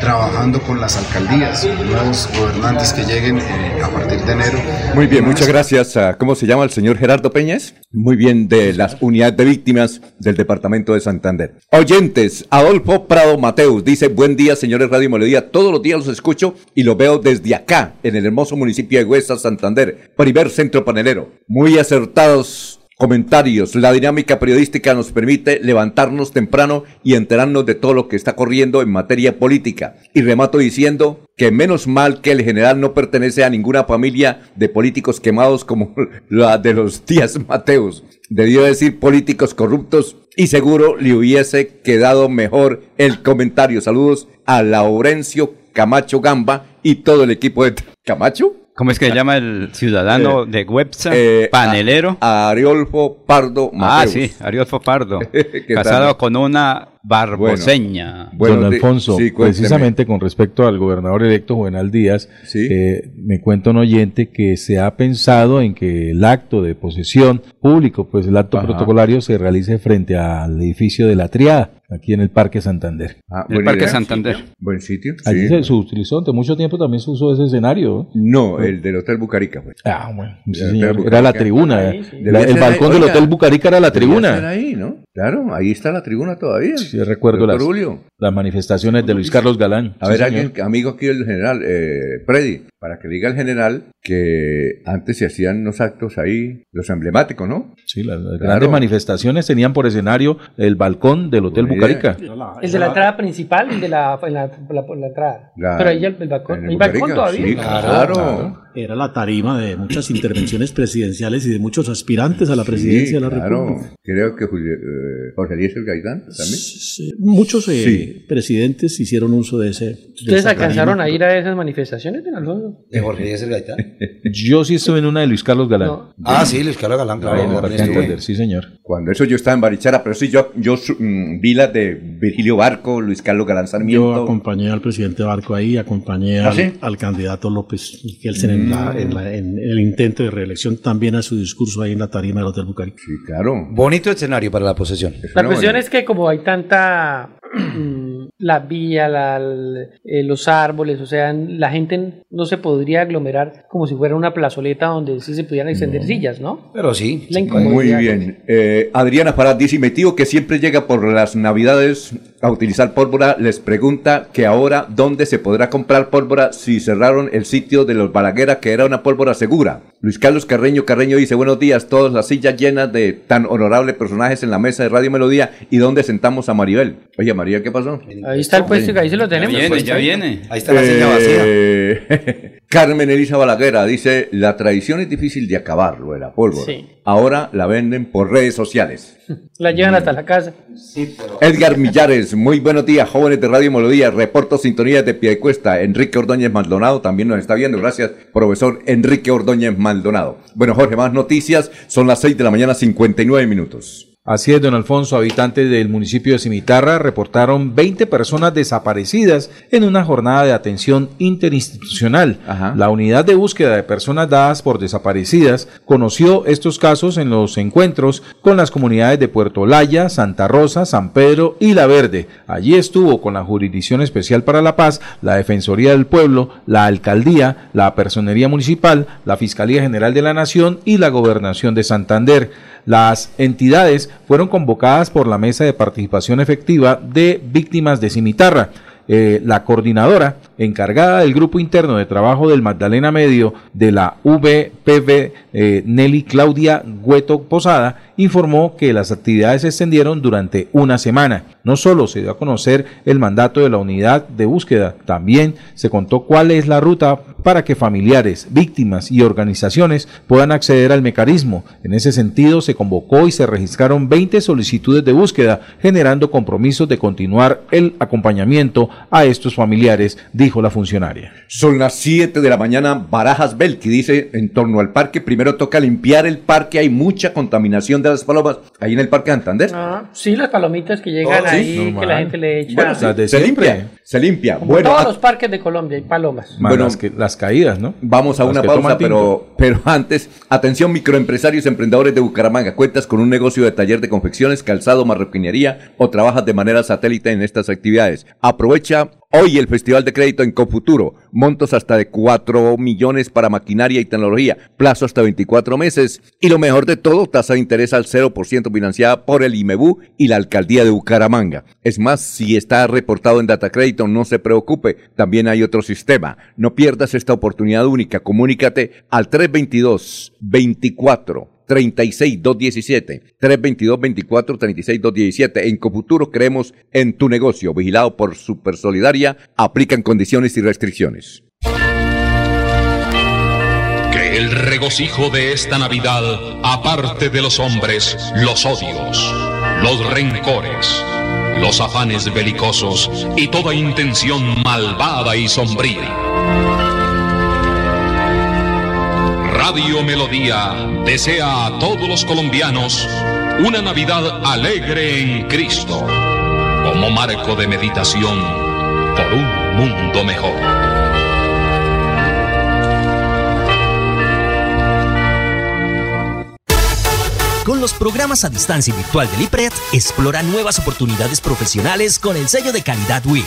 trabajando con las alcaldías, nuevos gobernantes que lleguen eh, a partir de enero. Muy bien, muchas gracias. a- ¿Cómo se llama el señor Gerardo Peñas? Muy bien, de las unidades de víctimas del departamento de Santander. Oyentes, Adolfo Prado Mateus dice, buen día, señores Radio Melodía. Todos los días los escucho y los veo desde acá, en el hermoso municipio de Huestas, Santander. Primer centro panelero. Muy acertados Comentarios. La dinámica periodística nos permite levantarnos temprano y enterarnos de todo lo que está corriendo en materia política. Y remato diciendo que menos mal que el general no pertenece a ninguna familia de políticos quemados como la de los Díaz Mateos. Debió decir políticos corruptos y seguro le hubiese quedado mejor el comentario. Saludos a Laurencio Camacho Gamba y todo el equipo de Camacho. ¿Cómo es que se llama el ciudadano Eh, de Websa? eh, Panelero. a- Ariolfo Pardo Ah, Mateus. sí, Ariolfo Pardo. ¿Qué casado tal? con una barboseña. Don Alfonso, sí, precisamente con respecto al gobernador electo Juvenal Díaz, eh, me cuenta un oyente que se ha pensado en que el acto de posesión público, pues el acto Ajá. protocolario se realice frente al edificio de la Triada, aquí en el Parque Santander. Ah, El Parque idea. Santander. Buen sitio. Allí sí. se, se utilizó, durante mucho tiempo también se usó ese escenario. No, el del Hotel Bucarica. Pues. Ah, bueno, sí, era la tribuna. Ahí, sí. La- Debía el balcón ahí, del oiga, Hotel Bucarica era la tribuna. ahí, ¿no? Claro, ahí está la tribuna todavía. Sí, recuerdo las, manifestaciones de Luis Carlos Galán. A Sí, ver, alguien, amigo aquí del general, eh, Freddy, para que le diga al general que antes se hacían unos actos ahí, los emblemáticos, ¿no? Sí, las, las Claro. grandes manifestaciones tenían por escenario el balcón del Hotel Buena idea. Bucarica. El de la entrada principal, el de la, la, la, la- la entrada. La- Pero ahí el, el balcón. en el ¿Hay balcón Bucarica, todavía? sí, claro. Era la tarima de muchas intervenciones presidenciales y de muchos aspirantes a la presidencia Sí, de la claro. República. Creo que Julio, eh, Jorge Eliezer Gaitán también. Muchos eh, Sí. presidentes hicieron uso de ese. de ¿Ustedes alcanzaron tarima. a ir a esas manifestaciones, don ¿De Jorge Eliezer Gaitán? Yo sí estuve en una de Luis Carlos Galán. Ah, sí, Luis Carlos Galán, claro. No, yo para entender, sí, señor. Cuando eso yo estaba en Barichara, pero sí, yo, yo mm, vi las de Virgilio Barco, Luis Carlos Galán Yo Sarmiento. acompañé al presidente Barco ahí, acompañé ¿Ah, al, sí? al candidato López Kelsen en, la- Mm. en la- en el intento de reelección, también a su discurso ahí en la tarima del Hotel Bucari. Sí, claro. Bonito escenario para la posesión. La cuestión es que como hay tanta la vía, la- el- eh, los árboles, o sea, la gente no se podría aglomerar como si fuera una plazoleta donde sí se pudieran extender sillas, ¿no? Pero sí. La Muy bien. Eh, Adriana Farad dice, mi tío que siempre llega por las navidades a utilizar pólvora, les pregunta que ahora dónde se podrá comprar pólvora si cerraron el sitio de los Balaguera, que era una pólvora segura. Luis Carlos Carreño Carreño dice, buenos días, todas las sillas llenas de tan honorables personajes en la mesa de Radio Melodía y dónde sentamos a Maribel. Oye, Maribel, ¿qué pasó? Ahí está el puesto ahí se lo tenemos. viene, puesto ya ahí. viene. Ahí está la silla vacía. Carmen Elisa Balaguera dice, la tradición es difícil de acabar, lo de la pólvora. Sí. Ahora la venden por redes sociales. La llevan hasta la casa. Edgar Millares, muy buenos días, jóvenes de Radio Melodía. Reporto sintonías de Piedecuesta. Enrique Ordóñez Maldonado también nos está viendo. Gracias, profesor Enrique Ordóñez Maldonado. Bueno, Jorge, más noticias. Son las 6 de la mañana, 59 minutos. Así es, don Alfonso, habitantes del municipio de Cimitarra reportaron 20 personas desaparecidas en una jornada de atención interinstitucional. La unidad de búsqueda de personas dadas por desaparecidas conoció estos casos en los encuentros con las comunidades de Puerto Olaya, Santa Rosa, San Pedro y La Verde. Allí estuvo con la Jurisdicción Especial para la Paz, la Defensoría del Pueblo, la Alcaldía, la Personería Municipal, la Fiscalía General de la Nación y la Gobernación de Santander. Las entidades fueron convocadas por la Mesa de Participación Efectiva de Víctimas de Cimitarra. Eh, la coordinadora encargada del grupo interno de trabajo del Magdalena Medio de la VPV, eh, Nelly Claudia Gueto Posada, informó que las actividades se extendieron durante una semana. No solo se dio a conocer el mandato de la unidad de búsqueda, también se contó cuál es la ruta para que familiares, víctimas y organizaciones puedan acceder al mecanismo. En ese sentido, se convocó y se registraron 20 solicitudes de búsqueda, generando compromisos de continuar el acompañamiento a estos familiares, dijo la funcionaria. Son las 7 de la mañana, Barajas Belki dice en torno al parque, primero toca limpiar el parque, hay mucha contaminación de las palomas ahí en el Parque Santander. Ah, sí, las palomitas que llegan Oh, sí, ahí, que la gente le echa. Bueno, se, se limpia, se limpia. Como Bueno, todos a- los parques de Colombia hay palomas. Más las, que- las caídas, ¿no? Vamos a Las una pausa, pero, pero antes, atención microempresarios emprendedores de Bucaramanga. Cuentas con un negocio de taller de confecciones, calzado, marroquinería o trabajas de manera satélite en estas actividades. Aprovecha hoy el Festival de Crédito en Confuturo. Montos hasta de 4 millones para maquinaria y tecnología. Plazo hasta 24 meses. Y lo mejor de todo, tasa de interés al 0% financiada por el IMEBU y la Alcaldía de Bucaramanga. Es más, si está reportado en Data Crédito, no se preocupe. También hay otro sistema. No pierdas esta oportunidad única. Comunícate al 322 24 36 217 322 24 36 217 En Cofuturo creemos en tu negocio. Vigilado por Super Solidaria. Aplican condiciones y restricciones. Que el regocijo de esta Navidad aparte de los hombres los odios, los rencores, los afanes belicosos y toda intención malvada y sombría. Radio Melodía desea a todos los colombianos una Navidad alegre en Cristo, como marco de meditación por un mundo mejor. Con los programas a distancia y virtual del IPRED, explora nuevas oportunidades profesionales con el sello de calidad WIS.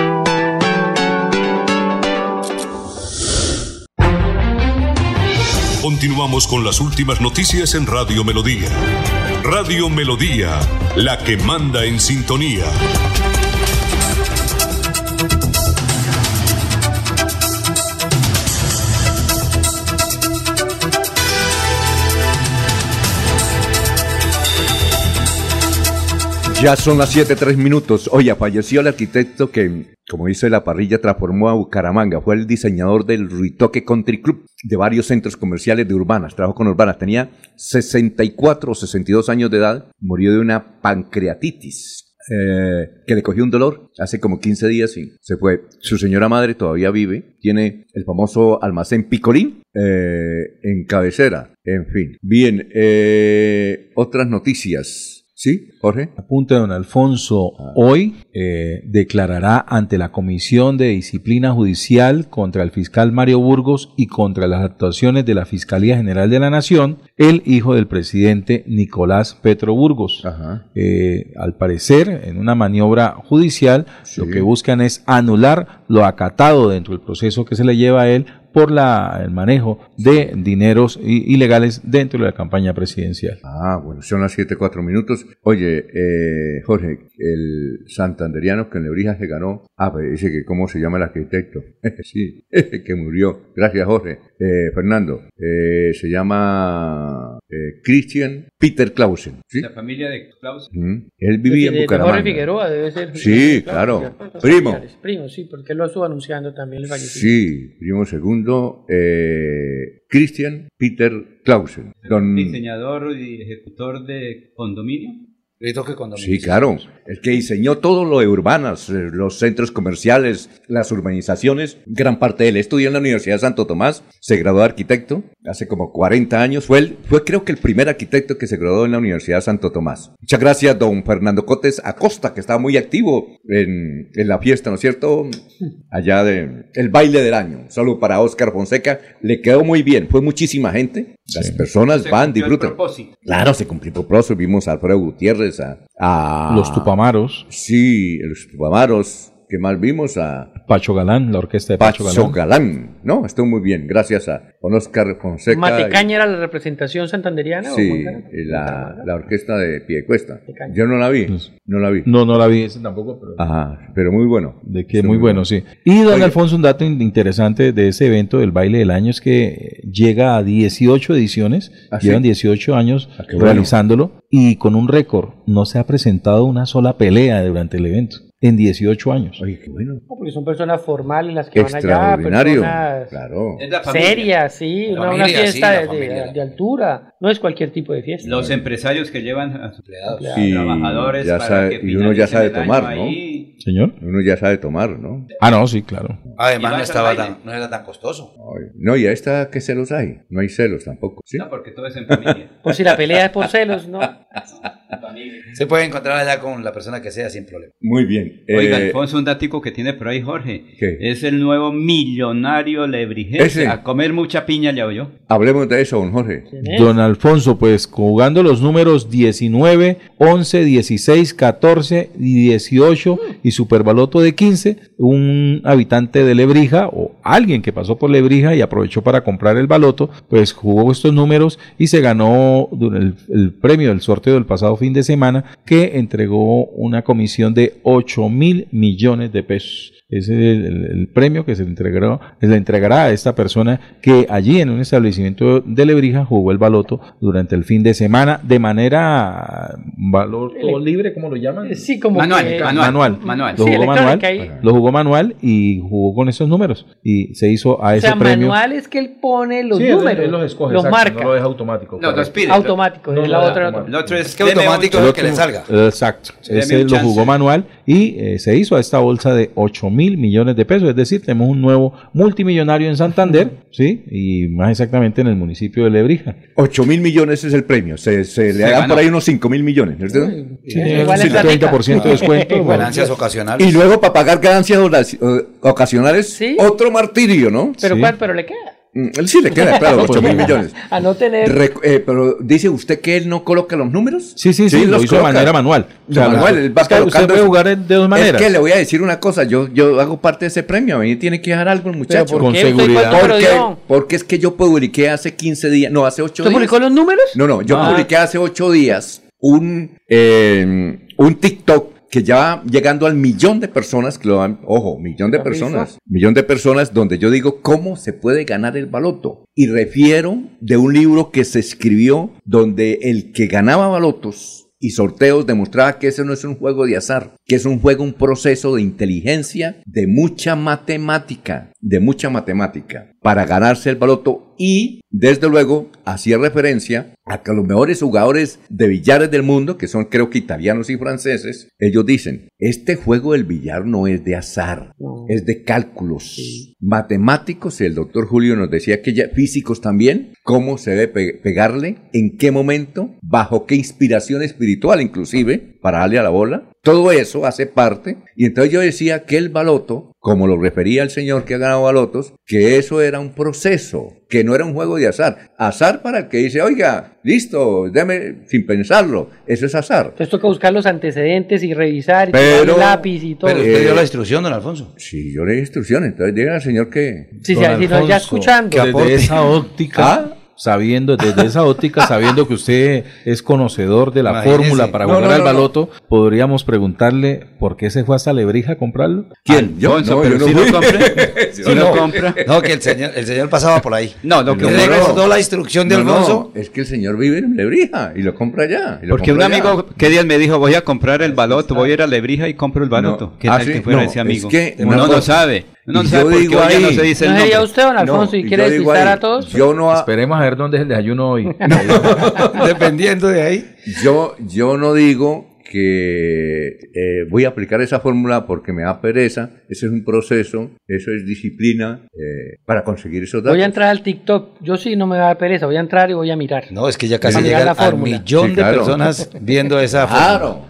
Continuamos con las últimas noticias en Radio Melodía. Radio Melodía, la que manda en sintonía. Ya son las 7, 3 minutos. Oye, falleció el arquitecto que, como dice la parrilla, transformó a Bucaramanga. Fue el diseñador del Ruitoque Country Club, de varios centros comerciales de urbanas. Trabajó con urbanas. Tenía 64 o 62 años de edad. Murió de una pancreatitis. eh, que le cogió un dolor hace como 15 días y se fue. Su señora madre todavía vive. Tiene el famoso almacén Picolín eh, en cabecera. En fin. Bien, eh, otras noticias. ¿Sí, Jorge? Apunte don Alfonso, hoy eh, declarará ante la Comisión de Disciplina Judicial contra el fiscal Mario Burgos y contra las actuaciones de la Fiscalía General de la Nación el hijo del presidente Nicolás Petro Burgos. Eh, al parecer, en una maniobra judicial, lo que buscan es anular lo acatado dentro del proceso que se le lleva a él por la, el manejo de dineros ilegales dentro de la campaña presidencial. Ah, bueno, son las 7, 4 minutos. Oye, eh, Jorge, el santanderiano que en Lebrija se ganó. Ah, pero dice que cómo se llama el arquitecto. sí, que murió. Gracias, Jorge. Eh, Fernando, eh, se llama eh, Christian Peter Clausen. ¿sí? La familia de Klaus. Mm, Él vivía en Jorge Bucaramanga. Figueroa debe ser. Sí, claro. Primo. familiares, Primo, sí, porque él lo estuvo anunciando también el fallecimiento. Sí, primo segundo, eh, Christian Peter Clausen. Don, Diseñador y ejecutor de condominio. Sí, claro. El que diseñó todo lo de urbanas, eh, los centros comerciales, las urbanizaciones, gran parte de él estudió en la Universidad de Santo Tomás, se graduó de arquitecto hace como 40 años. Fue, el, fue creo que el primer arquitecto que se graduó en la Universidad de Santo Tomás. Muchas gracias, don Fernando Cotes Acosta, que estaba muy activo en, en la fiesta, ¿no es cierto? Allá de el baile del año. Solo para Oscar Fonseca le quedó muy bien. Fue muchísima gente. Las personas Se van, disfrutan. Claro, se cumplió el propósito. Vimos a Alfredo Gutiérrez, a, a- Los Tupamaros. Sí, los Tupamaros. ¿Qué más vimos? A Pacho Galán, la orquesta de Pacho, Pacho Galán. Galán. No, estuvo muy bien. Gracias a Oscar Fonseca. ¿Matecaña era la representación santanderiana? o Sí, y la, la orquesta de Piedecuesta. Yo no la vi. No la vi. No, no la vi ese tampoco, pero... Ajá, pero muy bueno. De que muy bueno, sí. Y don Oye. Alfonso, un dato in- interesante de ese evento del baile del año es que llega a 18 ediciones, ¿Ah, sí? llevan 18 años bueno. realizándolo y con un récord, no se ha presentado una sola pelea durante el evento en 18 años. Oye, qué bueno. No, porque son personas formales las que van allá, Extraordinario, personas claro. Familia. serias, sí, La una, una familia, fiesta sí, de- de, familia. de altura, no es cualquier tipo de fiesta. Los empresarios que llevan a sus empleados, Sí, trabajadores, ya para sabe- que y uno ya sabe el año tomar, Señor. Uno ya sabe tomar, ¿no? Ah, no, sí, claro. Además, no, estaba tan, no era tan costoso. Ay, No, y a esta, ¿qué celos hay? No hay celos tampoco, ¿sí? No, porque todo es en familia. Por si la pelea es por celos, ¿no? Se puede encontrar allá con la persona que sea sin problema. Muy bien. Oiga, Eh, Alfonso, un datico que tiene por ahí, Jorge. ¿Qué? Es el nuevo millonario lebrijense. Ese. A comer mucha piña, ya oyó. hablemos de eso, don Jorge. Don Alfonso, pues jugando los números 19, 11, 16, 14 y 18 y superbaloto de 15, un habitante de Lebrija o alguien que pasó por Lebrija y aprovechó para comprar el baloto, pues jugó estos números y se ganó el, premio del sorteo del pasado fin de semana que entregó una comisión de 8 mil millones de pesos. Ese es el, el- el premio que se le entregará, se le entregará a esta persona que allí en un establecimiento de Lebrija jugó el baloto durante el fin de semana de manera valor todo libre, ¿cómo lo llaman? Sí, como Manual, que- manual, manual. Lo Sí, jugó manual, electrónica ahí. lo jugó manual y jugó con esos números y se hizo a O ese sea, premio. manual es que él pone los Sí, él- números, él los escoge, los exacto, marca. no lo deja automático. No, los pide. Automático, No, es la no, otra. automático. El otro es, Es que automático es lo que le salga. Exacto. Ese lo jugó manual y eh, se hizo a esta bolsa de 8 mil mil millones de pesos. Es decir, tenemos un nuevo multimillonario en Santander, ¿sí? Y más exactamente en el municipio de Lebrija. 8 mil millones es el premio. Se, se le Se ganó. por ahí unos 5 mil millones. ¿verdad? Sí, sí, 30% de descuento. bueno. Ganancias ocasionales. Y luego para pagar ganancias ocasionales, otro martirio, ¿no? Pero, Sí. ¿cuál? pero le queda. Mm, Él sí le queda, claro, 8 mil millones. A no tener. Eh, pero dice usted que él no coloca los números. Sí, sí, sí, lo los hizo de manera manual. De manual, él va Usted- usted colocando puede jugar de dos maneras. Es que le voy a decir una cosa, yo, yo hago parte de ese premio, a mí tiene que dejar algo el muchacho. ¿por Con? ¿Usted seguridad. Porque, porque es que yo publiqué hace 15 días, no, hace 8 ¿Usted días. publicó los números? No, no, yo Ah. publiqué hace 8 días un, eh, un TikTok que ya va llegando al millón de personas que lo han, ojo, millón de personas, millón de personas donde yo digo cómo se puede ganar el baloto. Y refiero de un libro que se escribió donde el que ganaba balotos y sorteos demostraba que ese no es un juego de azar, que es un juego, un proceso de inteligencia, de mucha matemática, de mucha matemática, para ganarse el baloto y, desde luego, hacía referencia a que los mejores jugadores de billares del mundo, que son creo que italianos y franceses, ellos dicen, este juego del billar no es de azar, es de cálculos matemáticos, y el doctor Julio nos decía que ya físicos también, cómo se debe pe- pegarle, en qué momento, bajo qué inspiración espiritual inclusive, para darle a la bola. Todo eso hace parte. Y entonces yo decía que el baloto, como lo refería el señor que ha ganado balotos, que eso era un proceso, que no era un juego de azar. Azar para el que dice, oiga, listo, déme sin pensarlo. Eso es azar. Entonces toca buscar los antecedentes y revisar y Pero- tomar el lápiz y todo. Pero usted Eh, dio la instrucción, don Alfonso. Sí, yo le di instrucciones. Entonces diga al señor que... Sí, sí, sí, no, ya escuchando. Desde esa óptica, ¿Ah? Sabiendo, desde esa óptica, sabiendo que usted es conocedor de la Imagínese. fórmula para No, jugar no, al no, no. baloto, podríamos preguntarle por qué se fue hasta Lebrija a comprarlo. ¿Quién? Yo, Alfonso, no, pero yo no si lo compre, si No, lo compra. No, que el señor, el señor pasaba por ahí. No, lo que Le No, recordó no. la instrucción de No, no, Alfonso. es que el señor vive en Lebrija y lo compra allá. y lo Porque un allá. amigo, ¿qué día me dijo? Voy a comprar el baloto, voy a ir a Lebrija y compro el baloto. No. ¿Qué Ah, tal sí. que fuera No, ese es amigo? que Uno no sabe. No yo porque digo ya no ahí- se dice el ¿No sería nombre. usted, don Alfonso, No, y quiere ahí, a todos? Yo no, ha- Esperemos a ver dónde es el desayuno hoy. Dependiendo de ahí. yo, yo no digo que eh, voy a aplicar esa fórmula porque me da pereza. Ese es un proceso, eso es disciplina eh, para conseguir esos datos. Voy a entrar al TikTok. Yo sí no me va a dar pereza. Voy a entrar y voy a mirar. No, es que ya casi al fórmula. millón Sí, de claro. personas viendo esa Claro.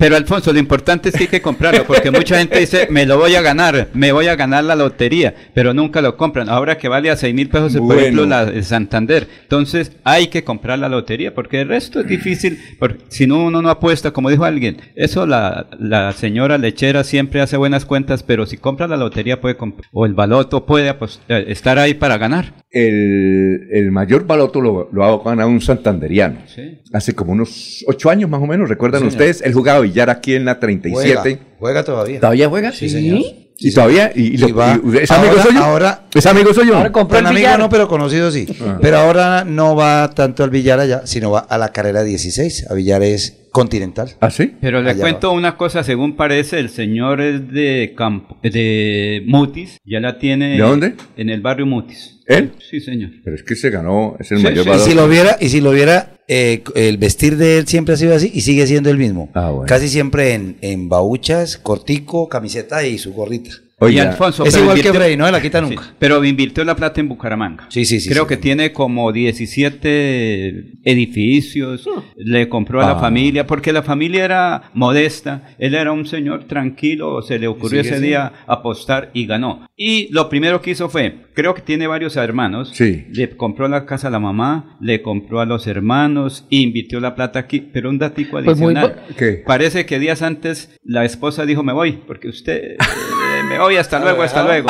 Pero Alfonso, lo importante es que hay que comprarlo, porque mucha gente dice, me lo voy a ganar, me voy a ganar la lotería, pero nunca lo compran. Ahora que vale a 6 mil pesos, por Bueno. ejemplo, la de Santander. Entonces, hay que comprar la lotería, porque el resto es difícil, porque si no, uno no apuesta, como dijo alguien. Eso la, la señora lechera siempre hace buenas cuentas, pero si compra la lotería puede o el baloto puede eh, estar ahí para ganar. El, el mayor baloto lo, lo ha ganado un santanderiano. Sí. Hace como unos ocho años más o menos, ¿recuerdan Sí, señor. ustedes? Él jugaba billar aquí en la 37. Juega, juega todavía. ¿Todavía juega? Sí, señor. ¿Y todavía? ¿Y, y Y va- y- ¿Es amigo ahora- suyo? ahora- ¿Es amigo suyo? Ahora compró Con el amigo billar. no, pero conocido sí. Ah. Pero ahora no va tanto al billar allá, sino va a la carrera 16, a billares continental. ¿Ah, sí? Pero le Allá cuento una cosa, según parece, el señor es de Campo, de Mutis, ya la tiene. ¿De dónde? En el barrio Mutis. ¿Él? Sí, señor. Pero es que se ganó, es el Sí, mayor sí. Y baloto. si lo viera, y si lo viera, eh, el vestir de él siempre ha sido así y sigue siendo el mismo. Ah, bueno. Casi siempre en, en bauchas, cortico, camiseta y su gorrita. Y Oiga, Alfonso, es igual que Freddy, no se la quita Sí, nunca. pero invirtió la plata en Bucaramanga. Sí, sí, sí. Creo sí. que tiene como 17 edificios, le compró a la Ah. familia, porque la familia era modesta, él era un señor tranquilo, se le ocurrió ese día apostar y ganó. Y lo primero que hizo fue, creo que tiene varios hermanos, Sí. le compró la casa a la mamá, le compró a los hermanos, invirtió la plata aquí, pero un datico Pues muy adicional. bu- ¿Qué? Parece que días antes la esposa dijo, me voy, porque usted, me voy, hasta luego, hasta luego.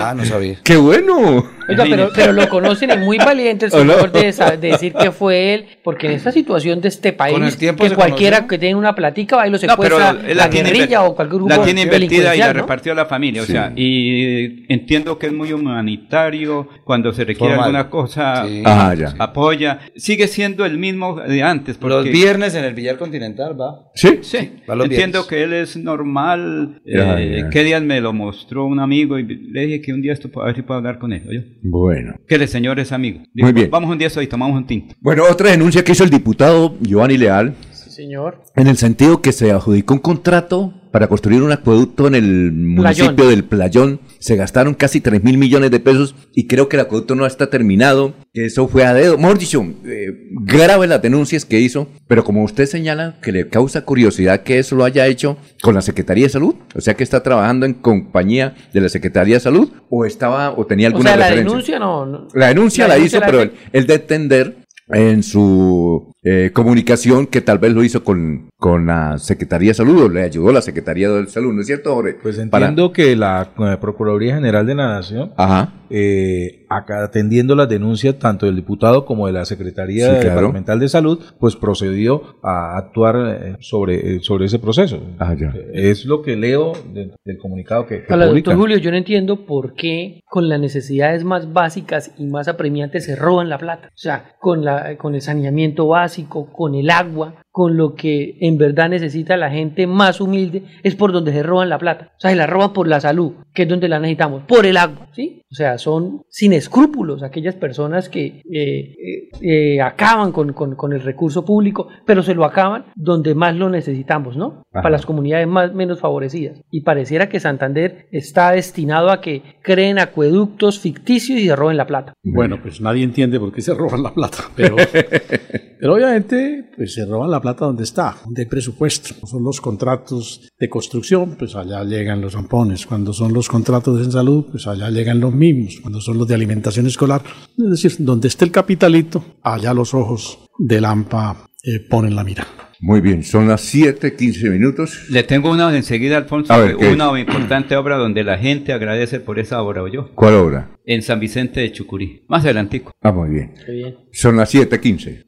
Ah, no sabía. ¡Qué bueno! Oiga, pero, pero lo conocen y muy valiente el señor de, de decir que fue él, porque en esta situación de este país, Con el tiempo que cualquiera conoció. que tenga una platica va y lo No, pero secuestra la, tiene guerrilla o cualquier grupo La tiene invertida y la ¿no? repartió a la familia. Sí. O sea, y entiendo que es muy humanitario. Cuando se requiere Formal. alguna cosa, Sí. Ah, ya. apoya. Sigue siendo el mismo de antes. Porque, Los viernes en el billar continental va. ¿Sí? Sí, Va los entiendo viernes. que él es normal. Ya, eh, ya. ¿Qué días me lo mostró un amigo? Y le dije que un día esto, a ver si puedo hablar con él. ¿oyó? Bueno. Que el señor es amigo. Muy bien. Vamos un día hoy, tomamos un tinto. Bueno, otra denuncia que hizo el diputado Giovanni Leal, Sí, señor. en el sentido que se adjudicó un contrato para construir un acueducto en el municipio del Playón. Se gastaron casi 3 mil millones de pesos y creo que el acueducto no está terminado. Que eso fue a dedo. Mejor dicho, eh, grave las denuncias que hizo, pero como usted señala que le causa curiosidad que eso lo haya hecho con la Secretaría de Salud, o sea que está trabajando en compañía de la Secretaría de Salud o estaba o tenía alguna o sea, la referencia? denuncia no, no- La denuncia la, denuncia hizo, la pero él, él de entender en su eh, comunicación que tal vez lo hizo con, con la Secretaría de Salud o le ayudó la Secretaría de Salud, ¿no es cierto, Jorge? Pues entiendo que la eh, Procuraduría General de la Nación, Ajá. eh, acá atendiendo las denuncias tanto del diputado como de la Secretaría Sí, claro. Departamental de Salud, pues procedió a actuar eh, sobre, eh, sobre ese proceso. Ah, ya. Es lo que leo de- del comunicado que, que Hola, doctor. Julio, yo no entiendo por qué con las necesidades más básicas y más apremiantes se roban la plata. O sea, con, la, con el saneamiento básico, con el agua, con lo que en verdad necesita la gente más humilde, es por donde se roban la plata. O sea, se la roban por la salud, que es donde la necesitamos, por el agua, ¿sí? O sea, son sin escrúpulos aquellas personas que eh, eh, eh, acaban con, con- con el recurso público, pero se lo acaban donde más lo necesitamos, ¿no? Ajá. Para las comunidades más menos favorecidas. Y pareciera que Santander está destinado a que creen acueductos ficticios y se roben la plata. Bueno, pues nadie entiende por qué se roban la plata, pero, pero obviamente pues se roban la plata donde está, donde hay presupuesto. Son los contratos de construcción, pues allá llegan los zampones. Cuando son los contratos en salud, pues allá llegan los mismos. Cuando son los de alimentación escolar, es decir, donde esté el capitalito, allá los ojos del AMPA eh, ponen la mira. Muy bien, son las 7, 15 minutos. Le tengo una enseguida, Alfonso, ver, ¿qué una importante obra donde la gente agradece por esa obra, ¿o yo? ¿Cuál obra? En San Vicente de Chucurí. Más adelantico. Ah, muy bien. Qué bien. Son las 7, 15.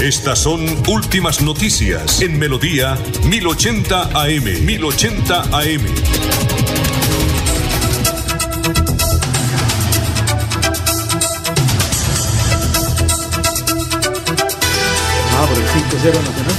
Estas son últimas noticias en Melodía 1080 AM. 1080 AM. Ah, por el 5-0 Nacional.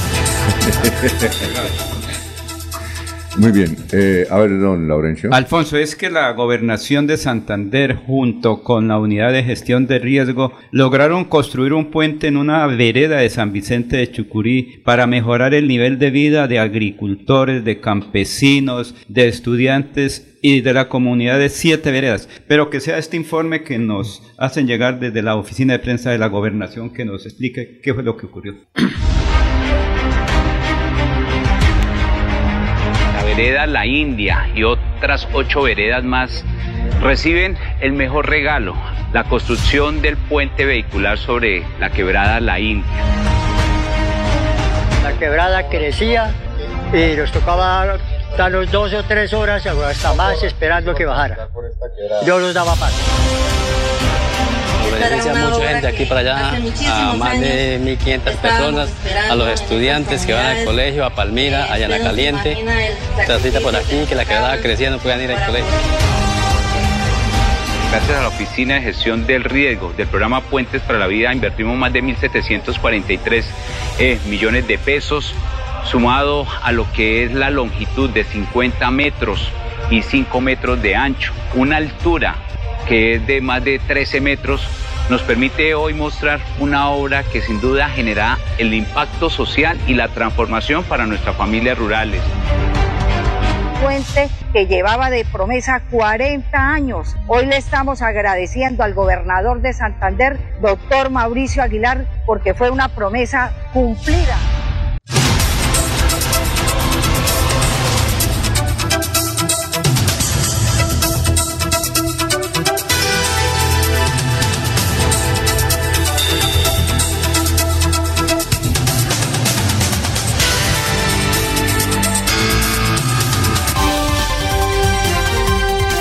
Muy bien. Eh, a ver, don Laurencio. Alfonso, es que la gobernación de Santander junto con la unidad de gestión de riesgo lograron construir un puente en una vereda de San Vicente de Chucurí para mejorar el nivel de vida de agricultores, de campesinos, de estudiantes y de la comunidad de siete veredas. Pero que sea este informe que nos hacen llegar desde la oficina de prensa de la gobernación que nos explique qué fue lo que ocurrió. Vereda La India y otras ocho veredas más reciben el mejor regalo, la construcción del puente vehicular sobre la quebrada La India. La quebrada crecía y nos tocaba darnos dos o tres horas hasta más esperando que bajara. Yo nos daba paso. Beneficia a mucha gente aquí para allá, a más de 1.500 personas, a los estudiantes que van al colegio, a Palmira, a Llana Caliente, transita por aquí, que la quebrada crecía, no puedan ir al colegio. Gracias a la Oficina de Gestión del Riesgo del programa Puentes para la Vida invertimos más de 1.743 eh, millones de pesos, sumado a lo que es la longitud de 50 metros y 5 metros de ancho, una altura que es de más de 13 metros, nos permite hoy mostrar una obra que sin duda genera el impacto social y la transformación para nuestras familias rurales. puente que llevaba de promesa 40 años. Hoy le estamos agradeciendo al gobernador de Santander, doctor Mauricio Aguilar, porque fue una promesa cumplida.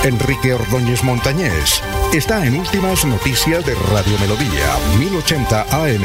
Enrique Ordóñez Montañés está en Últimas Noticias de Radio Melodía, 1080 AM.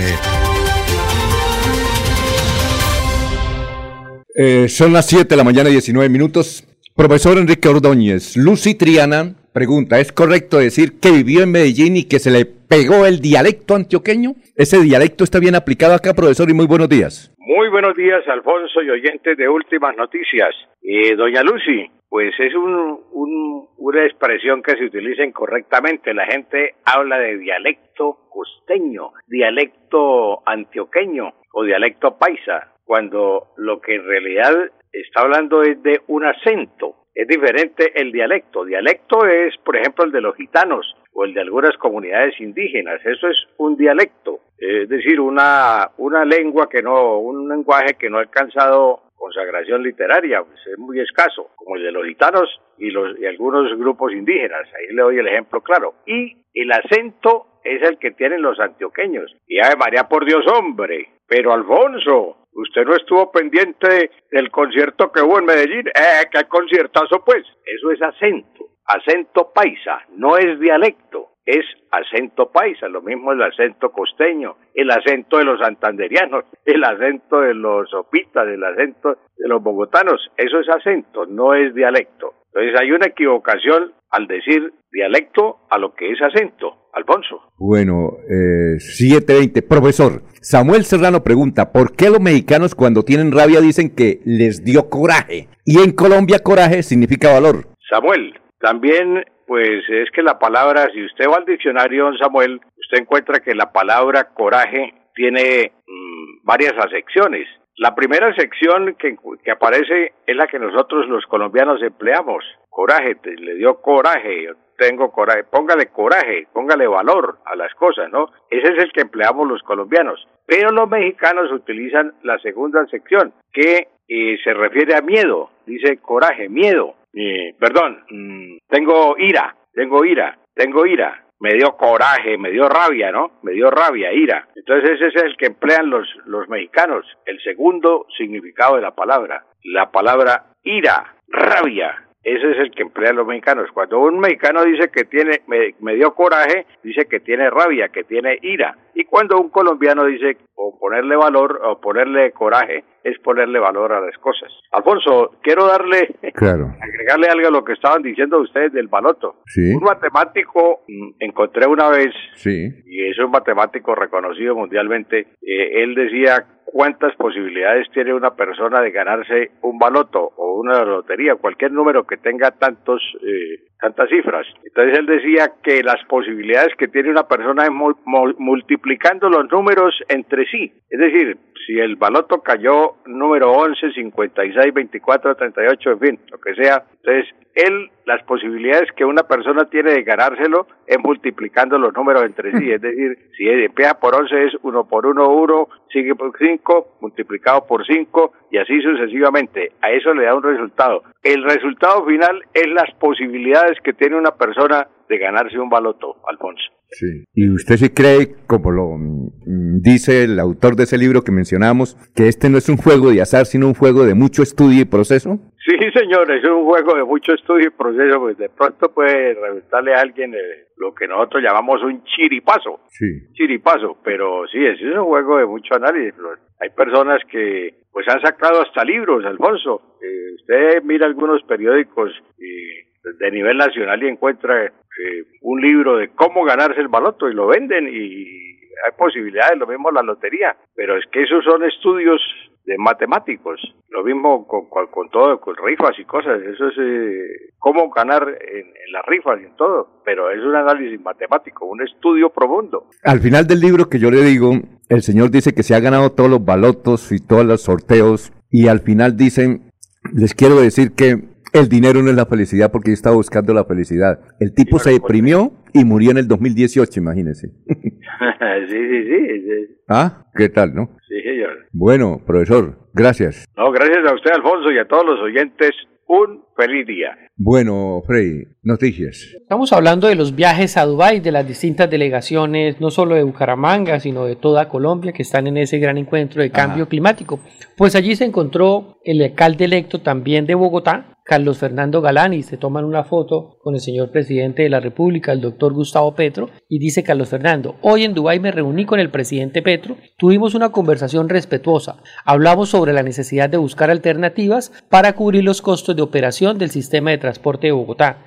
Eh, son las 7 de la mañana, 19 minutos. Profesor Enrique Ordóñez, Lucy Triana pregunta, ¿es correcto decir que vivió en Medellín y que se le pegó el dialecto antioqueño? ¿Ese dialecto está bien aplicado acá, profesor? Y muy buenos días. Muy buenos días, Alfonso y oyentes de Últimas Noticias. Eh, doña Lucy, pues es un, un, una expresión que se utiliza incorrectamente. La gente habla de dialecto costeño, dialecto antioqueño o dialecto paisa, cuando lo que en realidad está hablando es de un acento. Es diferente el dialecto. Dialecto es, por ejemplo, el de los gitanos o el de algunas comunidades indígenas. Eso es un dialecto, es decir, una, una lengua que no, un lenguaje que no ha alcanzado consagración literaria, pues es muy escaso, como el de los gitanos y, los, y algunos grupos indígenas. Ahí le doy el ejemplo claro. Y el acento es el que tienen los antioqueños. Y ay María, por Dios, hombre. Pero Alfonso, usted no estuvo pendiente del concierto que hubo en Medellín. Eh, qué conciertazo, pues. Eso es acento. Acento paisa, no es dialecto es acento paisa, lo mismo el acento costeño, el acento de los santanderianos, el acento de los opitas, el acento de los bogotanos, eso es acento, no es dialecto. Entonces hay una equivocación al decir dialecto a lo que es acento. Alfonso. Bueno, eh, 720. Profesor, Samuel Serrano pregunta, ¿por qué los mexicanos cuando tienen rabia dicen que les dio coraje? Y en Colombia coraje significa valor. Samuel, también pues es que la palabra, si usted va al diccionario, don Samuel, usted encuentra que la palabra coraje tiene mmm, varias acepciones. La primera sección que, que, aparece es la que nosotros los colombianos empleamos. Coraje, te, le dio coraje, tengo coraje, póngale coraje, póngale valor a las cosas, ¿no? Ese es el que empleamos los colombianos. Pero los mexicanos utilizan la segunda sección, que eh, se refiere a miedo, dice coraje, miedo. Eh, perdón, mmm, tengo ira, tengo ira, tengo ira. Me dio coraje, me dio rabia, ¿no? Me dio rabia, ira. Entonces ese es el que emplean los, los mexicanos, el segundo significado de la palabra. La palabra ira, rabia, ese es el que emplean los mexicanos. Cuando un mexicano dice que tiene, me, dio coraje, dice que tiene rabia, que tiene ira. Y cuando un colombiano dice o ponerle valor o ponerle coraje, es ponerle valor a las cosas. Alfonso, quiero darle, claro. agregarle algo a lo que estaban diciendo ustedes del baloto. Sí. Un matemático mmm, encontré una vez, sí. y es un matemático reconocido mundialmente, eh, él decía cuántas posibilidades tiene una persona de ganarse un baloto o una lotería, cualquier número que tenga tantos eh, tantas cifras. Entonces él decía que las posibilidades que tiene una persona es mul multiplicando los números entre sí. Es decir, si el baloto cayó número 11, 56, 24, 38, en fin, lo que sea, entonces él, las posibilidades que una persona tiene de ganárselo es multiplicando los números entre sí. Es decir, si empieza por 11 es 1 por 1, 1, sigue por 5, multiplicado por 5 y así sucesivamente. A eso le da un resultado. El resultado final es las posibilidades que tiene una persona de ganarse un baloto, Alfonso. Sí. ¿Y usted sí cree, como lo mm, dice el autor de ese libro que mencionamos, que este no es un juego de azar, sino un juego de mucho estudio y proceso? Sí, señor, es un juego de mucho estudio y proceso, pues de pronto puede resultarle a alguien eh, lo que nosotros llamamos un chiripazo. Sí. Chiripazo, pero sí, es un juego de mucho análisis. Hay personas que pues han sacado hasta libros, Alfonso. Eh, usted mira algunos periódicos y de nivel nacional y encuentra eh, un libro de cómo ganarse el baloto y lo venden y hay posibilidades, lo mismo la lotería, pero es que esos son estudios de matemáticos, lo mismo con, con, con todo, con rifas y cosas, eso es eh, cómo ganar en, en, las rifas y en todo, pero es un análisis matemático, un estudio profundo. Al final del libro que yo le digo, el señor dice que se ha ganado todos los balotos y todos los sorteos y al final dicen, les quiero decir que el dinero no es la felicidad porque yo estaba buscando la felicidad. El tipo se deprimió y murió en el 2018, imagínese. sí, sí, sí, sí. Ah, ¿qué tal, no? Sí, señor. Bueno, profesor, gracias. No, gracias a usted, Alfonso, y a todos los oyentes. Un Feliz día. Bueno, Frey, noticias. Estamos hablando de los viajes a Dubái de las distintas delegaciones, no solo de Bucaramanga, sino de toda Colombia, que están en ese gran encuentro de cambio climático. Pues allí se encontró el alcalde electo también de Bogotá, Carlos Fernando Galán, y se toman una foto con el señor presidente de la República, el doctor Gustavo Petro, y dice Carlos Fernando, hoy en Dubái me reuní con el presidente Petro, tuvimos una conversación respetuosa, hablamos sobre la necesidad de buscar alternativas para cubrir los costos de operación del sistema de transporte de Bogotá,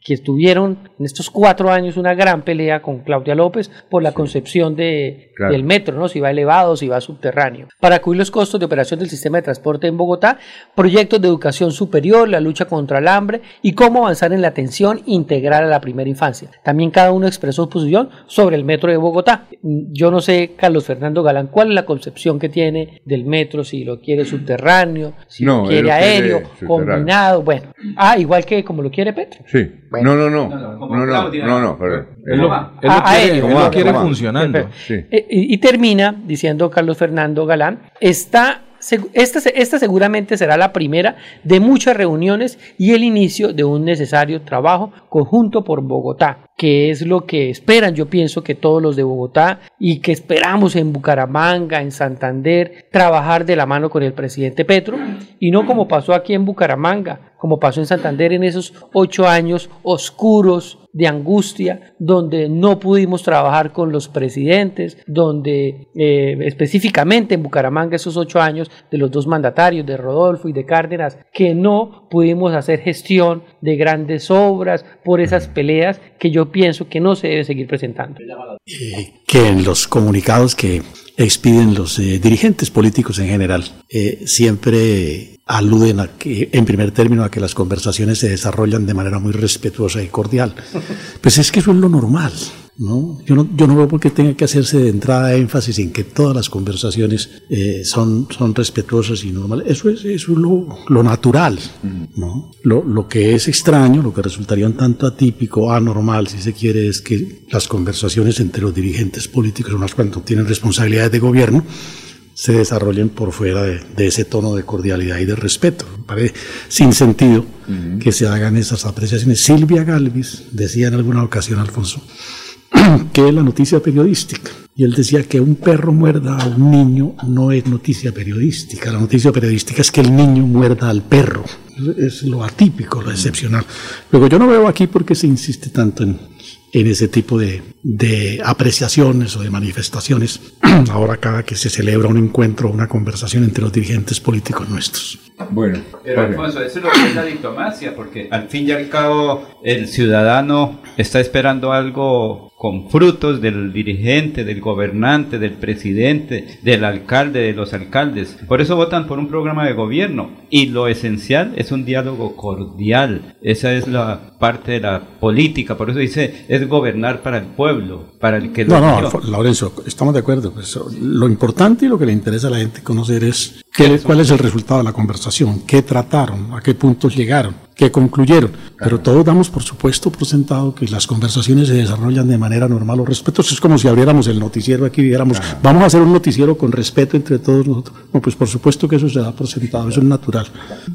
que estuvieron en estos cuatro años una gran pelea con Claudia López por la concepción de, Claro. del metro, ¿no? si va elevado, si va subterráneo. Para cubrir los costos de operación del sistema de transporte en Bogotá, proyectos de educación superior, la lucha contra el hambre y cómo avanzar en la atención integral a la primera infancia. También cada uno expresó su posición sobre el metro de Bogotá. Yo no sé, Carlos Fernando Galán, cuál es la concepción que tiene del metro, si lo quiere subterráneo, si No, lo quiere aéreo, combinado, bueno. Ah, igual que como lo quiere Petro. Sí. Bueno. no, no, no. No, no, no, no, pero- Él lo, él lo Ah, quiere, él lo quiere funcionando. Sí. Eh, y, y termina diciendo Carlos Fernando Galán, está, esta, se- esta seguramente será la primera de muchas reuniones y el inicio de un necesario trabajo conjunto por Bogotá, que es lo que esperan, yo pienso que todos los de Bogotá y que esperamos en Bucaramanga, en Santander, trabajar de la mano con el presidente Petro y no como pasó aquí en Bucaramanga, como pasó en Santander en esos ocho años oscuros de angustia, donde no pudimos trabajar con los presidentes, donde eh, específicamente en Bucaramanga esos ocho años de los dos mandatarios, de Rodolfo y de Cárdenas, que no pudimos hacer gestión de grandes obras por esas peleas que yo pienso que no se debe seguir presentando. eh, que en los comunicados que expiden los eh, dirigentes políticos en general eh, siempre aluden a que, en primer término, a que las conversaciones se desarrollan de manera muy respetuosa y cordial. Pues es que eso es lo normal. ¿No? Yo, no, yo no veo por qué tenga que hacerse de entrada énfasis en que todas las conversaciones eh, son, son respetuosas y normales. Eso es, eso es lo, lo natural. ¿no? Lo, lo que es extraño, lo que resultaría un tanto atípico, anormal, si se quiere, es que las conversaciones entre los dirigentes políticos, unas cuando tienen responsabilidades de gobierno, se desarrollen por fuera de, de ese tono de cordialidad y de respeto. Parece sin sentido que se hagan esas apreciaciones. Silvia Galvis decía en alguna ocasión, Alfonso, que es la noticia periodística. Y él decía que un perro muerda a un niño no es noticia periodística. La noticia periodística es que el niño muerda al perro. Es lo atípico, lo excepcional. Luego yo no veo aquí por qué se insiste tanto en, en ese tipo de, de apreciaciones o de manifestaciones ahora cada que se celebra un encuentro o una conversación entre los dirigentes políticos nuestros. Bueno, Pero Alfonso, eso es lo que es la diplomacia, porque al fin y al cabo el ciudadano está esperando algo con frutos del dirigente, del gobernante, del presidente, del alcalde, de los alcaldes. Por eso votan por un programa de gobierno. Y lo esencial es un diálogo cordial. Esa es la parte de la política. Por eso dice, es gobernar para el pueblo, para el que lo No, no, Lorenzo, estamos de acuerdo. Pues, lo importante y lo que le interesa a la gente conocer es qué, cuál es el resultado de la conversación, qué trataron, a qué puntos llegaron, qué concluyeron. Pero todos damos, por supuesto, por sentado que las conversaciones se desarrollan de manera normal o respetuosa. Es como si abriéramos el noticiero aquí y dijéramos, vamos a hacer un noticiero con respeto entre todos nosotros. No, pues por supuesto que eso se da por sentado, eso es natural.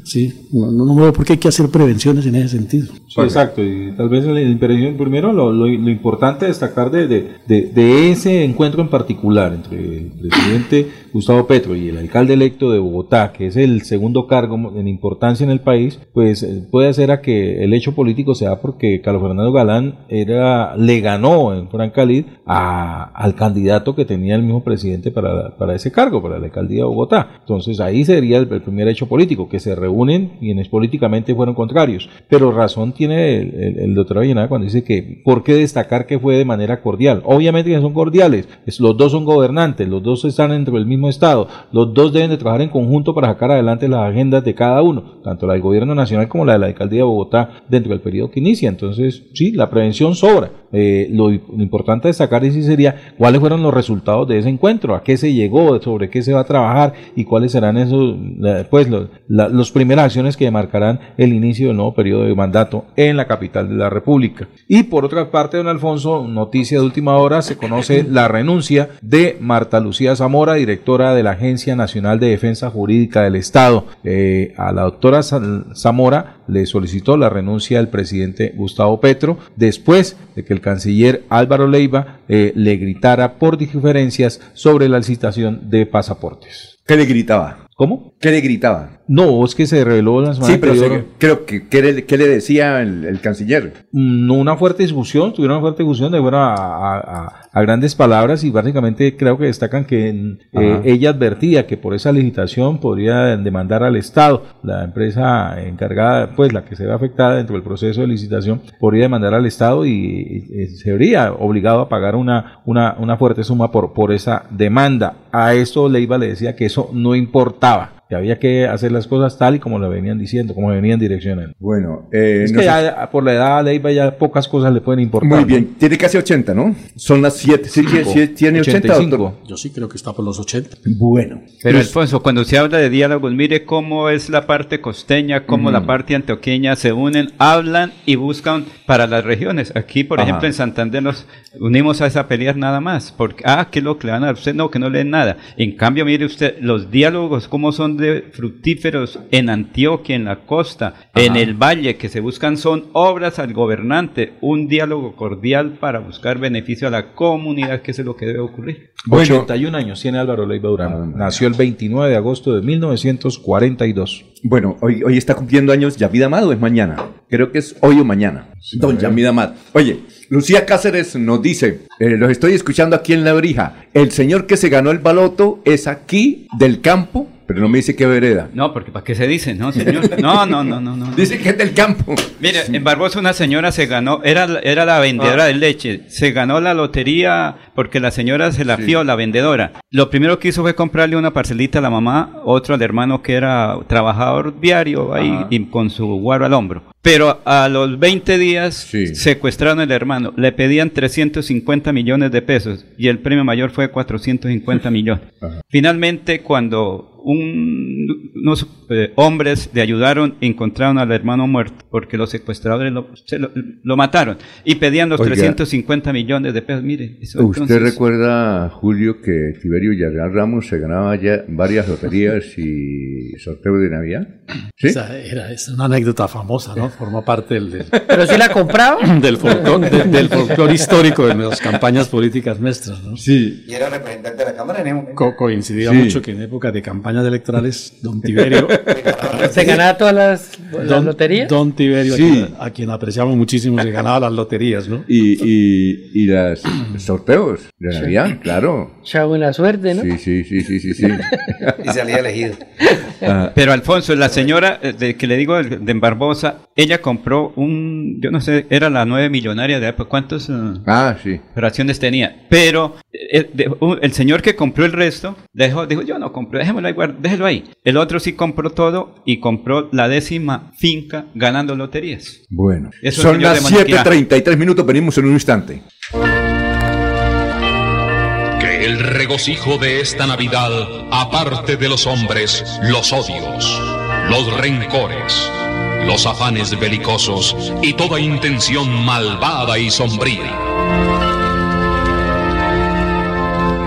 Sí, no, no, veo por qué hay que hacer prevenciones en ese sentido. Sí, exacto. Y tal vez la impresión, primero lo, lo- lo importante destacar de, de- de- de ese encuentro en particular entre el presidente Gustavo Petro y el alcalde electo de Bogotá, que es el segundo cargo en importancia en el país, pues eh, puede hacer a que el hecho político sea porque Carlos Fernando Galán era, le ganó en Francalid a, al candidato que tenía el mismo presidente para, para ese cargo, para la alcaldía de Bogotá. Entonces ahí sería el, el primer hecho político, que se reúnen quienes políticamente fueron contrarios. Pero razón tiene el, el- el doctor Avellaneda cuando dice que por qué destacar que fue de manera cordial. Obviamente que son cordiales, es- los dos son gobernantes, los dos están dentro del mismo Estado, los dos deben de trabajar en conjunto para sacar adelante las agendas de cada uno, tanto la del gobierno nacional como la de la alcaldía de Bogotá dentro del periodo que inicia. Entonces, sí, la prevención sobra. Eh, lo, lo importante destacar sí sería cuáles fueron los resultados de ese encuentro, a qué se llegó, sobre qué se va a trabajar y cuáles serán esos, pues, los, la- los primeras acciones que marcarán el inicio del nuevo periodo de mandato en la capital de la República. Y por otra parte, don Alfonso, noticia de última hora, se conoce la renuncia de Marta Lucía Zamora, directora de la Agencia Nacional de Defensa Jurídica del Estado. Eh, a la doctora Zamora le solicitó la renuncia al presidente Gustavo Petro después de que el canciller Álvaro Leiva eh, le gritara por diferencias sobre la licitación de pasaportes. ¿Qué le gritaba? ¿Cómo? ¿Qué le gritaba? No, es que se reveló la semana Sí, pero se- creo que ¿qué le, qué le decía el, el canciller? No una fuerte discusión, tuvieron una fuerte discusión, de fueron a, a- a- a grandes palabras y básicamente creo que destacan que mm, eh, ella advertía que por esa licitación podría demandar al Estado, la empresa encargada, pues la que se ve afectada dentro del proceso de licitación, podría demandar al Estado y, y- y se vería obligado a pagar una, una, una fuerte suma por, por esa demanda. A esto Leiva le decía que eso no sawa Que había que hacer las cosas tal y como lo venían diciendo, como venían direccionando. Bueno, eh, es no que sé- ya por la edad de Leiva ya pocas cosas le pueden importar. Muy ¿no? bien, tiene casi 80, ¿no? Son las 7. Sí, Cinco. sí, tiene 80, 85. doctor. Yo sí creo que está por los 80. Bueno. Pero Pues- Alfonso, cuando se habla de diálogos, mire cómo es la parte costeña, cómo la parte antioqueña se unen, hablan y buscan para las regiones. Aquí, por Ajá. ejemplo, en Santander nos unimos a esa pelea nada más. Porque, ah, ¿qué es lo que le van a dar? Usted no, que no leen nada. En cambio, mire usted, los diálogos, cómo son de fructíferos en Antioquia, en la costa, en el valle, que se buscan son obras al gobernante, un diálogo cordial para buscar beneficio a la comunidad, que es lo que debe ocurrir. 81 años tiene Álvaro Leiva Durán. Nació el 29 de agosto de 1942. Bueno, hoy, hoy está cumpliendo años Yamid Amado, o es mañana. Creo que es hoy o mañana. Don Yamid Amado. Oye, Lucía Cáceres nos dice, eh, los estoy escuchando aquí en La Brija. El señor que se ganó el baloto es aquí del campo, pero no me dice qué vereda. No, porque ¿para qué se dice? No, señor. No, no, no, no, no. Dice que es del campo. Mire, en Barbosa una señora se ganó, era, era la vendedora de leche, se ganó la lotería porque la señora se la fió, la vendedora. Lo primero que hizo fue comprarle una parcelita a la mamá, otro al hermano que era trabajador diario ahí Ajá. y con su guaro al hombro. Pero a los 20 días secuestraron al hermano, le pedían 350 millones de pesos y el premio mayor fue 450 millones. Finalmente, cuando un- unos eh, hombres le ayudaron, encontraron al hermano muerto porque los secuestradores lo, se lo, lo mataron y pedían los Oiga. 350 millones de pesos. Mire, eso ¿Usted entonces- recuerda, Julio, que Tiberio Yagar Ramos se ganaba ya varias loterías y sorteos de Navidad? ¿Sí? Esa era, es una anécdota famosa, ¿no? Forma parte del, del, ¿Pero si la compraba? del folclore de- del folclore histórico de las campañas políticas nuestras, ¿no? Sí. Y era representante de la Cámara en ese momento. Co- coincidía Sí. mucho que en época de campañas electorales, don Tiberio, ¿Se ganaba todas las, las don, loterías? don Tiberio, a Sí. quien- a, quien apreciamos muchísimo, se ganaba las loterías, ¿no? Y, y, y las sorteos de Navidad, claro. Chao, buena suerte, ¿no? Sí, sí, sí, sí, sí. sí. Y salía elegido. Ah, Pero Alfonso, la señora eh, de, que le digo de de Barbosa, ella compró un, yo no sé, era la nueve millonaria de época. ¿Cuántos eh, ah, sí. operaciones tenía? Pero eh, de- un- el señor que compró el resto, dejó, dijo, yo no compré, déjemelo guard- déjelo ahí. El otro sí compró todo y compró la décima finca ganando loterías. Bueno, Eso, son las de Moniquirá. 7.33 minutos, venimos en un instante. Que el regocijo de esta Navidad aparte de los hombres los odios, los rencores, los afanes belicosos y toda intención malvada y sombría.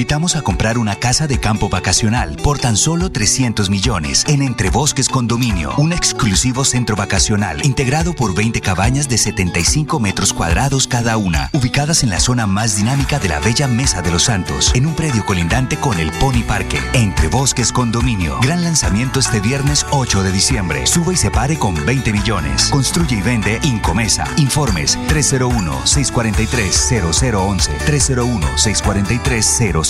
Invitamos a comprar una casa de campo vacacional por tan solo 300 millones en Entre Bosques Condominio, un exclusivo centro vacacional integrado por 20 cabañas de 75 metros cuadrados cada una, ubicadas en la zona más dinámica de la bella Mesa de los Santos, en un predio colindante con el Pony Parque. Entre Bosques Condominio, gran lanzamiento este viernes 8 de diciembre. Sube y se pare con 20 millones. Construye y vende Incomesa. Informes 301-643-0011.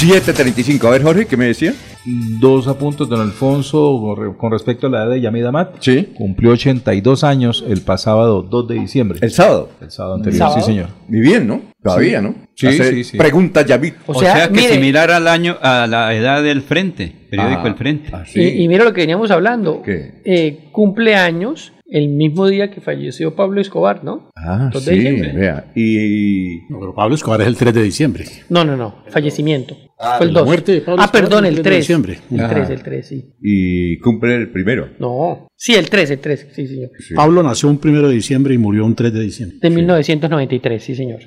¿7.35? A ver, Jorge, ¿qué me decía? Dos apuntes, don Alfonso, con re- con respecto a la edad de Yamida Amat. Sí. Cumplió 82 años el pasado 2 de diciembre. ¿El sábado? El sábado anterior, ¿Sábado? sí, señor. Muy bien, ¿no? Todavía, Sí. ¿no? Sí, Hace sí, sí. Pregunta, Yamid. O O sea, sea, que mire- similar al año, a la edad del Frente, periódico Ah, El Frente. ah, sí. Y, y mira lo que veníamos hablando. ¿Qué? Eh, cumpleaños el mismo día que falleció Pablo Escobar, ¿no? Ah, sí, diciembre. vea. Y... No, pero Pablo Escobar es el 3 de diciembre. No, no, no. Fallecimiento. Ah, Fue el la 2. muerte de Pablo ah, Escobar perdón, el el 3 de 3. diciembre. El Ah. 3, el 3, sí. y cumple el primero. No. Sí, el 3, el 3, sí, señor. Sí. Pablo nació un 1 de diciembre y murió un 3 de diciembre. De 1993, sí, señor.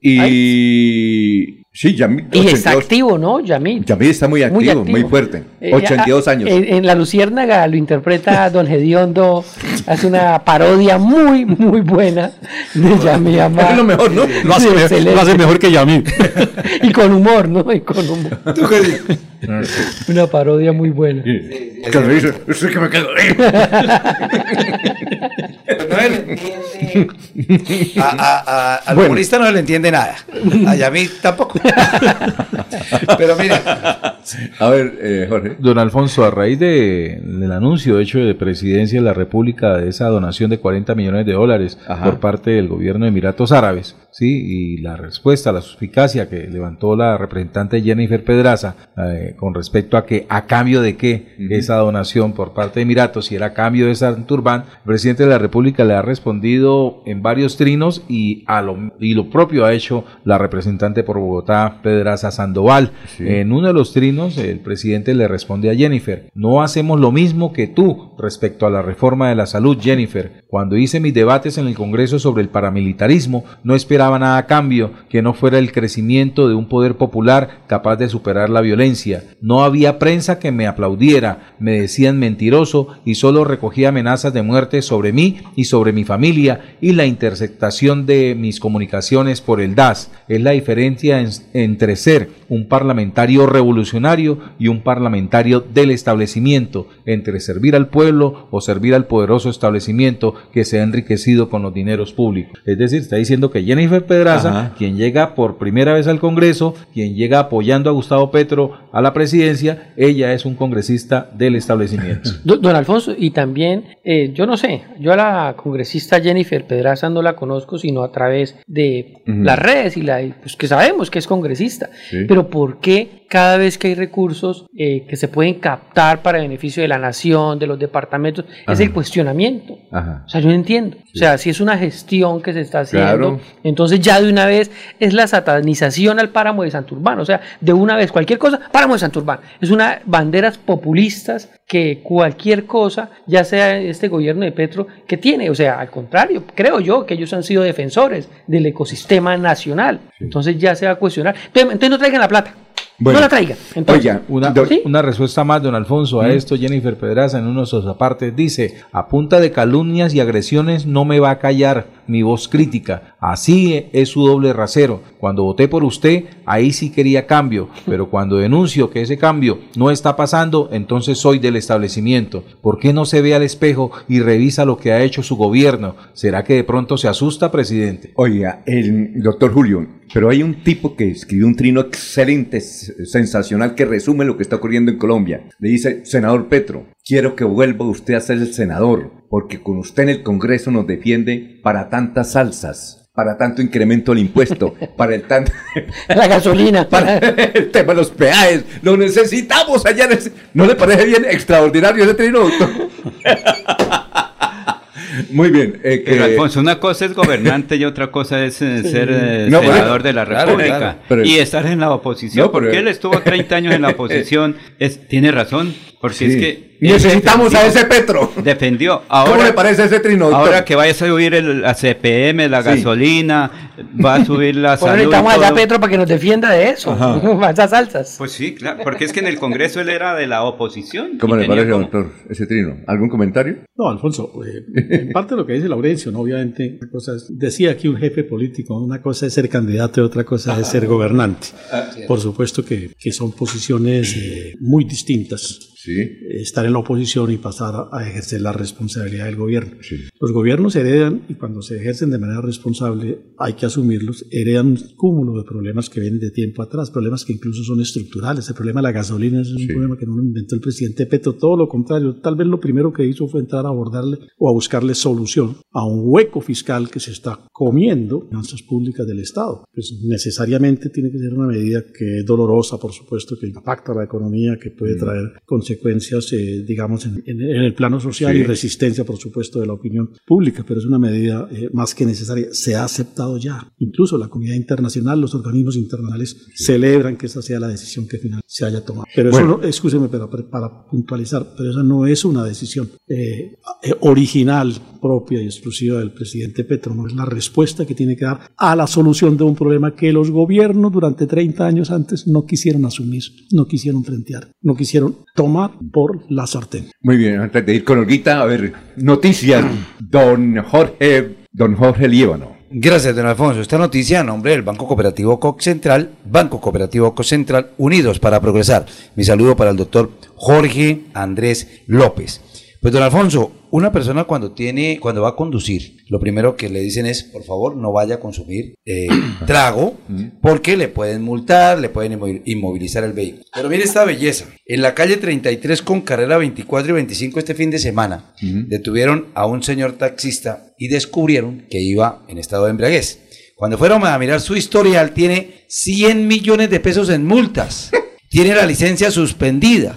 Y... Sí, Yamid. Y está activo, ¿no? Yamid. Yamid está muy activo, muy, fuerte. Eh, 82 ah, años. En, en La Luciérnaga lo interpreta Don Gediondo. Hace una parodia muy, muy buena de Yamid Amar. Es lo mejor, ¿no? Lo hace, Sí, lo mejor que Yamil. y con humor, ¿no? Y con humor. Una parodia muy buena. Me dice, "Usted que me quedo". No se le entiende. A, a- a- al Bueno. humorista no se le entiende nada. A Yamid tampoco. Pero mire, A ver, eh, Jorge. Don Alfonso, a raíz de- del anuncio hecho de presidencia de la República de esa donación de 40 millones de dólares Ajá. por parte del gobierno de Emiratos Árabes, sí, y la respuesta, la suspicacia que levantó la representante Jennifer Pedraza eh, con respecto a que a cambio de qué esa donación por parte de Emiratos, si era a cambio de Santurbán, el presidente de la República le ha respondido en varios trinos y a lo, y lo propio ha hecho la representante por Bogotá, Pedraza Sandoval. Sí. En uno de los trinos, el presidente le responde a Jennifer, no hacemos lo mismo que tú respecto a la reforma de la salud, Jennifer. Cuando hice mis debates en el Congreso sobre el paramilitarismo, no esperaba nada a cambio que no fuera el crecimiento de un poder popular capaz de superar la violencia. No había prensa que me aplaudiera, me decían mentiroso y solo recogía amenazas de muerte sobre mí y sobre mi familia y la interceptación de mis comunicaciones por el DAS. Es la diferencia en- entre ser un parlamentario revolucionario y un parlamentario del establecimiento, entre servir al pueblo o servir al poderoso establecimiento que se ha enriquecido con los dineros públicos. Es decir, está diciendo que Jennifer Pedraza, Ajá. quien llega por primera vez al Congreso, quien llega apoyando a Gustavo Petro a la presidencia, ella es un congresista del establecimiento. Do- Don Alfonso, y también, eh, yo no sé, yo a la congresista Jennifer Pedraza no la conozco sino a través de las redes y la, pues que sabemos que es congresista. Sí. Pero ¿por qué cada vez que hay recursos eh, que se pueden captar para beneficio de la nación, de los departamentos, es el cuestionamiento? Ajá. O sea, yo no entiendo. O sea, si es una gestión que se está haciendo, Claro. entonces ya de una vez es la satanización al páramo de Santurbán. O sea, de una vez cualquier cosa, páramo de Santurbán. Es una banderas populistas que cualquier cosa, ya sea este gobierno de Petro, que tiene. O sea, al contrario, creo yo que ellos han sido defensores del ecosistema nacional. Entonces ya se va a cuestionar. Entonces, entonces no traigan la plata. Bueno, no la traigan. Entonces, Oiga, Una, do- ¿Sí? una respuesta más, don Alfonso, a Mm. esto Jennifer Pedraza en uno de sus apartes dice, a punta de calumnias y agresiones no me va a callar mi voz crítica, así es su doble rasero. Cuando voté por usted, ahí sí quería cambio, pero cuando denuncio que ese cambio no está pasando, entonces soy del establecimiento. ¿Por qué no se ve al espejo y revisa lo que ha hecho su gobierno? ¿Será que de pronto se asusta, presidente? Oiga, el doctor Julio, pero hay un tipo que escribió un trino excelente, sensacional, que resume lo que está ocurriendo en Colombia. Le dice, senador Petro, quiero que vuelva usted a ser el senador, porque con usted en el Congreso nos defiende para tantas salsas. Para tanto incremento del impuesto, para el tan... la gasolina. para el tema de los peajes, lo necesitamos allá. en ese- ¿No le parece bien extraordinario ese trino, doctor? Muy bien. eh, que- Pero Alfonso, una cosa es gobernante y otra cosa es eh, ser eh, No, pero- senador de la claro, República claro, pero- y estar en la oposición. No, pero- porque él estuvo 30 años en la oposición. Es, tiene razón, porque Sí. es que... Necesitamos a ese Petro. Defendió. Ahora, ¿Cómo le parece ese trino, doctor? Ahora que vaya a subir el, la CPM, la Sí. gasolina, va a subir la salud. necesitamos allá a. Petro para que nos defienda de eso. Ajá. Esas salsas. Pues sí, claro, porque es que en el Congreso él era de la oposición. ¿Cómo le parece, como- doctor, ese trino? ¿Algún comentario? No, Alfonso, eh, en parte de lo que dice Laurencio, ¿no? obviamente, una cosa es- decía aquí un jefe político, una cosa es ser candidato y otra cosa es ser gobernante. Por supuesto que, que son posiciones eh, muy distintas. Eh, Estar en la oposición y pasar a, ejercer la responsabilidad del gobierno. Los gobiernos heredan, y cuando se ejercen de manera responsable, hay que asumirlos, heredan un cúmulo de problemas que vienen de tiempo atrás, problemas que incluso son estructurales. El problema de la gasolina es un problema que no lo inventó el presidente Petro, todo lo contrario. Tal vez lo primero que hizo fue entrar a abordarle o a buscarle solución a un hueco fiscal que se está comiendo finanzas públicas del Estado. Pues necesariamente tiene que ser una medida que es dolorosa, por supuesto, que impacta a la economía, que puede traer consecuencias, eh, digamos, en, en- el plano social Sí. y resistencia, por supuesto, de la opinión pública, pero es una medida eh, más que necesaria. Se ha aceptado ya. Incluso la comunidad internacional, los organismos internacionales celebran que esa sea la decisión que finalmente se haya tomado. Pero eso, Bueno. no, escúcheme, pero para, para puntualizar, pero esa no es una decisión eh, eh, original, propia y exclusiva del presidente Petro, no es la respuesta que tiene que dar a la solución de un problema que los gobiernos durante 30 años antes no quisieron asumir, no quisieron frentear, no quisieron tomar por la sartén. Muy bien, antes de ir con Olguita, a ver, noticias, don Jorge, don Jorge Líbano. Gracias, don Alfonso. Esta noticia a nombre del Banco Cooperativo COC Central, Banco Cooperativo COC Central, unidos para progresar. Mi saludo para el doctor Jorge Andrés López. Pues, don Alfonso, una persona cuando tiene, cuando va a conducir, lo primero que le dicen es, por favor, no vaya a consumir eh, trago, porque le pueden multar, le pueden inmo- inmovilizar el vehículo. Pero mire esta belleza. En la calle 33 con carrera 24 y 25 este fin de semana, detuvieron a un señor taxista y descubrieron que iba en estado de embriaguez. Cuando fueron a mirar su historial, tiene 100 millones de pesos en multas. Tiene la licencia suspendida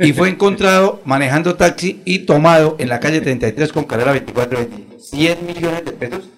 y fue encontrado manejando taxi y tomado en la calle 33 con carrera 24 25. 100 millones de pesos.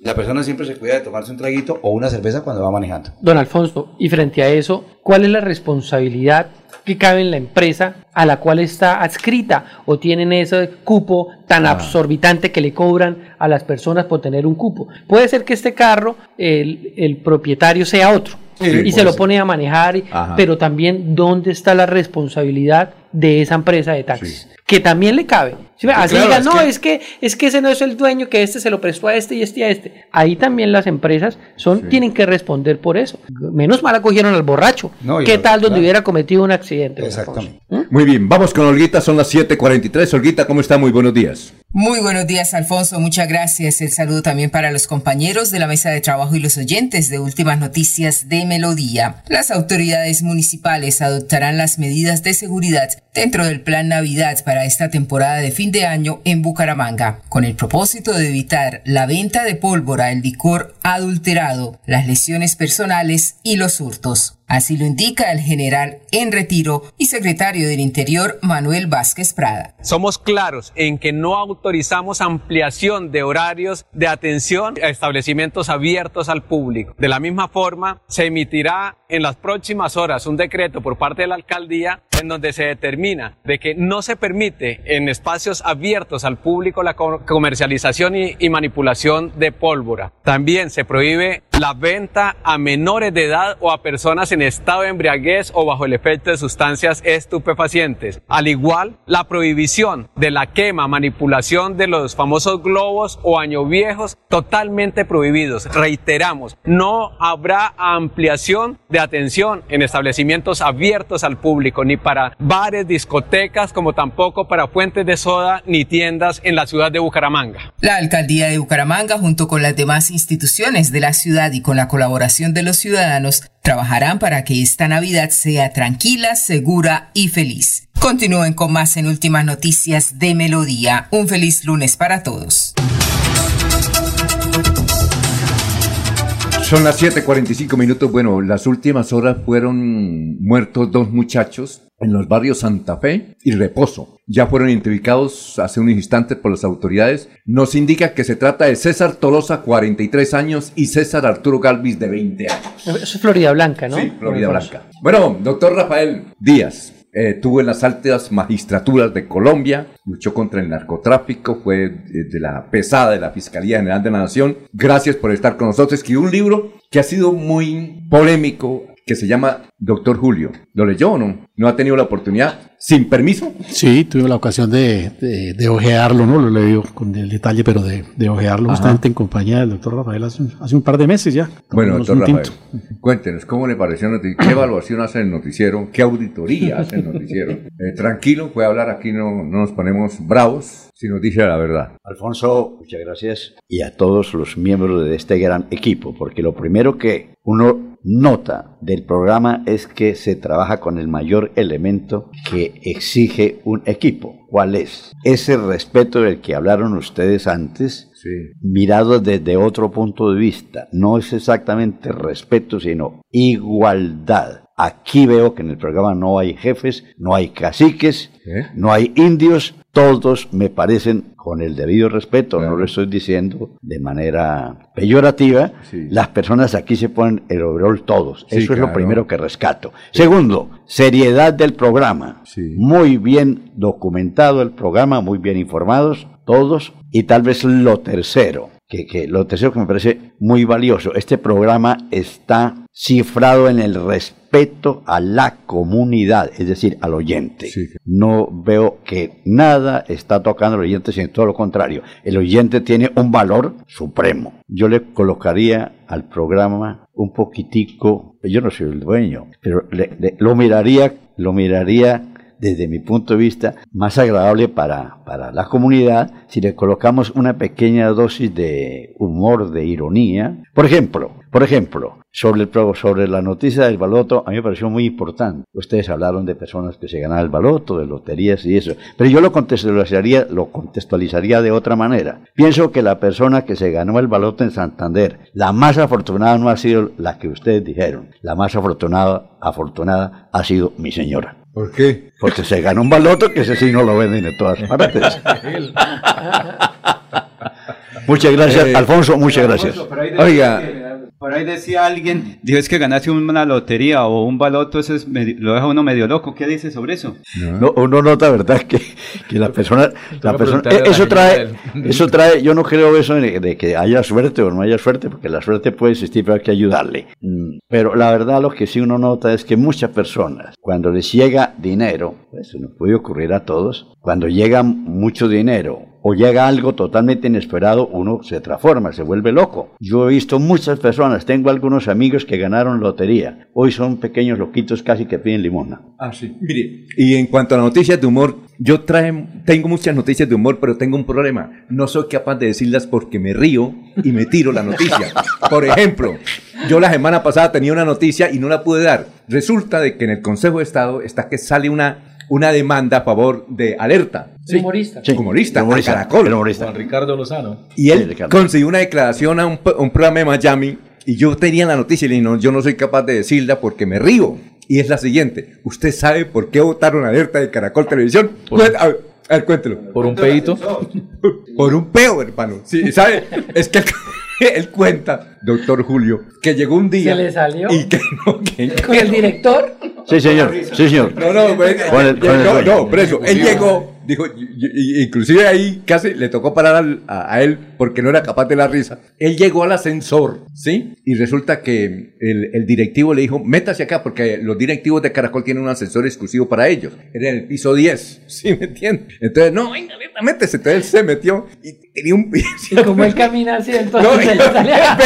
La persona siempre se cuida de tomarse un traguito o una cerveza cuando va manejando. Don Alfonso, y frente a eso, ¿cuál es la responsabilidad que cabe en la empresa a la cual está adscrita o tienen ese cupo tan absorbitante que le cobran a las personas por tener un cupo? Puede ser que este carro, el, el propietario sea otro. Sí, y se lo ser. pone a manejar, Ajá. pero también dónde está la responsabilidad de esa empresa de taxis, que también le cabe. Así claro, digan, es no, que- es que es que ese no es el dueño, que este se lo prestó a este y este a este. Ahí también las empresas son tienen que responder por eso. Menos mal acogieron al borracho. No, ¿Qué tal donde claro. hubiera cometido un accidente? don Alfonso? Muy bien, vamos con Olguita, son las 7:43. Olguita, ¿cómo está? Muy buenos días. Muy buenos días, Alfonso. Muchas gracias. El saludo también para los compañeros de la mesa de trabajo y los oyentes de Últimas Noticias de Melodía. Las autoridades municipales adoptarán las medidas de seguridad dentro del Plan Navidad para esta temporada de fin de año en Bucaramanga, con el propósito de evitar la venta de pólvora, el licor adulterado, las lesiones personales y los hurtos. Así lo indica el general en retiro y secretario del Interior Manuel Vázquez Prada. Somos claros en que no autorizamos ampliación de horarios de atención a establecimientos abiertos al público. De la misma forma, se emitirá en las próximas horas un decreto por parte de la alcaldía en donde se determina de que no se permite en espacios abiertos al público la co- comercialización y, y manipulación de pólvora. También se prohíbe la venta a menores de edad o a personas en estado de embriaguez o bajo el efecto de sustancias estupefacientes. Al igual, la prohibición de la quema, manipulación de los famosos globos o año viejos, totalmente prohibidos. Reiteramos, no habrá ampliación de atención en establecimientos abiertos al público, ni para bares, discotecas, como tampoco para fuentes de soda ni tiendas en la ciudad de Bucaramanga. La alcaldía de Bucaramanga, junto con las demás instituciones de la ciudad y con la colaboración de los ciudadanos, trabajarán para que esta Navidad sea tranquila, segura y feliz. Continúen con más en Últimas Noticias de Melodía. Un feliz lunes para todos. Son las 7:45 minutos. Bueno, las últimas horas fueron muertos dos muchachos en los barrios Santa Fe y Reposo. Ya fueron identificados hace unos instantes por las autoridades, nos indica que se trata de César Tolosa, 43 años, y César Arturo Galvis, de 20 años. Eso es Florida Blanca, ¿no? Sí, Florida Blanca. Bueno, doctor Rafael Díaz, eh, tuvo en las altas magistraturas de Colombia, luchó contra el narcotráfico, fue eh, de la pesada de la Fiscalía General de la Nación. Gracias por estar con nosotros. Escribió un libro que ha sido muy polémico, que se llama Doctor Julio. ¿Lo leyó o no? ¿No ha tenido la oportunidad? ¿Sin permiso? Sí, tuve la ocasión de, de, de ojearlo, ¿no? Lo he leído con el detalle, pero de, de ojearlo Ajá. justamente en compañía del doctor Rafael hace, un- hace un par de meses ya. Bueno, doctor Rafael, tinto. cuéntenos, ¿cómo le pareció el noticiero? ¿Qué evaluación hace el noticiero? ¿Qué auditoría hace el noticiero? Eh, tranquilo, puede hablar aquí, no, no nos ponemos bravos, si nos dice la verdad. Alfonso, muchas gracias y a todos los miembros de este gran equipo, porque lo primero que uno nota del programa es que se trabaja con el mayor elemento que exige un equipo. ¿Cuál es? Ese respeto del que hablaron ustedes antes, mirado desde otro punto de vista. No es exactamente respeto, sino igualdad. Aquí veo que en el programa no hay jefes, no hay caciques, no hay indios, todos me parecen con el debido respeto, no lo estoy diciendo de manera peyorativa, las personas aquí se ponen el overall todos, Sí, eso es lo primero que rescato. Segundo, seriedad del programa, muy bien documentado el programa, muy bien informados todos, y tal vez lo tercero, que, que lo tercero que me parece muy valioso, este programa está cifrado en el respeto a la comunidad, es decir, al oyente. No veo que nada está tocando al oyente, sino todo lo contrario. El oyente tiene un valor supremo. Yo le colocaría al programa un poquitico, yo no soy el dueño, pero le- le- lo miraría, lo miraría desde mi punto de vista, más agradable para, para la comunidad si le colocamos una pequeña dosis de humor, de ironía. Por ejemplo, por ejemplo, sobre, el, sobre la noticia del baloto, a mí me pareció muy importante. Ustedes hablaron de personas que se ganaban el baloto, de loterías y eso. Pero yo lo contextualizaría, lo contextualizaría de otra manera. Pienso que la persona que se ganó el baloto en Santander, la más afortunada no ha sido la que ustedes dijeron. La más afortunada, afortunada ha sido mi señora. ¿Por qué? Porque se ganó un baloto que ese sí no lo venden en todas partes. Muchas gracias, Eh, Alfonso, muchas gracias. Por ahí decía alguien, dijo es que ganarse una lotería o un baloto, eso es medio- lo deja uno medio loco. ¿Qué dice sobre eso? No, uno nota, ¿verdad? Que, que la persona, la persona eh, eso trae, eso trae, yo no creo eso de, de que haya suerte o no haya suerte, porque la suerte puede existir, pero hay que ayudarle. Mm, Pero la verdad lo que sí uno nota es que muchas personas, cuando les llega dinero, pues eso nos puede ocurrir a todos, cuando llega mucho dinero o llega algo totalmente inesperado, uno se transforma, se vuelve loco. Yo he visto muchas personas, tengo algunos amigos que ganaron lotería, hoy son pequeños loquitos casi que piden limosna. Ah, sí. Mire, y en cuanto a noticias de humor, yo trae, tengo muchas noticias de humor, pero tengo un problema. No soy capaz de decirlas porque me río y me tiro la noticia. Por ejemplo, yo la semana pasada tenía una noticia y no la pude dar. Resulta de que en el Consejo de Estado está que sale una, una demanda a favor de Alerta. Sí. Humorista. Sí. Humorista, Caracol. humorista. Juan Ricardo Lozano. Y él consiguió una declaración a un, programa de Miami y yo tenía la noticia y le dije, no, yo no soy capaz de decirla porque me río. Y es la siguiente, ¿usted sabe por qué votaron alerta de Caracol Televisión? Cuen- a, ver, a ver, cuéntelo. ¿Por un peito? Por un peo, hermano. Sí, ¿sabe? Es que él, él cuenta, doctor Julio, que llegó un día... ¿Se le salió? Y que no, que ¿Con el director? Sí, señor, sí, señor. no, no, pues, no, no, por eso, él llegó, dijo, y- y- inclusive ahí casi le tocó parar al- a, a él porque no era capaz de la risa. Él llegó al ascensor, ¿sí? Y resulta que el, el directivo le dijo, métase acá porque los directivos de Caracol tienen un ascensor exclusivo para ellos. Era en el piso 10, ¿sí me entiendes? Entonces, no, venga, métese. Entonces él se metió y tenía un Y como él camina así, entonces no, se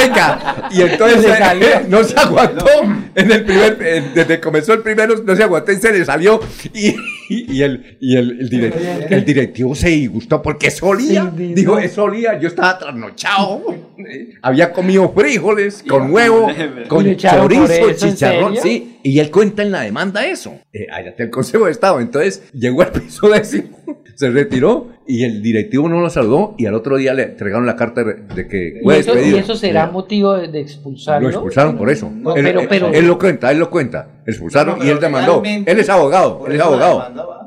venga, y entonces Se no se aguantó. En el primer, eh, desde que comenzó el primero, no se aguantó y se le salió. Y, y- y el, y el, el, direc- el directivo se disgustó porque eso olía. Dijo, eso olía. Yo estaba trasnochado. Había comido frijoles con huevo, con chorizo, eso, ¿en chicharrón. Sí, y él cuenta en la demanda eso. Eh, allá está el Consejo de Estado. Entonces llegó al piso décimo, se retiró y el directivo no lo saludó. Y al otro día le entregaron la carta de, que ¿Y fue eso, despedido. y eso será motivo de, de expulsarlo? Lo expulsaron por eso. No, él, pero, él- pero, él lo cuenta, él lo cuenta. Expulsaron No, y él demandó. Él es abogado, él es eso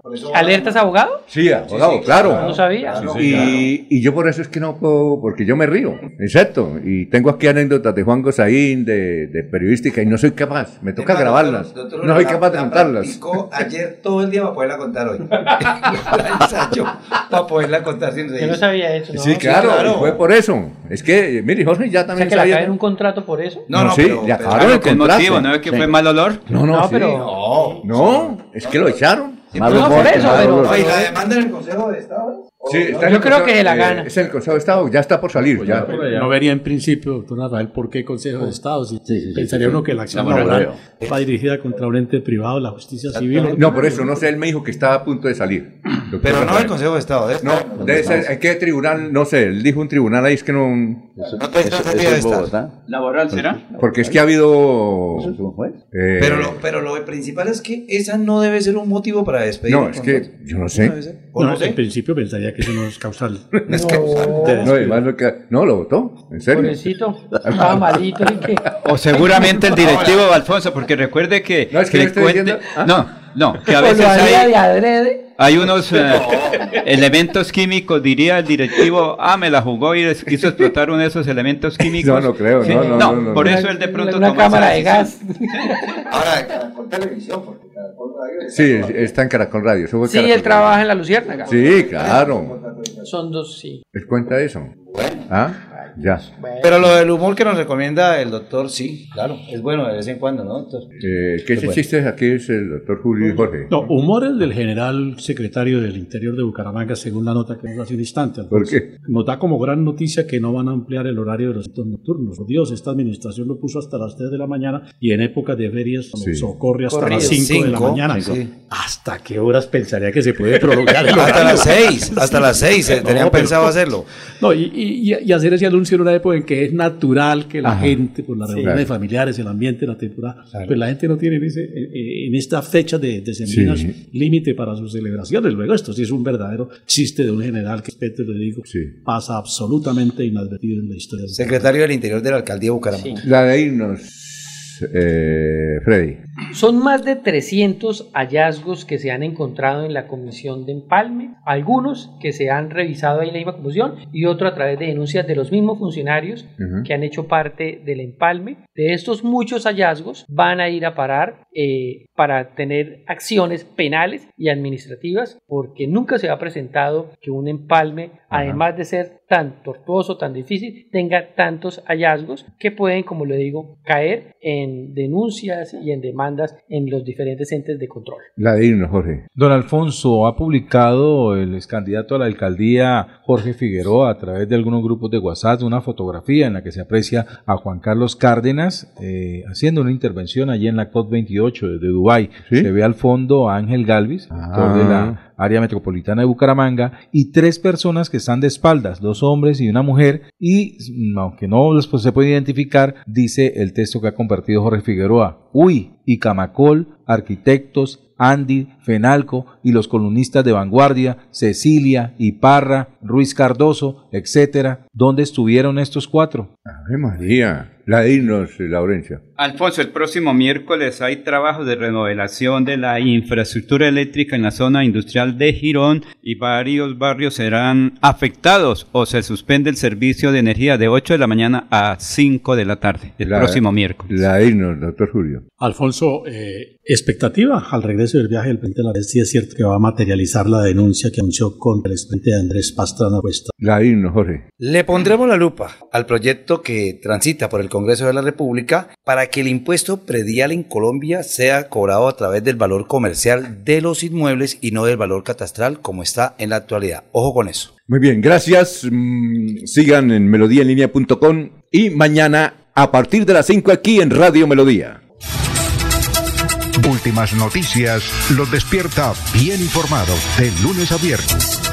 la abogado. ¿Alertas abogado? Sí, abogado, claro. No sabía. y, y yo por eso es que no puedo, porque yo me río, exacto. Y tengo aquí anécdotas de Juan Gozaín, de, de periodística, y no soy capaz. Me toca grabarlas. Doctor, no soy la- capaz de la contarlas. ayer todo el día para poderla contar hoy. la ensayo para poderla contar sin Yo reír. no sabía eso. ¿no? Sí, claro, y fue por eso. Es que, mire, Jorge ya O sea, también que le sabía. acaben un contrato por eso. No, no, sí, le acabaron el ¿qué contrato. motivo? ¿No es que Sí. fue mal olor? No, no, No, sí. pero- no, no, es que lo echaron. No, por eso, pero-. Oye, ¿la demanda en el Consejo de Estado? Sí, está en Yo el creo que se la eh, gana. Es el Consejo de Estado, ya está por salir. ya. No vería en principio, doctor Rafael, por qué Consejo de Estado. Si pensaría sí. uno que la acción No, no, laboral no. va dirigida contra un ente privado, la justicia civil. No, por eso, no sé, él me dijo que estaba a punto de salir. doctor Pero no del Consejo de Estado, ¿eh? No, debe ser, ¿en qué tribunal? No sé, él dijo un tribunal ahí, es que no... No te estás de estar. ¿Laboral será? Porque es que ha habido... eh, Pero lo, pero lo principal es que esa no debe ser un motivo para despedir. No, es que yo no sé. debe ser. ¿O No, no sé? en principio pensaría que eso no es causal. Es que- No, además lo que- no, lo votó, en serio. Pobrecito, estaba malito. ¿y qué? O seguramente el directivo Alfonso, porque recuerde que, No, es que que le estoy cuente- diciendo- ¿ah? no, no, que a veces hay, de adrede. hay unos eh, elementos químicos, diría el directivo, ah, me la jugó y quiso explotar uno de esos elementos químicos. No, no creo, no, no, no, no, por no. eso él de pronto Una cámara de gas. Ahora, con televisión, porque Caracol Radio es- Sí, está en Caracol Radio. eso fue Sí, Caracol él Radio. trabaja en la Luciérnaga. Sí, claro. Son dos, sí. ¿Les cuenta eso? ¿Ah? Ya. Pero lo del humor que nos recomienda el doctor, sí, claro, es bueno de vez en cuando, ¿no, doctor? Eh, ¿Qué ese Bueno. chiste aquí es el doctor Julio y Jorge? No, humores del general secretario del Interior de Bucaramanga, según la nota que nos hace un instante. ¿Por qué? Nos da como gran noticia que no van a ampliar el horario de los centros nocturnos. Por Dios, esta administración lo puso hasta las 3 de la mañana y en épocas de ferias nos Sí. socorre hasta Corrido. las 5 de la Cinco, mañana. sí. ¿Hasta qué horas pensaría que se puede prolongar el Hasta las seis, hasta las seis, eh, No, tenían pero- pensado hacerlo. No, y, y- y hacer ese anuncio en una época en que es natural que la Ajá. gente, por las Sí. reuniones Claro. familiares, el ambiente, la temporada, pues la gente no tiene en, ese, en esta fecha de, de Sí. límite para sus celebraciones. Luego, esto sí es un verdadero chiste de un general que, respeto, le digo, Sí. pasa absolutamente inadvertido en la historia. Secretario del Interior de la Alcaldía de Bucaramanga. La de irnos, eh, Freddy. Son más de 300 hallazgos que se han encontrado en la comisión de empalme, algunos que se han revisado ahí en la misma comisión y otro a través de denuncias de los mismos funcionarios que han hecho parte del empalme. De estos muchos hallazgos van a ir a parar eh, para tener acciones penales y administrativas porque nunca se ha presentado que un empalme, además de ser tan tortuoso, tan difícil, tenga tantos hallazgos que pueden, como le digo, caer en denuncias y en demandas en los diferentes entes de control. La de irnos, Jorge. Don Alfonso, ha publicado el ex candidato a la alcaldía Jorge Figueroa a través de algunos grupos de WhatsApp una fotografía en la que se aprecia a Juan Carlos Cárdenas eh, haciendo una intervención allí en la COP28 desde Dubái. Se ve al fondo a Ángel Galvis, director de la área metropolitana de Bucaramanga, y tres personas que están de espaldas, dos hombres y una mujer, y mm, aunque no pues, se puede identificar, dice el texto que ha compartido Jorge Figueroa, uy, y Camacol, arquitectos, Andy, Fenalco y los columnistas de Vanguardia, Cecilia, Iparra, Ruiz Cardoso, etcétera, ¿dónde estuvieron estos cuatro? Ave María. La eh, Laurencia. Alfonso, el próximo miércoles hay trabajos de remodelación de la infraestructura eléctrica en la zona industrial de Girón y varios barrios serán afectados o se suspende el servicio de energía de 8 de la mañana a 5 de la tarde, el La- próximo miércoles. La irnos, doctor Julio. Alfonso, eh, expectativa al regreso del viaje del presidente de la red, sí es cierto que va a materializar la denuncia que anunció contra el de Andrés Pastrana Cuesta. La irnos, Jorge. Le pondremos la lupa al proyecto que transita por el Congreso de la República para que el impuesto predial en Colombia sea cobrado a través del valor comercial de los inmuebles y no del valor catastral como está en la actualidad. Ojo con eso. Muy bien, gracias. Mm, sigan en melodíaenlínea.com y mañana a partir de las 5 aquí en Radio Melodía. Últimas noticias los despierta bien informados de lunes a viernes.